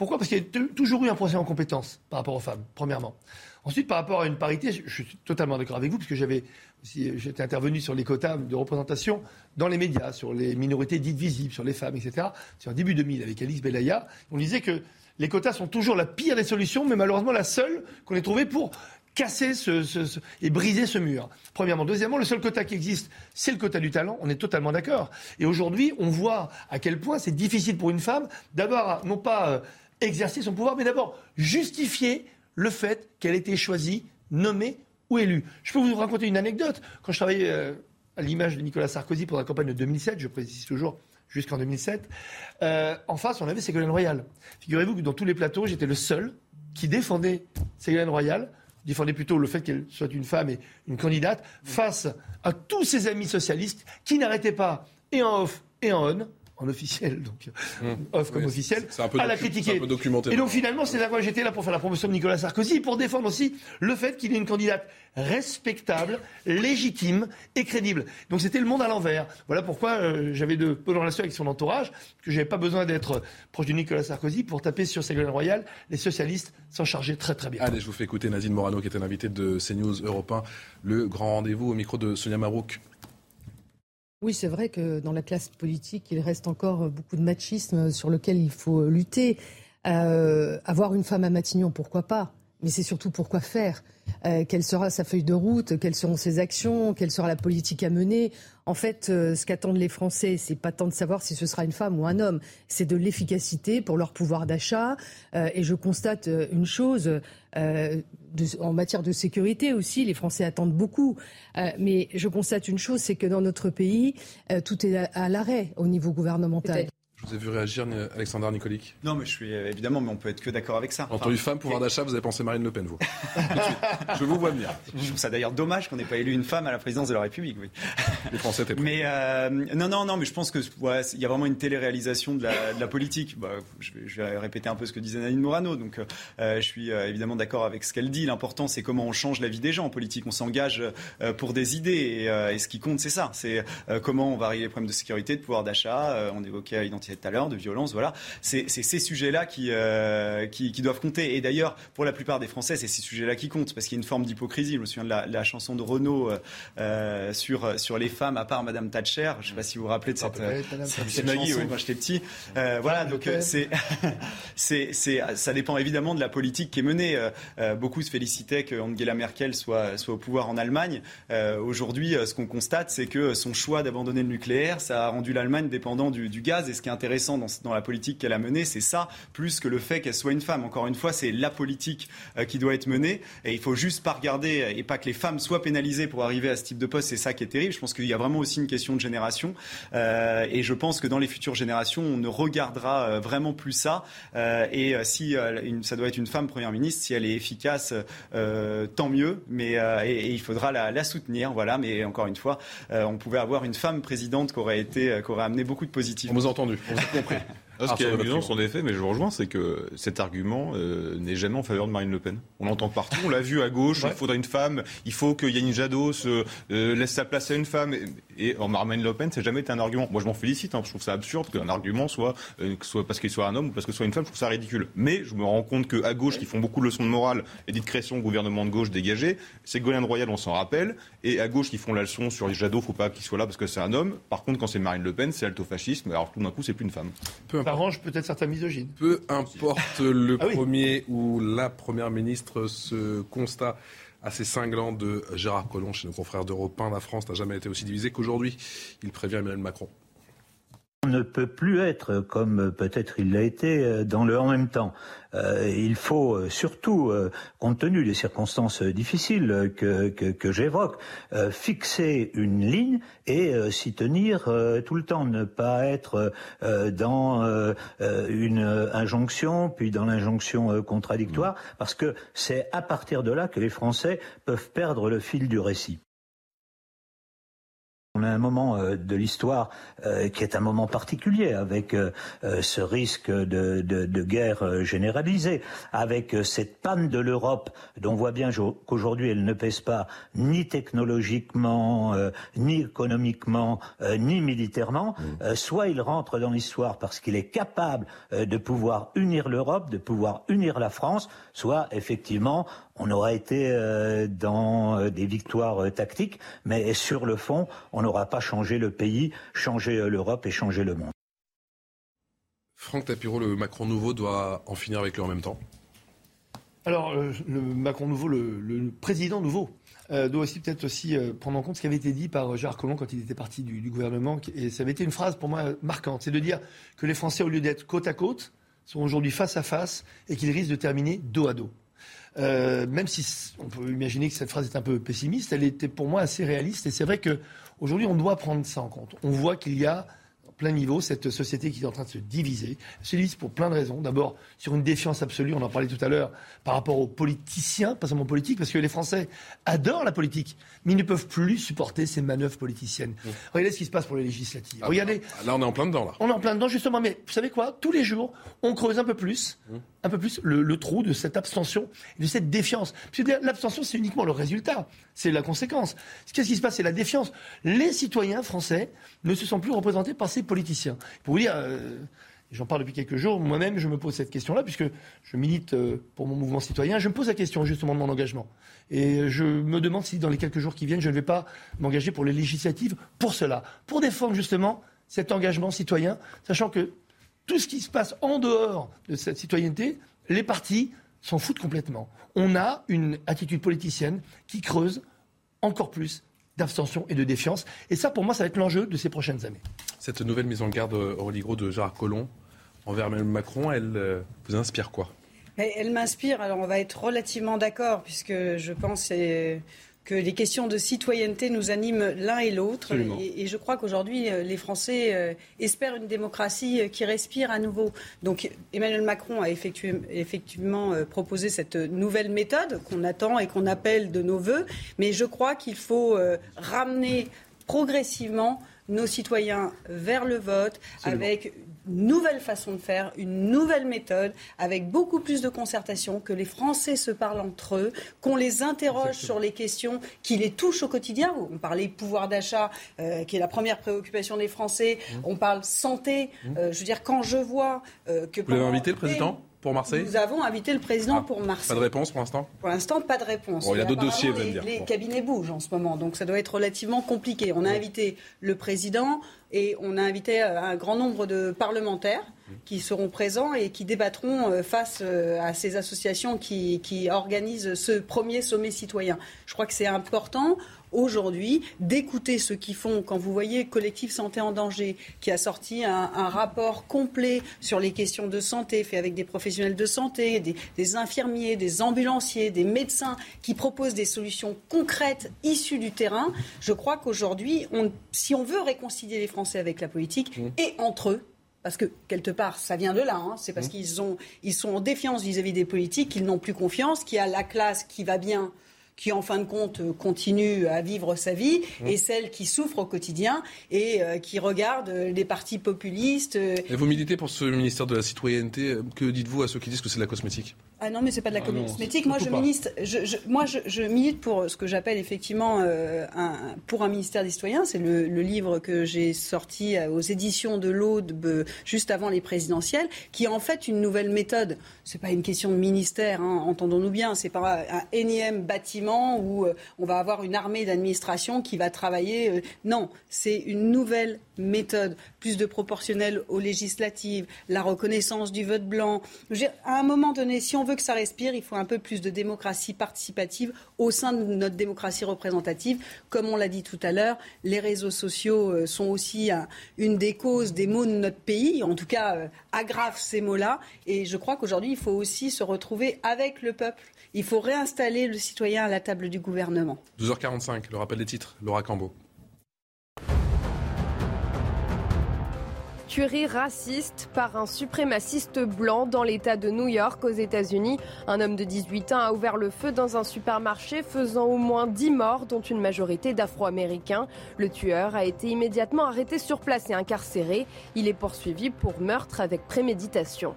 Pourquoi Parce qu'il y a toujours eu un procès en compétence par rapport aux femmes, premièrement. Ensuite, par rapport à une parité, je, suis totalement d'accord avec vous, puisque j'avais j'étais intervenu sur les quotas de représentation dans les médias, sur les minorités dites visibles, sur les femmes, etc. C'est en début 2000 avec Alice Belaya. On disait que les quotas sont toujours la pire des solutions, mais malheureusement la seule qu'on ait trouvée pour casser ce, et briser ce mur. Premièrement. Deuxièmement, le seul quota qui existe, c'est le quota du talent. On est totalement d'accord. Et aujourd'hui, on voit à quel point c'est difficile pour une femme d'avoir, non pas euh, exercer son pouvoir, mais d'abord justifier le fait qu'elle ait été choisie, nommée ou élue. Je peux vous raconter une anecdote. Quand je travaillais euh, à l'image de Nicolas Sarkozy pour la campagne de 2007, je précise toujours jusqu'en 2007, euh, en face, on avait Ségolène Royal. Figurez-vous que dans tous les plateaux, j'étais le seul qui défendait Ségolène Royal, défendait plutôt le fait qu'elle soit une femme et une candidate, face à tous ses amis socialistes qui n'arrêtaient pas, et en off et en on, en officiel, donc euh, mmh. off comme officiel, à la critiquer. Et donc finalement, c'est là que j'étais là pour faire la promotion de Nicolas Sarkozy et pour défendre aussi le fait qu'il ait une candidate respectable, légitime et crédible. Donc c'était le monde à l'envers. Voilà pourquoi euh, j'avais de bonnes relations avec son entourage, que j'avais pas besoin d'être proche de Nicolas Sarkozy pour taper sur Ségolène Royal. Les socialistes s'en chargeaient très très bien. Allez, je vous fais écouter Nadine Morano, qui était l'invité de CNews Europe 1, le grand rendez-vous au micro de Sonia Marouk. Oui, c'est vrai que dans la classe politique, il reste encore beaucoup de machisme sur lequel il faut lutter. Euh, avoir une femme à Matignon, pourquoi pas? Mais c'est surtout pourquoi faire euh, Quelle sera sa feuille de route Quelles seront ses actions Quelle sera la politique à mener En fait, euh, ce qu'attendent les Français, c'est pas tant de savoir si ce sera une femme ou un homme, c'est de l'efficacité pour leur pouvoir d'achat. et je constate une chose, euh, en matière de sécurité aussi, les Français attendent beaucoup. Euh, mais je constate une chose, c'est que dans notre pays, euh, tout est à l'arrêt au niveau gouvernemental. Je vous ai vu réagir, Alexandre Nicolic. Non, mais je suis évidemment, mais on peut être que d'accord avec ça. En tant que femme, pouvoir d'achat, vous avez pensé Marine Le Pen, vous [LAUGHS] Je vous vois venir. Je trouve ça d'ailleurs dommage qu'on n'ait pas élu une femme à la présidence de la République. Oui. Les Français étaient Mais euh, non, non, non, mais je pense que ouais, il y a vraiment une télé-réalisation de la, de la politique. Bah, je, vais, je, vais, répéter un peu ce que disait Nadine Morano. Donc, euh, je suis euh, évidemment d'accord avec ce qu'elle dit. L'important, c'est comment on change la vie des gens en politique. On s'engage euh, pour des idées, et, euh, et, ce qui compte, c'est ça. C'est comment on va régler les problèmes de sécurité, de pouvoir d'achat. on évoquait l'identité tout à l'heure, de violence voilà. C'est ces sujets-là euh, qui, qui, doivent compter. Et d'ailleurs, pour la plupart des Français, c'est ces sujets-là qui comptent, parce qu'il y a une forme d'hypocrisie. Je me souviens de la, chanson de Renaud euh, euh, sur, sur les femmes, à part Madame Thatcher. Je ne sais pas si vous vous rappelez de cette, chanson quand j'étais petit. voilà, donc [LAUGHS] c'est, c'est, ça dépend évidemment de la politique qui est menée. beaucoup se félicitaient que Angela Merkel soit, soit au pouvoir en Allemagne. Aujourd'hui, ce qu'on constate, c'est que son choix d'abandonner le nucléaire, ça a rendu l'Allemagne dépendant du, du, gaz. Et ce qui est intéressant dans, la politique qu'elle a menée, c'est ça, plus que le fait qu'elle soit une femme. Encore une fois, c'est la politique euh, qui doit être menée. Et il faut juste pas regarder euh, et pas que les femmes soient pénalisées pour arriver à ce type de poste. C'est ça qui est terrible. Je pense qu'il y a vraiment aussi une question de génération. Euh, et je pense que dans les futures générations, on ne regardera vraiment plus ça. et si ça doit être une femme première ministre, si elle est efficace, tant mieux. Mais et, il faudra la, soutenir. Voilà. Mais encore une fois, on pouvait avoir une femme présidente qui aurait été, qui aurait amené beaucoup de positifs. Vous entendu. [LAUGHS] Ce qui est amusant, en effet, mais je vous rejoins, c'est que cet argument euh, n'est jamais en faveur de Marine Le Pen. On l'entend partout, on l'a vu à gauche, il faudrait une femme, il faut que Yannick Jadot se, euh, laisse sa place à une femme. Et, en Marine Le Pen, ça n'a jamais été un argument. Moi, je m'en félicite, hein, je trouve ça absurde qu'un argument soit, euh, que soit parce qu'il soit un homme ou parce que ce soit une femme, je trouve ça ridicule. Mais je me rends compte qu'à gauche, qui font beaucoup de leçons de morale et dites création au gouvernement de gauche dégagé, c'est Golène Royal, on s'en rappelle, et à gauche, qui font la leçon sur Jadot, faut pas qu'il soit là parce que c'est un homme. Par contre, quand c'est Marine Le Pen, c'est altofascisme, alors tout d'un coup, c'est plus une femme. Ça arrange peut-être certains misogynes. Peu importe [LAUGHS] le Ah oui. premier ou la première ministre, ce constat assez cinglant de Gérard Collomb chez nos confrères d'Europe 1, la France n'a jamais été aussi divisée qu'aujourd'hui. Il prévient Emmanuel Macron. On ne peut plus être, comme euh, peut-être il l'a été, euh, dans le en même temps. Euh, il faut euh, surtout, euh, compte tenu des circonstances difficiles que, que, que j'évoque, euh, fixer une ligne et s'y tenir euh, tout le temps. Ne pas être euh, dans une injonction, puis dans l'injonction contradictoire, parce que c'est à partir de là que les Français peuvent perdre le fil du récit. On a un moment euh, de l'histoire euh, qui est un moment particulier, avec euh, ce risque de, de- de guerre généralisée, avec cette panne de l'Europe dont on voit bien jo- qu'aujourd'hui elle ne pèse pas ni technologiquement, ni économiquement, ni militairement. Euh, soit il rentre dans l'histoire parce qu'il est capable de pouvoir unir l'Europe, de pouvoir unir la France, soit effectivement on aura été euh, dans euh, des victoires euh, tactiques, mais sur le fond, on n'aura pas changé le pays, changé l'Europe et changé le monde. Franck Tapiro, le Macron nouveau, doit en finir avec lui en même temps. Alors, le Macron nouveau, le, le président nouveau, euh, doit aussi peut-être aussi euh, prendre en compte ce qui avait été dit par Gérard Collomb quand il était parti du, du gouvernement. Et ça avait été une phrase pour moi marquante. C'est de dire que les Français, au lieu d'être côte à côte, sont aujourd'hui face à face et qu'ils risquent de terminer dos à dos. Euh, même si on peut imaginer que cette phrase est un peu pessimiste, elle était pour moi assez réaliste. Et c'est vrai que aujourd'hui, on doit prendre ça en compte. On voit qu'il y a plein niveau cette société qui est en train de se diviser. Elle se divise pour plein de raisons. D'abord, sur une défiance absolue, on en parlait tout à l'heure, par rapport aux politiciens, pas seulement politiques, parce que les Français adorent la politique, mais ils ne peuvent plus supporter ces manœuvres politiciennes. Regardez ce qui se passe pour les législatives. Ah, Regardez. Là, on est en plein dedans, là. On est en plein dedans, justement, mais vous savez quoi? Tous les jours, on creuse un peu plus, un peu plus le, le trou de cette abstention, de cette défiance. Parce que l'abstention, c'est uniquement le résultat, c'est la conséquence. Qu'est-ce qui se passe? C'est la défiance. Les citoyens français ne se sentent plus représentés par ces politiciens. Pour vous dire, euh, j'en parle depuis quelques jours, moi-même, je me pose cette question-là, puisque je milite euh, pour mon mouvement citoyen, je me pose la question justement de mon engagement. Et je me demande si dans les quelques jours qui viennent, je ne vais pas m'engager pour les législatives pour cela, pour défendre justement cet engagement citoyen, sachant que tout ce qui se passe en dehors de cette citoyenneté, les partis s'en foutent complètement. On a une attitude politicienne qui creuse encore plus d'abstention et de défiance. Et ça, pour moi, ça va être l'enjeu de ces prochaines années. Cette nouvelle mise en garde, euh, Aurélie Gros, de Gérard Collomb envers Emmanuel Macron, elle euh, vous inspire quoi? Mais Elle m'inspire, alors on va être relativement d'accord, puisque je pense euh, que les questions de citoyenneté nous animent l'un et l'autre. Et, et je crois qu'aujourd'hui, euh, les Français euh, espèrent une démocratie euh, qui respire à nouveau. Donc Emmanuel Macron a effectué- effectivement euh, proposé cette nouvelle méthode qu'on attend et qu'on appelle de nos voeux. Mais je crois qu'il faut euh, ramener progressivement nos citoyens vers le vote Absolument. avec nouvelle façon de faire, une nouvelle méthode, avec beaucoup plus de concertation, que les Français se parlent entre eux, qu'on les interroge sur les questions qui les touchent au quotidien. On parlait pouvoir d'achat, euh, qui est la première préoccupation des Français. Mmh. On parle santé. Euh, je veux dire, quand je vois euh, que... Vous l'avez invité, le président, pour Marseille Nous avons invité le président Ah, pour Marseille. Pas de réponse pour l'instant Pour l'instant, pas de réponse. Bon, il y a d'autres dossiers, vous allez dire. Les Bon. cabinets bougent en ce moment, donc ça doit être relativement compliqué. On a invité le président et on a invité euh, un grand nombre de parlementaires qui seront présents et qui débattront euh, face euh, à ces associations qui, qui organisent ce premier sommet citoyen. Je crois que c'est important aujourd'hui d'écouter ceux qui font, quand vous voyez Collectif Santé en danger, qui a sorti un, un rapport complet sur les questions de santé, fait avec des professionnels de santé, des, des infirmiers, des ambulanciers, des médecins, qui proposent des solutions concrètes issues du terrain. Je crois qu'aujourd'hui, on- si on veut réconcilier les Français avec la politique et entre eux, parce que quelque part, ça vient de là. hein. C'est parce qu'ils ont, ils sont en défiance vis-à-vis des politiques qu'ils n'ont plus confiance, qu'il y a la classe qui va bien, qui en fin de compte continue à vivre sa vie, mmh. et celle qui souffre au quotidien et qui regarde les partis populistes. Et vous militez pour ce ministère de la citoyenneté. Que dites-vous à ceux qui disent que c'est de la cosmétique? Ah non, mais c'est pas de la ah cosmétique. moi, je, ministre, je, moi je, milite pour ce que j'appelle effectivement un, pour un ministère des citoyens. C'est le, livre que j'ai sorti aux éditions de l'Aude juste avant les présidentielles, qui est en fait une nouvelle méthode. C'est pas une question de ministère, hein, entendons-nous bien. C'est pas un énième bâtiment où euh, on va avoir une armée d'administration qui va travailler. Euh, non, c'est une nouvelle méthode. Plus de proportionnel aux législatives, la reconnaissance du vote blanc. à un moment donné, si on veut que ça respire, il faut un peu plus de démocratie participative au sein de notre démocratie représentative. Comme on l'a dit tout à l'heure, les réseaux sociaux euh, sont aussi une des causes des maux de notre pays, en tout cas aggravent ces mots-là. Et je crois qu'aujourd'hui, il faut aussi se retrouver avec le peuple. Il faut réinstaller le citoyen à la table du gouvernement. 12h45, le rappel des titres, Laura Cambo. Tuerie raciste par un suprémaciste blanc dans l'État de New York aux États-Unis. Un homme de 18 ans a ouvert le feu dans un supermarché faisant au moins 10 morts dont une majorité d'Afro-Américains. Le tueur a été immédiatement arrêté sur place et incarcéré. Il est poursuivi pour meurtre avec préméditation.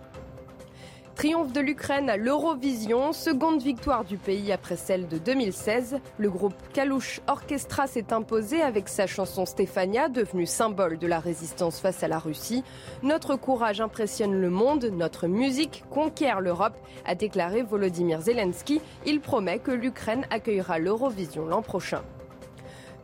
Triomphe de l'Ukraine à l'Eurovision, seconde victoire du pays après celle de 2016. Le groupe Kalouche Orchestra s'est imposé avec sa chanson Stefania, devenue symbole de la résistance face à la Russie. Notre courage impressionne le monde, notre musique conquiert l'Europe, a déclaré Volodymyr Zelensky. Il promet que l'Ukraine accueillera l'Eurovision l'an prochain.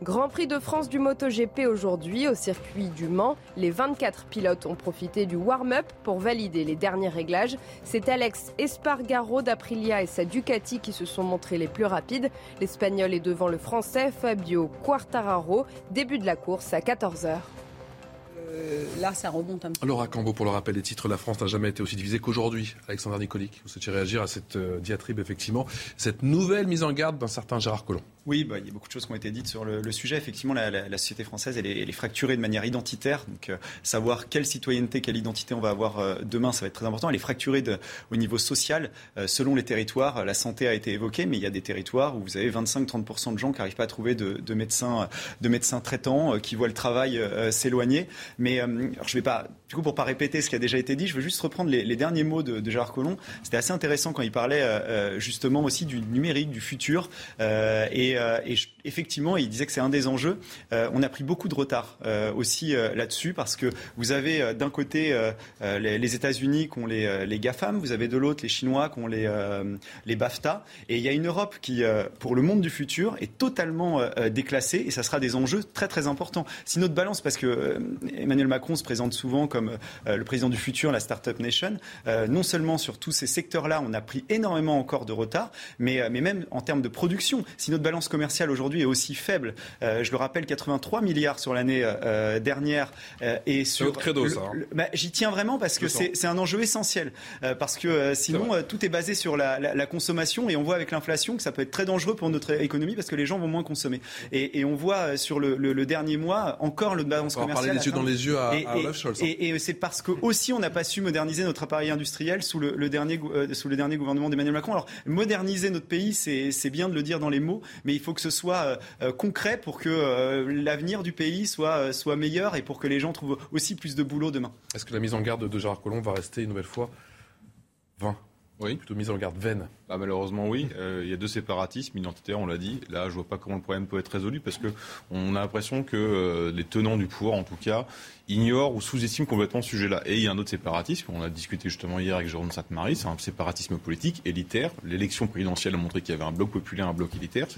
Grand Prix de France du MotoGP aujourd'hui au circuit du Mans. Les 24 pilotes ont profité du warm-up pour valider les derniers réglages. C'est Alex Espargaro d'Aprilia et sa Ducati qui se sont montrés les plus rapides. L'Espagnol est devant le Français Fabio Quartararo. Début de la course à 14h. Euh, là, ça remonte un peu. Laura Cambo, pour le rappel des titres, la France n'a jamais été aussi divisée qu'aujourd'hui. Alexandre Nicolic, vous souhaitez réagir à cette euh, diatribe, effectivement, cette nouvelle mise en garde d'un certain Gérard Collomb Oui, bah, il y a beaucoup de choses qui ont été dites sur le, sujet. Effectivement, la, société française, elle est, fracturée de manière identitaire. Donc, euh, savoir quelle citoyenneté, quelle identité on va avoir demain, ça va être très important. Elle est fracturée de, au niveau social, selon les territoires. La santé a été évoquée, mais il y a des territoires où vous avez 25-30% de gens qui n'arrivent pas à trouver de, médecins, de médecins traitants, qui voient le travail s'éloigner. Mais je vais pas, du coup, pour pas répéter ce qui a déjà été dit, je veux juste reprendre les, derniers mots de, Gérard Collomb. C'était assez intéressant quand il parlait euh, euh, justement aussi du numérique, du futur. Euh, et, effectivement, il disait que c'est un des enjeux. on a pris beaucoup de retard aussi là-dessus parce que vous avez d'un côté les, États-Unis qui ont les, les GAFAM, vous avez de l'autre les Chinois qui ont les, les BAFTA. Et il y a une Europe qui, pour le monde du futur, est totalement déclassée et ça sera des enjeux très très importants. Si notre balance, parce que Emmanuel Macron se présente souvent comme euh, le président du futur, la Startup Nation. Euh, non seulement sur tous ces secteurs-là, on a pris énormément encore de retard, mais, euh, mais même en termes de production. Si notre balance commerciale aujourd'hui est aussi faible, je le rappelle, 83 milliards sur l'année dernière et sur. credo, ça. Hein. Bah, j'y tiens vraiment parce que c'est un enjeu essentiel. parce que sinon, tout est basé sur la, consommation et on voit avec l'inflation que ça peut être très dangereux pour notre économie parce que les gens vont moins consommer. Et, on voit sur le, dernier mois encore le balance commerciale. parler les yeux dans les yeux à, et, et, c'est parce que aussi on n'a pas su moderniser notre appareil industriel sous le, dernier, euh, sous le dernier gouvernement d'Emmanuel Macron. Alors moderniser notre pays, c'est bien de le dire dans les mots, mais il faut que ce soit euh, euh, concret pour que l'avenir du pays soit, soit meilleur et pour que les gens trouvent aussi plus de boulot demain. Est-ce que la mise en garde de Gérard Collomb va rester une nouvelle fois vain? Oui. Plutôt mise en garde vaine. Bah, malheureusement, oui. Il y a deux séparatismes identitaires, on l'a dit. Là, je vois pas comment le problème peut être résolu parce que on a l'impression que les tenants du pouvoir, en tout cas, ignore ou sous-estime complètement ce sujet-là. Et il y a un autre séparatisme, on a discuté justement hier avec Jérôme Sainte-Marie, c'est un séparatisme politique, élitaire. L'élection présidentielle a montré qu'il y avait un bloc populaire, un bloc élitaire.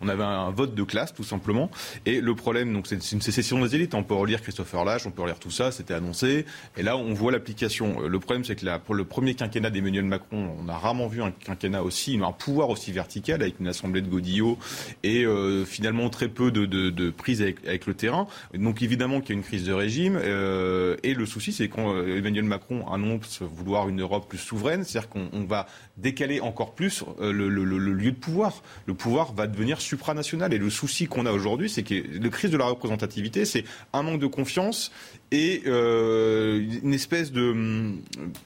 On avait un vote de classe, tout simplement. Et le problème, donc, c'est une sécession des élites. On peut relire Christopher Lash, on peut relire tout ça, c'était annoncé. Et là, on voit l'application. Le problème, c'est que pour le premier quinquennat d'Emmanuel Macron, on a rarement vu un quinquennat aussi, un pouvoir aussi vertical avec une assemblée de godillots et euh, finalement très peu de, de, prise avec, avec le terrain. Donc évidemment qu'il y a une crise de régime. Euh, et le souci, c'est qu'Emmanuel Macron annonce vouloir une Europe plus souveraine, c'est-à-dire qu'on va décaler encore plus euh, le, lieu de pouvoir. Le pouvoir va devenir supranational. Et le souci qu'on a aujourd'hui, c'est que le crise de la représentativité, c'est un manque de confiance et euh, une espèce de...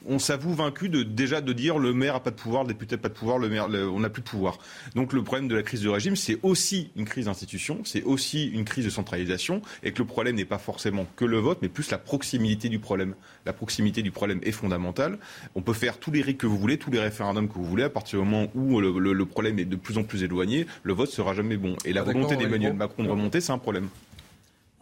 On s'avoue vaincu de, déjà de dire le, maire a pas de pouvoir, le député n'a pas de pouvoir, le maire, on n'a plus de pouvoir. Donc le problème de la crise de régime, c'est aussi une crise d'institution, c'est aussi une crise de centralisation, et que le problème n'est pas forcément que le vote, mais plus la proximité du problème. La proximité du problème est fondamentale. On peut faire tous les rites que vous voulez, tous les référendums que vous voulez, à partir du moment où le, problème est de plus en plus éloigné, le vote sera jamais bon. Et la ah, volonté d'Emmanuel Macron de remonter, c'est un problème.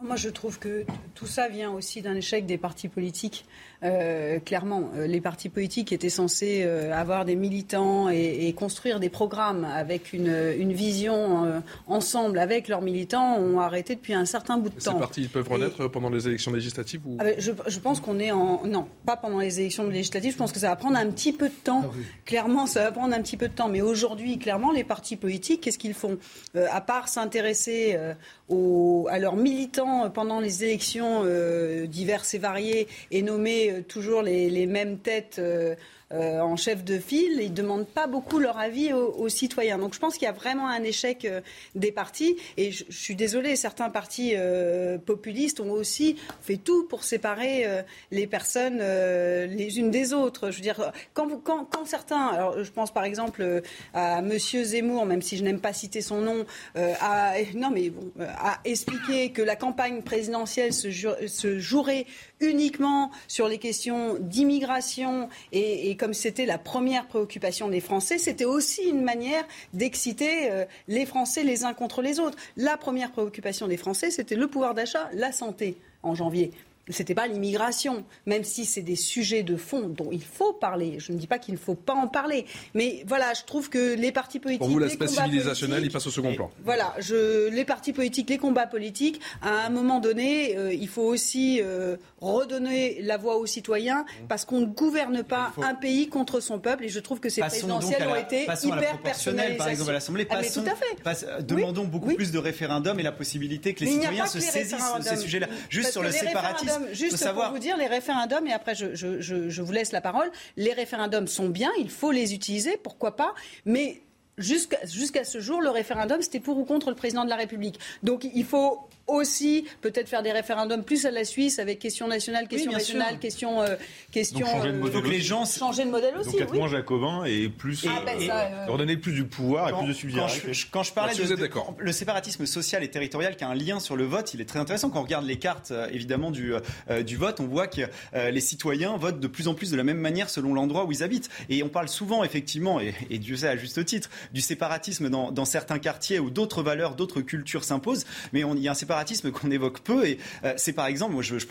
Moi, je trouve que tout ça vient aussi d'un échec des partis politiques. Euh, clairement, euh, les partis politiques étaient censés euh, avoir des militants et, construire des programmes avec une, vision ensemble avec leurs militants ont arrêté depuis un certain bout de temps. Ces partis peuvent renaître pendant les élections législatives ah ben, je, pense qu'on est en... Non, pas pendant les élections législatives. Je pense que ça va prendre un petit peu de temps. Ah clairement, ça va prendre un petit peu de temps. Mais aujourd'hui, clairement, les partis politiques, qu'est-ce qu'ils font? À part s'intéresser à leurs militants pendant les élections diverses et variées et nommer euh, toujours les, mêmes têtes euh, euh, en chef de file, ils ne demandent pas beaucoup leur avis aux, citoyens. Donc je pense qu'il y a vraiment un échec des partis. Et je, suis désolée, certains partis populistes ont aussi fait tout pour séparer les personnes les unes des autres. Je veux dire, quand, certains, alors je pense par exemple à Monsieur Zemmour, même si je n'aime pas citer son nom, a, non mais bon, a expliqué que la campagne présidentielle se jouerait uniquement sur les questions d'immigration et, comme c'était la première préoccupation des Français, c'était aussi une manière d'exciter euh, les Français les uns contre les autres. La première préoccupation des Français, c'était le pouvoir d'achat, la santé en janvier c'était pas l'immigration, même si c'est des sujets de fond dont il faut parler. Je ne dis pas qu'il ne faut pas en parler, mais voilà, je trouve que les partis politiques, pour vous, l'aspect civilisationnel, il passe au second plan. Voilà, je, les partis politiques, les combats politiques, à un moment donné, euh, il faut aussi euh, redonner la voix aux citoyens, parce qu'on ne gouverne pas un pays contre son peuple, et je trouve que ces présidentielles ont été hyper personnelles. Par exemple, à l'Assemblée, ah, tout à fait. Euh, demandons beaucoup plus de référendums et la possibilité que les citoyens se saisissent de ces sujets-là. Juste sur le séparatisme juste pour vous dire, les référendums, et après je, je vous laisse la parole, les référendums sont bien, il faut les utiliser, pourquoi pas, mais jusqu'à ce jour, le référendum, c'était pour ou contre le président de la République. Donc il faut aussi peut-être faire des référendums plus à la Suisse avec question nationale, question nationale, question euh, question. changer de euh, modèle. les gens changer de modèle aussi. Donc être moins jacobin et plus ah, ben euh, redonner plus du pouvoir et plus de subsidiarité. Quand je, parlais de, le séparatisme social et territorial qui a un lien sur le vote, il est très intéressant quand on regarde les cartes évidemment du du vote, on voit que les citoyens votent de plus en plus de la même manière selon l'endroit où ils habitent. Et on parle souvent effectivement et, et Dieu sait à juste titre du séparatisme dans, dans certains quartiers où d'autres valeurs, d'autres cultures s'imposent, mais on, il y a un séparatisme [LAUGHS] qu'on évoque peu. Et euh, c'est par exemple, moi je, je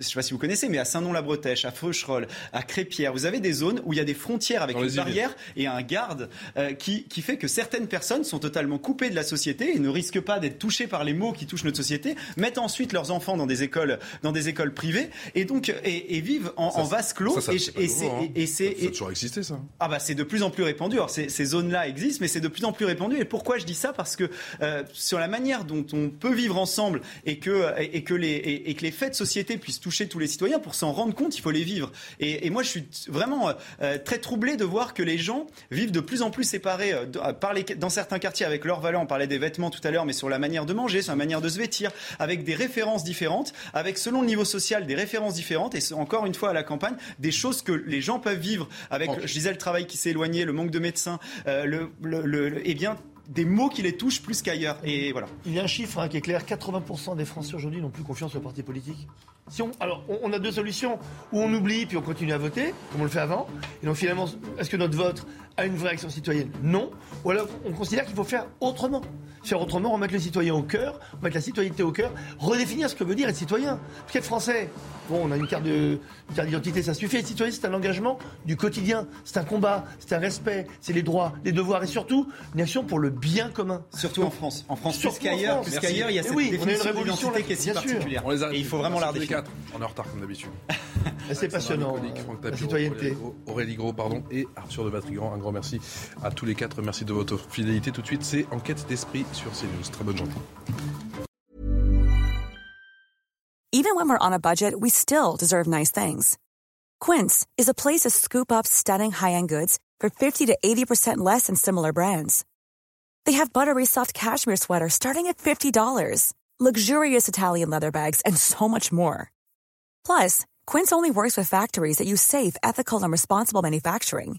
sais pas si vous connaissez, mais à Saint-Nom-la-Bretèche, à Feucherolles, à Crépierre, vous avez des zones où il y a des frontières avec une barrière et un garde euh, qui, qui fait que certaines personnes sont totalement coupées de la société et ne risquent pas d'être touchées par les maux qui touchent notre société, mettent ensuite leurs enfants dans des écoles, dans des écoles privées et donc et, vivent en, en vase clos. Ça, ça, et, c'est hein. et, c'est toujours existé ça. Ah bah c'est de plus en plus répandu. Alors ces, ces zones-là existent, mais c'est de plus en plus répandu. Et pourquoi je dis ça? Parce que euh, sur la manière dont on peut vivre ensemble et que, et, que les, et, que les faits de société puissent toucher tous les citoyens. Pour s'en rendre compte, il faut les vivre. Et, moi, je suis vraiment euh, très troublé de voir que les gens vivent de plus en plus séparés euh, par les, dans certains quartiers avec leurs valeurs. On parlait des vêtements tout à l'heure, mais sur la manière de manger, sur la manière de se vêtir, avec des références différentes, avec selon le niveau social des références différentes. Et encore une fois, à la campagne, des choses que les gens peuvent vivre avec, je disais, le travail qui s'est éloigné, le manque de médecins, euh, le, le, eh bien, des mots qui les touchent plus qu'ailleurs. Et voilà. Il y a un chiffre hein, qui est clair 80% des Français aujourd'hui n'ont plus confiance aux partis politiques. Si on, alors, on, a deux solutions. Ou on oublie puis on continue à voter, comme on le fait avant. Et donc finalement, est-ce que notre vote a une vraie action citoyenne Non. Ou alors on considère qu'il faut faire autrement. Faire autrement, remettre les citoyens au cœur, remettre la citoyenneté au cœur, redéfinir ce que veut dire être citoyen. Parce qu'être français, bon, on a une carte d'identité, ça suffit. Être citoyen, c'est un engagement du quotidien. C'est un combat, c'est un respect, c'est les droits, les devoirs et surtout une action pour le bien commun. Surtout en France. En France, plus qu'ailleurs, plus qu'ailleurs, il y a cette définition d'identité qui est si particulière. et il faut vraiment la redéfinir. On est en retard comme d'habitude. [LAUGHS] c'est passionnant. la citoyenneté. Aurélie Gros, pardon, et Arthur de Vatrigan. Grand merci à tous les quatre. Merci de votre fidélité. Tout de suite, c'est Enquête d'esprit sur CNews. Très bonne journée. Even when we're on a budget, we still deserve nice things. Quince is a place to scoop up stunning high-end goods for 50 to 80% less than similar brands. They have buttery soft cashmere sweaters starting at $50, luxurious Italian leather bags, and so much more. Plus, Quince only works with factories that use safe, ethical, and responsible manufacturing.